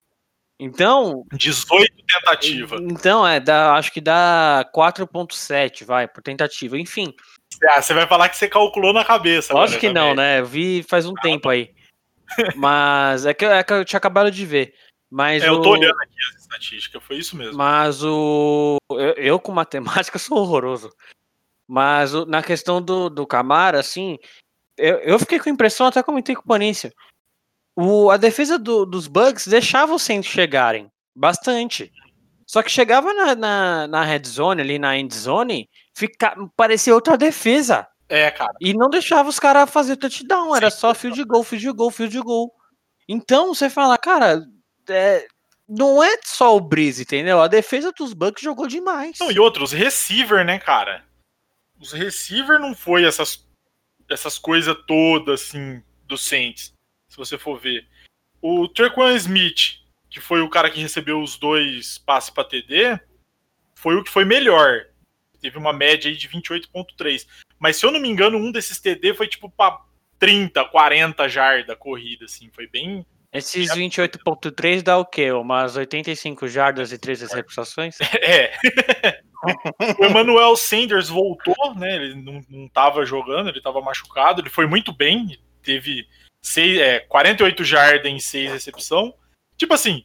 Então, 18 tentativa. então é, dá, acho que dá 4.7, vai, por tentativa. Enfim, Ah, você vai falar que você calculou na cabeça. Lógico que agora não, também. né? Eu vi faz um tempo aí. Mas é que, é que eu tinha acabado de ver. Mas É, eu o, tô olhando aqui as estatísticas, foi isso mesmo. Mas o. Eu, eu com matemática sou horroroso. Mas o- na questão do, do Camara, assim, eu, eu fiquei com a impressão, até comentei com o Panícia. O, a defesa do- dos Bugs deixava os Saints chegarem. Bastante. Só que chegava na, na, na red zone, ali na end zone, fica, parecia outra defesa. É, cara. E não deixava os caras fazer touchdown, era só field goal, field goal, field goal. Então você fala, cara, é, não é só o Breeze, entendeu? A defesa dos Bucks jogou demais. Não, e outros, receiver, né, cara? Os receiver não foi essas, essas coisas todas, assim, do Saints, se você for ver. O Trequan Smith, que foi o cara que recebeu os dois passes para TD, foi o que foi melhor. Teve uma média aí de 28.3. Mas se eu não me engano, um desses TD foi tipo pra 30, 40 jarda corrida, assim. Foi bem. Esses 28.3 dá o quê? Umas 85 jardas e 3 recepções? É. o Emmanuel Sanders voltou, né? Ele não, não tava jogando, ele tava machucado. Ele foi muito bem. Teve seis, é, 48 jardas em 6 recepção. Tipo assim,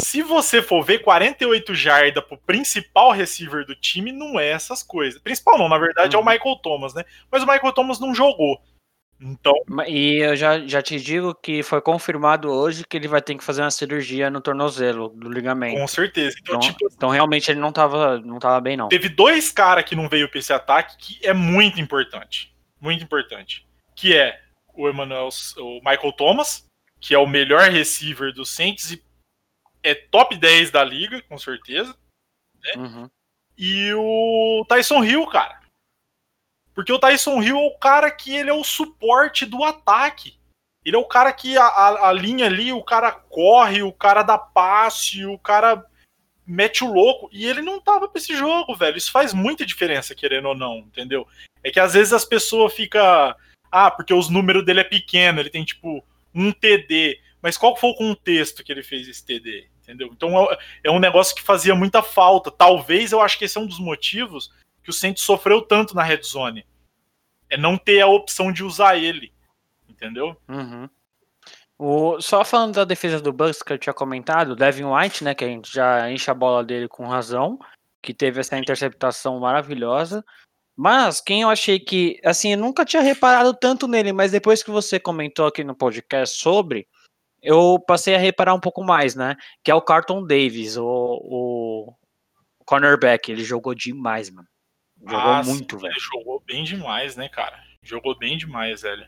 se você for ver 48 jardas pro principal receiver do time, não é essas coisas. Principal não, na verdade é o Michael Thomas, né? Mas o Michael Thomas não jogou. Então, E eu já, já te digo que foi confirmado hoje que ele vai ter que fazer uma cirurgia no tornozelo do ligamento. com certeza. Então, Então, tipo, então realmente ele não tava, não tava bem, não. teve dois caras que não veio pra esse ataque que é muito importante. Muito importante. Que é o Emmanuel, o Michael Thomas, que é o melhor receiver do Saints e é top 10 da liga, com certeza. Uhum. E o Tyson Hill, cara. Porque o Tyson Hill é o cara que ele é o suporte do ataque. Ele é o cara que a, a, a linha ali, o cara corre, o cara dá passe, o cara mete o louco. E ele não tava pra esse jogo, velho. Isso faz muita diferença, querendo ou não, entendeu? É que às vezes as pessoas ficam. Ah, porque os números dele é pequeno, ele tem tipo um TD. Mas qual foi o contexto que ele fez esse TD? Entendeu? Então é- é um negócio que fazia muita falta. Talvez eu acho que esse é um dos motivos que o Saints sofreu tanto na red zone. É não ter a opção de usar ele. Entendeu? Uhum. O, só falando da defesa do Bucks que eu tinha comentado, o Devin White, né, que a gente já enche a bola dele com razão, que teve essa interceptação maravilhosa. Mas quem eu achei que, assim, eu nunca tinha reparado tanto nele, mas depois que você comentou aqui no podcast sobre, eu passei a reparar um pouco mais, né? Que é o Carlton Davis, o, o cornerback. Ele jogou demais, mano. Jogou Ah, muito, sim, velho. Ele jogou bem demais, né, cara? Jogou bem demais, velho.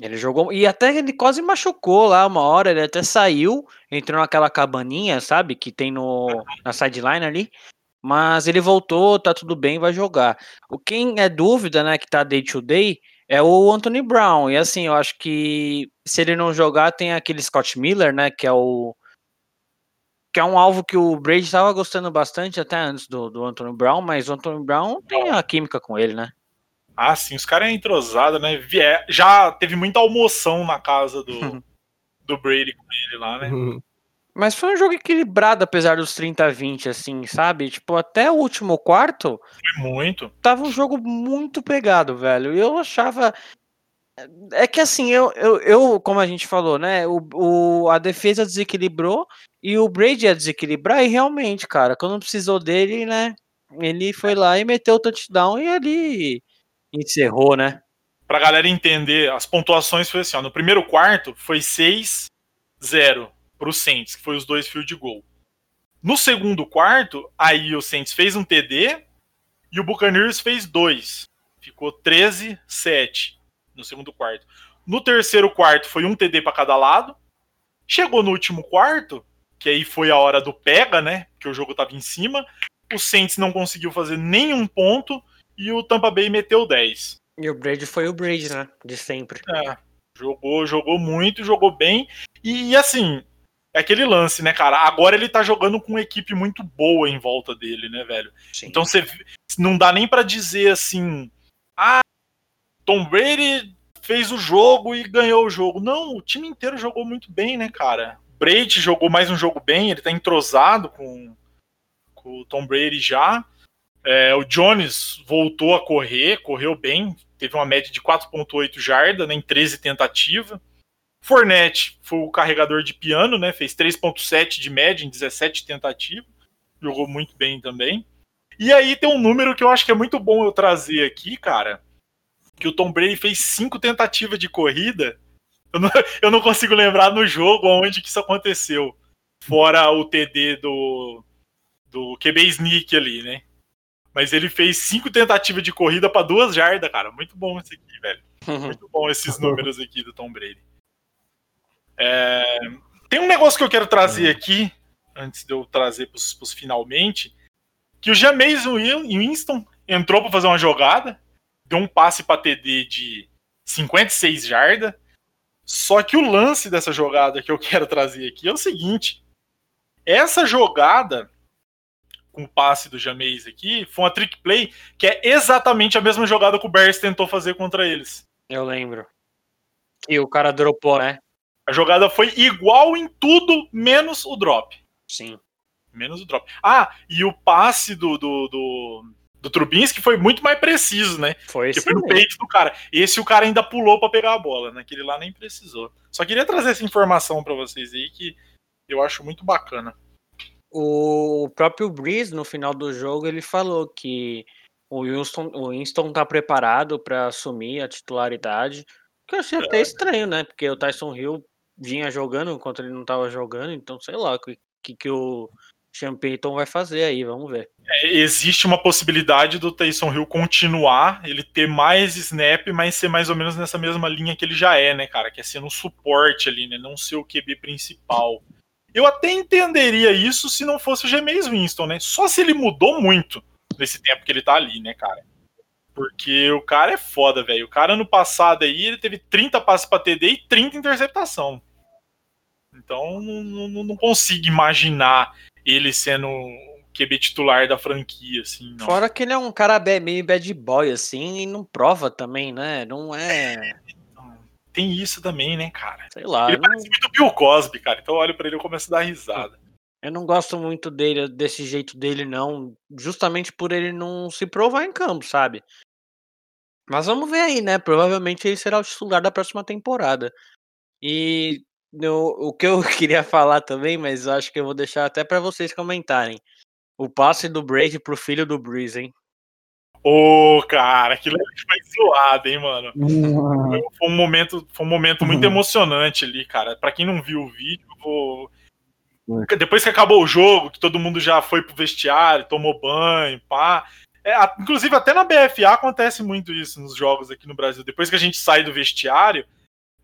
Ele jogou. E até ele quase machucou lá uma hora. Ele até saiu, entrou naquela cabaninha, sabe? Que tem no, na sideline ali. Mas ele voltou, tá tudo bem, vai jogar. O quem é dúvida, né, que tá day to day, é o Anthony Brown. E assim, eu acho que se ele não jogar, tem aquele Scott Miller, né, que é o. Que é um alvo que o Brady estava gostando bastante até antes do, do Anthony Brown, mas o Anthony Brown tem a química com ele, né? Ah, sim, os caras é entrosado, né? Vie- Já teve muita almoção na casa do, do Brady com ele lá, né? Mas foi um jogo equilibrado, apesar dos 30 a 20, assim, sabe? Tipo, até o último quarto, Foi muito. tava um jogo muito pegado, velho. E eu achava. É que assim, eu, eu, eu como a gente falou, né? O, o, a defesa desequilibrou e o Brady ia desequilibrar, e realmente, cara, quando precisou dele, né? Ele foi lá e meteu o touchdown e ali encerrou, né? Pra galera entender, as pontuações foi assim, ó. No primeiro quarto foi 6-0 pro Saints, que foi os dois field goal. No segundo quarto, aí o Saints fez um TD e o Buccaneers fez dois. Ficou 13-7 no segundo quarto. No terceiro quarto foi um TD pra cada lado. Chegou no último quarto, que aí foi a hora do pega, né? Que o jogo tava em cima. O Saints não conseguiu fazer nenhum ponto e o Tampa Bay meteu 10. E o Brady foi o Brady, né? De sempre. É, jogou, jogou muito, jogou bem. E, e, assim, é aquele lance, né, cara? Agora ele tá jogando com uma equipe muito boa em volta dele, né, velho? Sim. Então você não dá nem pra dizer assim, ah, Tom Brady fez o jogo e ganhou o jogo. Não, o time inteiro jogou muito bem, né, cara? Brady jogou mais um jogo bem, ele tá entrosado com, com o Tom Brady já. É, o Jones voltou a correr, correu bem, teve uma média de 4.8 jarda, né, em 13 tentativas. Fournette foi o carregador de piano, né, fez 3.7 de média em 17 tentativas, jogou muito bem também. E aí tem um número que eu acho que é muito bom eu trazer aqui, cara, que o Tom Brady fez cinco tentativas de corrida. Eu não, eu não consigo lembrar no jogo onde que isso aconteceu, fora o TD do do QB Sneak ali, né? Mas ele fez cinco tentativas de corrida para duas jardas, cara. Muito bom esse aqui, velho. Muito bom esses números aqui do Tom Brady. É, Tem um negócio que eu quero trazer aqui, antes de eu trazer para os finalmente, que o Jameis Winston entrou para fazer uma jogada, deu um passe para TD de 56 jardas. Só que o lance dessa jogada que eu quero trazer aqui é o seguinte: essa jogada com o passe do Jameis aqui foi uma trick play que é exatamente a mesma jogada que o Bears tentou fazer contra eles. Eu lembro. E o cara dropou, né? A jogada foi igual em tudo, menos o drop. Sim. Menos o drop. Ah, e o passe do, do, do, do Trubinsky foi muito mais preciso, né? Foi esse foi no peito do cara. Esse o cara ainda pulou para pegar a bola, naquele lá nem precisou. Só queria trazer essa informação para vocês aí que eu acho muito bacana. O próprio Breeze, no final do jogo, ele falou que o Winston, o Winston tá preparado para assumir a titularidade. Que eu achei até estranho, né? Porque o Tyson Hill vinha jogando enquanto ele não tava jogando, então sei lá o que, que, que o Sean vai fazer aí, vamos ver. É, existe uma possibilidade do Tyson Hill continuar, ele ter mais snap, mas ser mais ou menos nessa mesma linha que ele já é, né, cara? Que é sendo um suporte ali, né? Não ser o QB principal. Eu até entenderia isso se não fosse o Jameis Winston, né? Só se ele mudou muito nesse tempo que ele tá ali, né, cara? Porque o cara é foda, velho. O cara no passado aí, ele teve 30 passes pra TD e 30 interceptação. Então, não, não, não consigo imaginar ele sendo QB titular da franquia, assim, não. Fora que ele é um cara meio bad boy, assim, e não prova também, né? Não é. Tem isso também, né, cara? Sei lá. ele eu não- parece muito Bill Cosby, cara. Então eu olho pra ele e eu começo a dar risada. Eu não gosto muito dele, desse jeito dele, não. Justamente por ele não se provar em campo, sabe? Mas vamos ver aí, né? Provavelmente ele será o titular da próxima temporada. E no- o que eu queria falar também, mas acho que eu vou deixar até pra vocês comentarem. O passe do Brady pro filho do Breeze, hein? Ô, cara, aquilo ali foi zoado, hein, mano. Foi, foi um momento, foi um momento muito emocionante ali, cara. Pra quem não viu o vídeo, vou... depois que acabou o jogo, que todo mundo já foi pro vestiário, tomou banho, pá. É, inclusive, até na BFA acontece muito isso nos jogos aqui no Brasil. Depois que a gente sai do vestiário,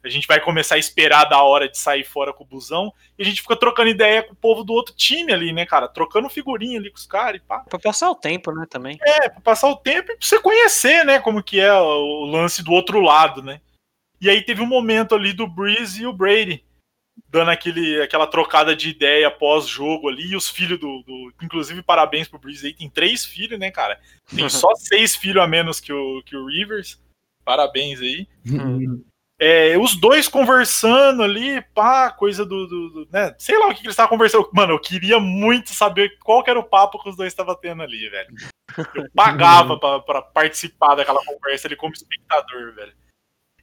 a gente vai começar a esperar da hora de sair fora com o busão, e a gente fica trocando ideia com o povo do outro time ali, né, cara? Trocando figurinha ali com os caras e pá. Pra passar o tempo, né, também. É, pra passar o tempo e pra você conhecer, né, como que é o lance do outro lado, né? E aí teve um momento ali do Breeze e o Brady, dando aquele, aquela trocada de ideia pós-jogo ali, e os filhos do, do- Inclusive, parabéns pro Breeze aí, tem três filhos, né, cara? Tem só seis filhos a menos que o, que o Rivers. Parabéns aí. É, os dois conversando ali, pá, coisa do, do- do- né? Sei lá o que, que eles estavam conversando. Mano, eu queria muito saber qual que era o papo que os dois estavam tendo ali, velho. Eu pagava pra, pra participar daquela conversa ali como espectador, velho.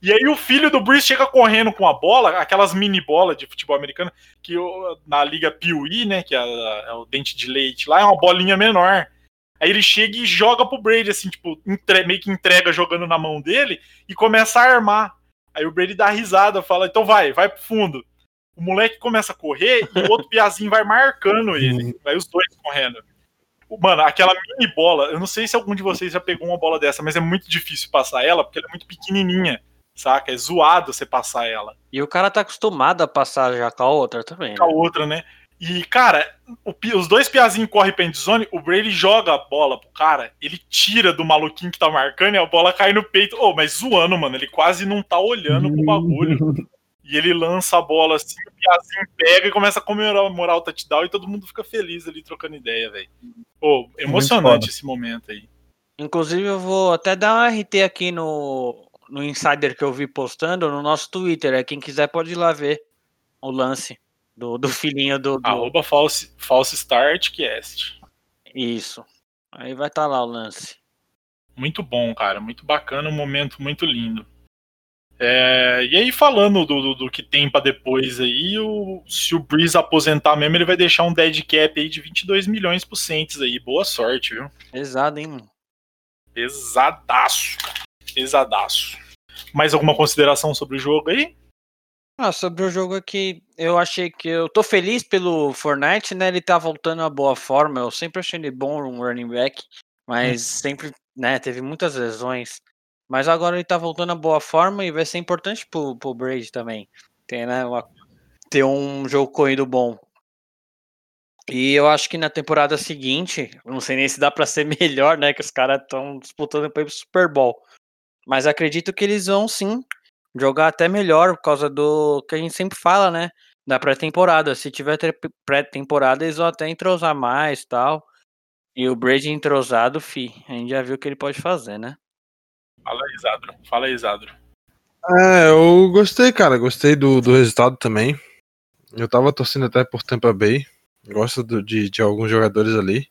E aí o filho do Bruce chega correndo com a bola, aquelas mini bolas de futebol americano, que na liga Piuí, né, que é, é o dente de leite lá, é uma bolinha menor. Aí ele chega e joga pro Brady, assim, tipo, entre- meio que entrega jogando na mão dele e começa a armar. Aí o Brady dá risada, fala, então vai, vai pro fundo. O moleque começa a correr e o outro piazinho vai marcando ele. Vai os dois correndo. Mano, aquela mini bola, eu não sei se algum de vocês já pegou uma bola dessa, mas é muito difícil passar ela, porque ela é muito pequenininha, saca? É zoado você passar ela. E o cara tá acostumado a passar já com a outra também. Com a Né? outra, né? E, cara, o os dois piazinhos correm pra endzone, o Brady joga a bola pro cara, ele tira do maluquinho que tá marcando e a bola cai no peito. Ô, mas zoando, mano, ele quase não tá olhando pro bagulho. E ele lança a bola assim, o piazinho pega e começa a comemorar o touchdown e todo mundo fica feliz ali trocando ideia, velho. Pô, emocionante foda. esse momento aí. Inclusive, eu vou até dar um RT aqui no, no Insider que eu vi postando no nosso Twitter. É, quem quiser pode ir lá ver o lance do, do filhinho do. do- Arroba false, false start cast. Isso. Aí vai estar lá o lance. Muito bom, cara. Muito bacana, um momento muito lindo. É, e aí, falando do, do, do que tem pra depois aí, o, se o Breeze aposentar mesmo, ele vai deixar um dead cap aí de 22 milhões por Saints aí. Boa sorte, viu? Pesado, hein, mano? Pesadaço, cara. Pesadaço. Mais alguma consideração sobre o jogo aí? Ah, sobre o jogo aqui, eu achei que eu tô feliz pelo Fortnite, né? Ele tá voltando a boa forma. Eu sempre achei ele bom, um running back, mas sempre, né, teve muitas lesões. Mas agora ele tá voltando a boa forma e vai ser importante pro, pro Brady também. Ter, né, uma- ter um jogo corrido bom. E eu acho que na temporada seguinte, não sei nem se dá pra ser melhor, né? Que os caras estão disputando pra ir pro Super Bowl. Mas acredito que eles vão sim jogar até melhor por causa do que a gente sempre fala, né? Da pré-temporada. Se tiver pré-temporada, eles vão até entrosar mais tal. E o Brady entrosado, fi, a gente já viu o que ele pode fazer, né? Fala aí, Zadro. Fala aí, Zadro. É, eu gostei, cara. Gostei do, do resultado também. Eu tava torcendo até por Tampa Bay. Gosto do- de, de alguns jogadores ali.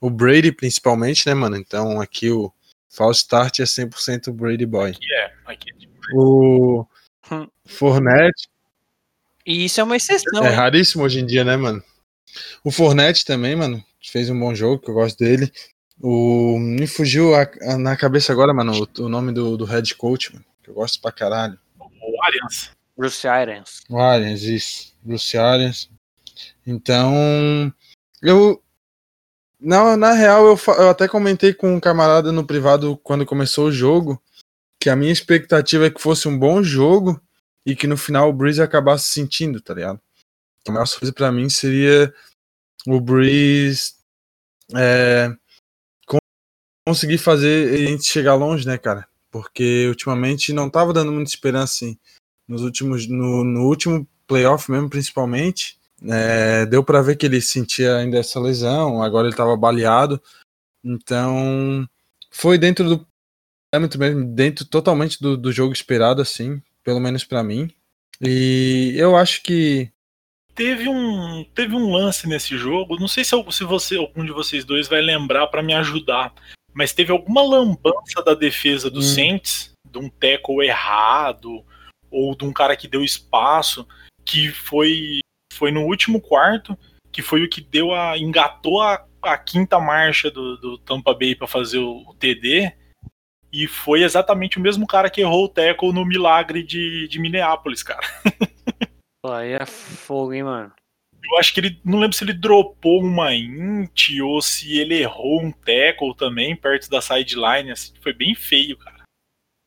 O Brady, principalmente, né, mano? Então aqui o false start é 100% Brady Boy. Aqui é. Aqui é tipo, O Hum. Fornette E isso é uma exceção. é hein? raríssimo hoje em dia, né, mano? O Fornette também, mano. Fez um bom jogo, que eu gosto dele. O... Me fugiu a- a- na cabeça agora, mano, o, o nome do, do head coach, mano. Que eu gosto pra caralho. o Arians. Bruce Arians. O Arians, isso. Bruce Arians. Então, eu. Na, na real, eu, eu até comentei com um camarada no privado quando começou o jogo que a minha expectativa é que fosse um bom jogo e que no final o Breeze acabasse sentindo, tá ligado? A maior surpresa pra mim seria o Breeze é, con- conseguir fazer a gente chegar longe, né, cara? Porque ultimamente não tava dando muita esperança, assim nos últimos no, no último playoff mesmo principalmente é, deu pra ver que ele sentia ainda essa lesão agora ele tava baleado então foi dentro do parâmetro mesmo dentro totalmente do, do jogo esperado assim pelo menos pra mim e eu acho que Teve um, teve um lance nesse jogo, não sei se, se você, algum de vocês dois vai lembrar pra me ajudar, mas teve alguma lambança da defesa do Hum. Saints, de um tackle errado, ou de um cara que deu espaço, que foi, foi no último quarto, que foi o que deu a. engatou a a quinta marcha do, do Tampa Bay para fazer o, o, TD. E foi exatamente o mesmo cara que errou o tackle no milagre de, de Minneapolis, cara. Pô, aí é fogo, hein, mano. Eu acho que ele. Não lembro se ele dropou uma int ou se ele errou um tackle também perto da sideline. Assim, foi bem feio, cara.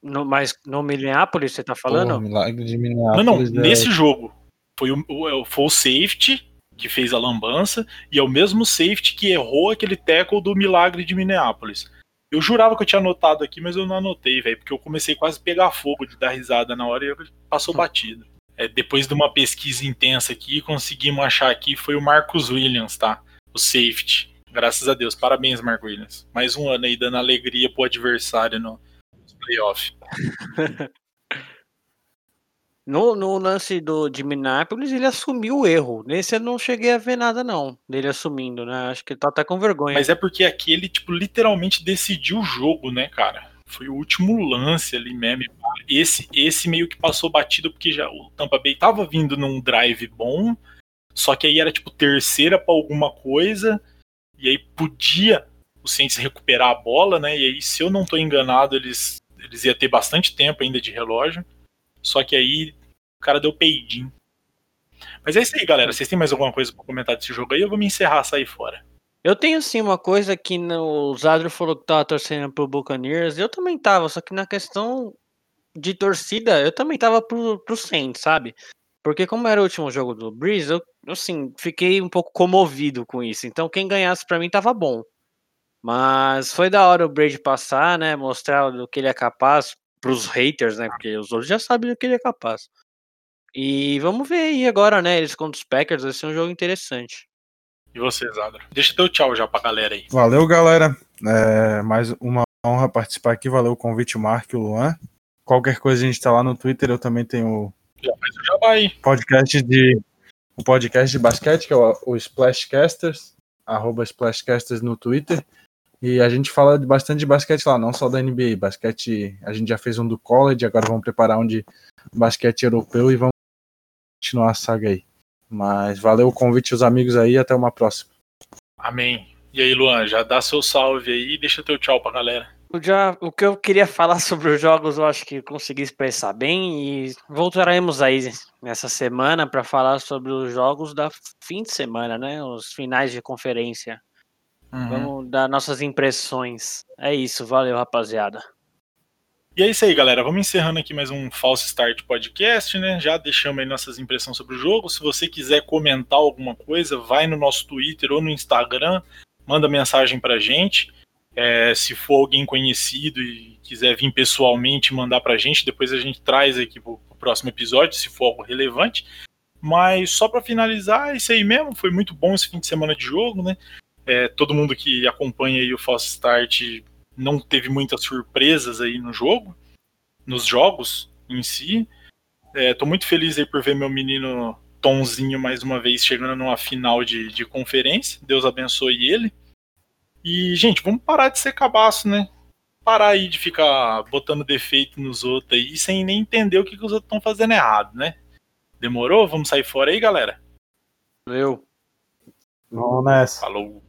No, mas no Minneapolis você tá falando? Pô, milagre de Minneapolis. Não, não. É... Nesse jogo. Foi o, o, foi o safety que fez a lambança e é o mesmo safety que errou aquele tackle do milagre de Minneapolis. Eu jurava que eu tinha anotado aqui, mas eu não anotei, velho, porque eu comecei quase a pegar fogo de dar risada na hora e passou hum. batido. É, depois de uma pesquisa intensa aqui, conseguimos achar aqui, foi o Marcus Williams, tá? O safety. Graças a Deus. Parabéns, Marcos Williams. Mais um ano aí dando alegria pro adversário no, playoff. No, no, lance do, de Minneapolis, ele assumiu o erro. Nesse eu não cheguei a ver nada, não, dele assumindo, né? Acho que ele tá até com vergonha. Mas é porque aqui ele, tipo, literalmente decidiu o jogo, né, cara? Foi o último lance ali mesmo. Esse, esse meio que passou batido porque já o Tampa Bay tava vindo num drive bom, só que aí era tipo terceira para alguma coisa, e aí podia o Saints recuperar a bola, né? E aí, se eu não tô enganado, eles, eles iam ter bastante tempo ainda de relógio. Só que aí o cara deu peidinho. Mas é isso aí, galera. Vocês têm mais alguma coisa para comentar desse jogo aí? Eu vou me encerrar, sair fora. Eu tenho sim uma coisa que no, o Zadro falou que tava torcendo pro Buccaneers. Eu também tava, só que na questão de torcida, eu também tava pro, pro Saints, sabe? Porque como era o último jogo do Breeze, eu, assim, fiquei um pouco comovido com isso. Então quem ganhasse para mim tava bom. Mas foi da hora o Brady passar, né? Mostrar do que ele é capaz pros haters, né? Porque os outros já sabem do que ele é capaz. E vamos ver aí agora, né? Eles contra os Packers, vai ser um jogo interessante. E você, Zadra? Deixa teu tchau já pra galera aí. Valeu, galera. É, mais uma honra participar aqui. Valeu o convite, Mark e o Luan. Qualquer coisa a gente tá lá no Twitter. Eu também tenho já faz o jabá aí. Podcast de, o podcast de basquete, que é o, o Splashcasters, arroba Splashcasters no Twitter. E a gente fala bastante de basquete lá, não só da NBA. Basquete, a gente já fez um do college, agora vamos preparar um de basquete europeu e vamos continuar a saga aí. Mas valeu o convite, os amigos aí, até uma próxima. Amém. E aí, Luan, já dá seu salve aí e deixa teu tchau pra galera. Já, o que eu queria falar sobre os jogos, eu acho que consegui expressar bem e voltaremos aí nessa semana para falar sobre os jogos da fim de semana, né? Os finais de conferência. Uhum. Vamos dar nossas impressões. É isso, valeu, rapaziada. E é isso aí, galera. Vamos encerrando aqui mais um False Start Podcast, né? Já deixamos aí nossas impressões sobre o jogo. Se você quiser comentar alguma coisa, vai no nosso Twitter ou no Instagram, manda mensagem pra gente. É, se for alguém conhecido e quiser vir pessoalmente mandar pra gente, depois a gente traz aqui pro, pro próximo episódio, se for algo relevante. Mas só para finalizar, é isso aí mesmo. Foi muito bom esse fim de semana de jogo, né? É, todo mundo que acompanha aí o False Start não teve muitas surpresas aí no jogo, nos jogos em si. Estou é, muito feliz aí por ver meu menino Tonzinho mais uma vez chegando numa final de, de conferência. Deus abençoe ele. E, gente, vamos parar de ser cabaço, né? Parar aí de ficar botando defeito nos outros aí sem nem entender o que, que os outros estão fazendo errado, né? Demorou? Vamos sair fora aí, galera? Valeu. Vamos nessa. Falou.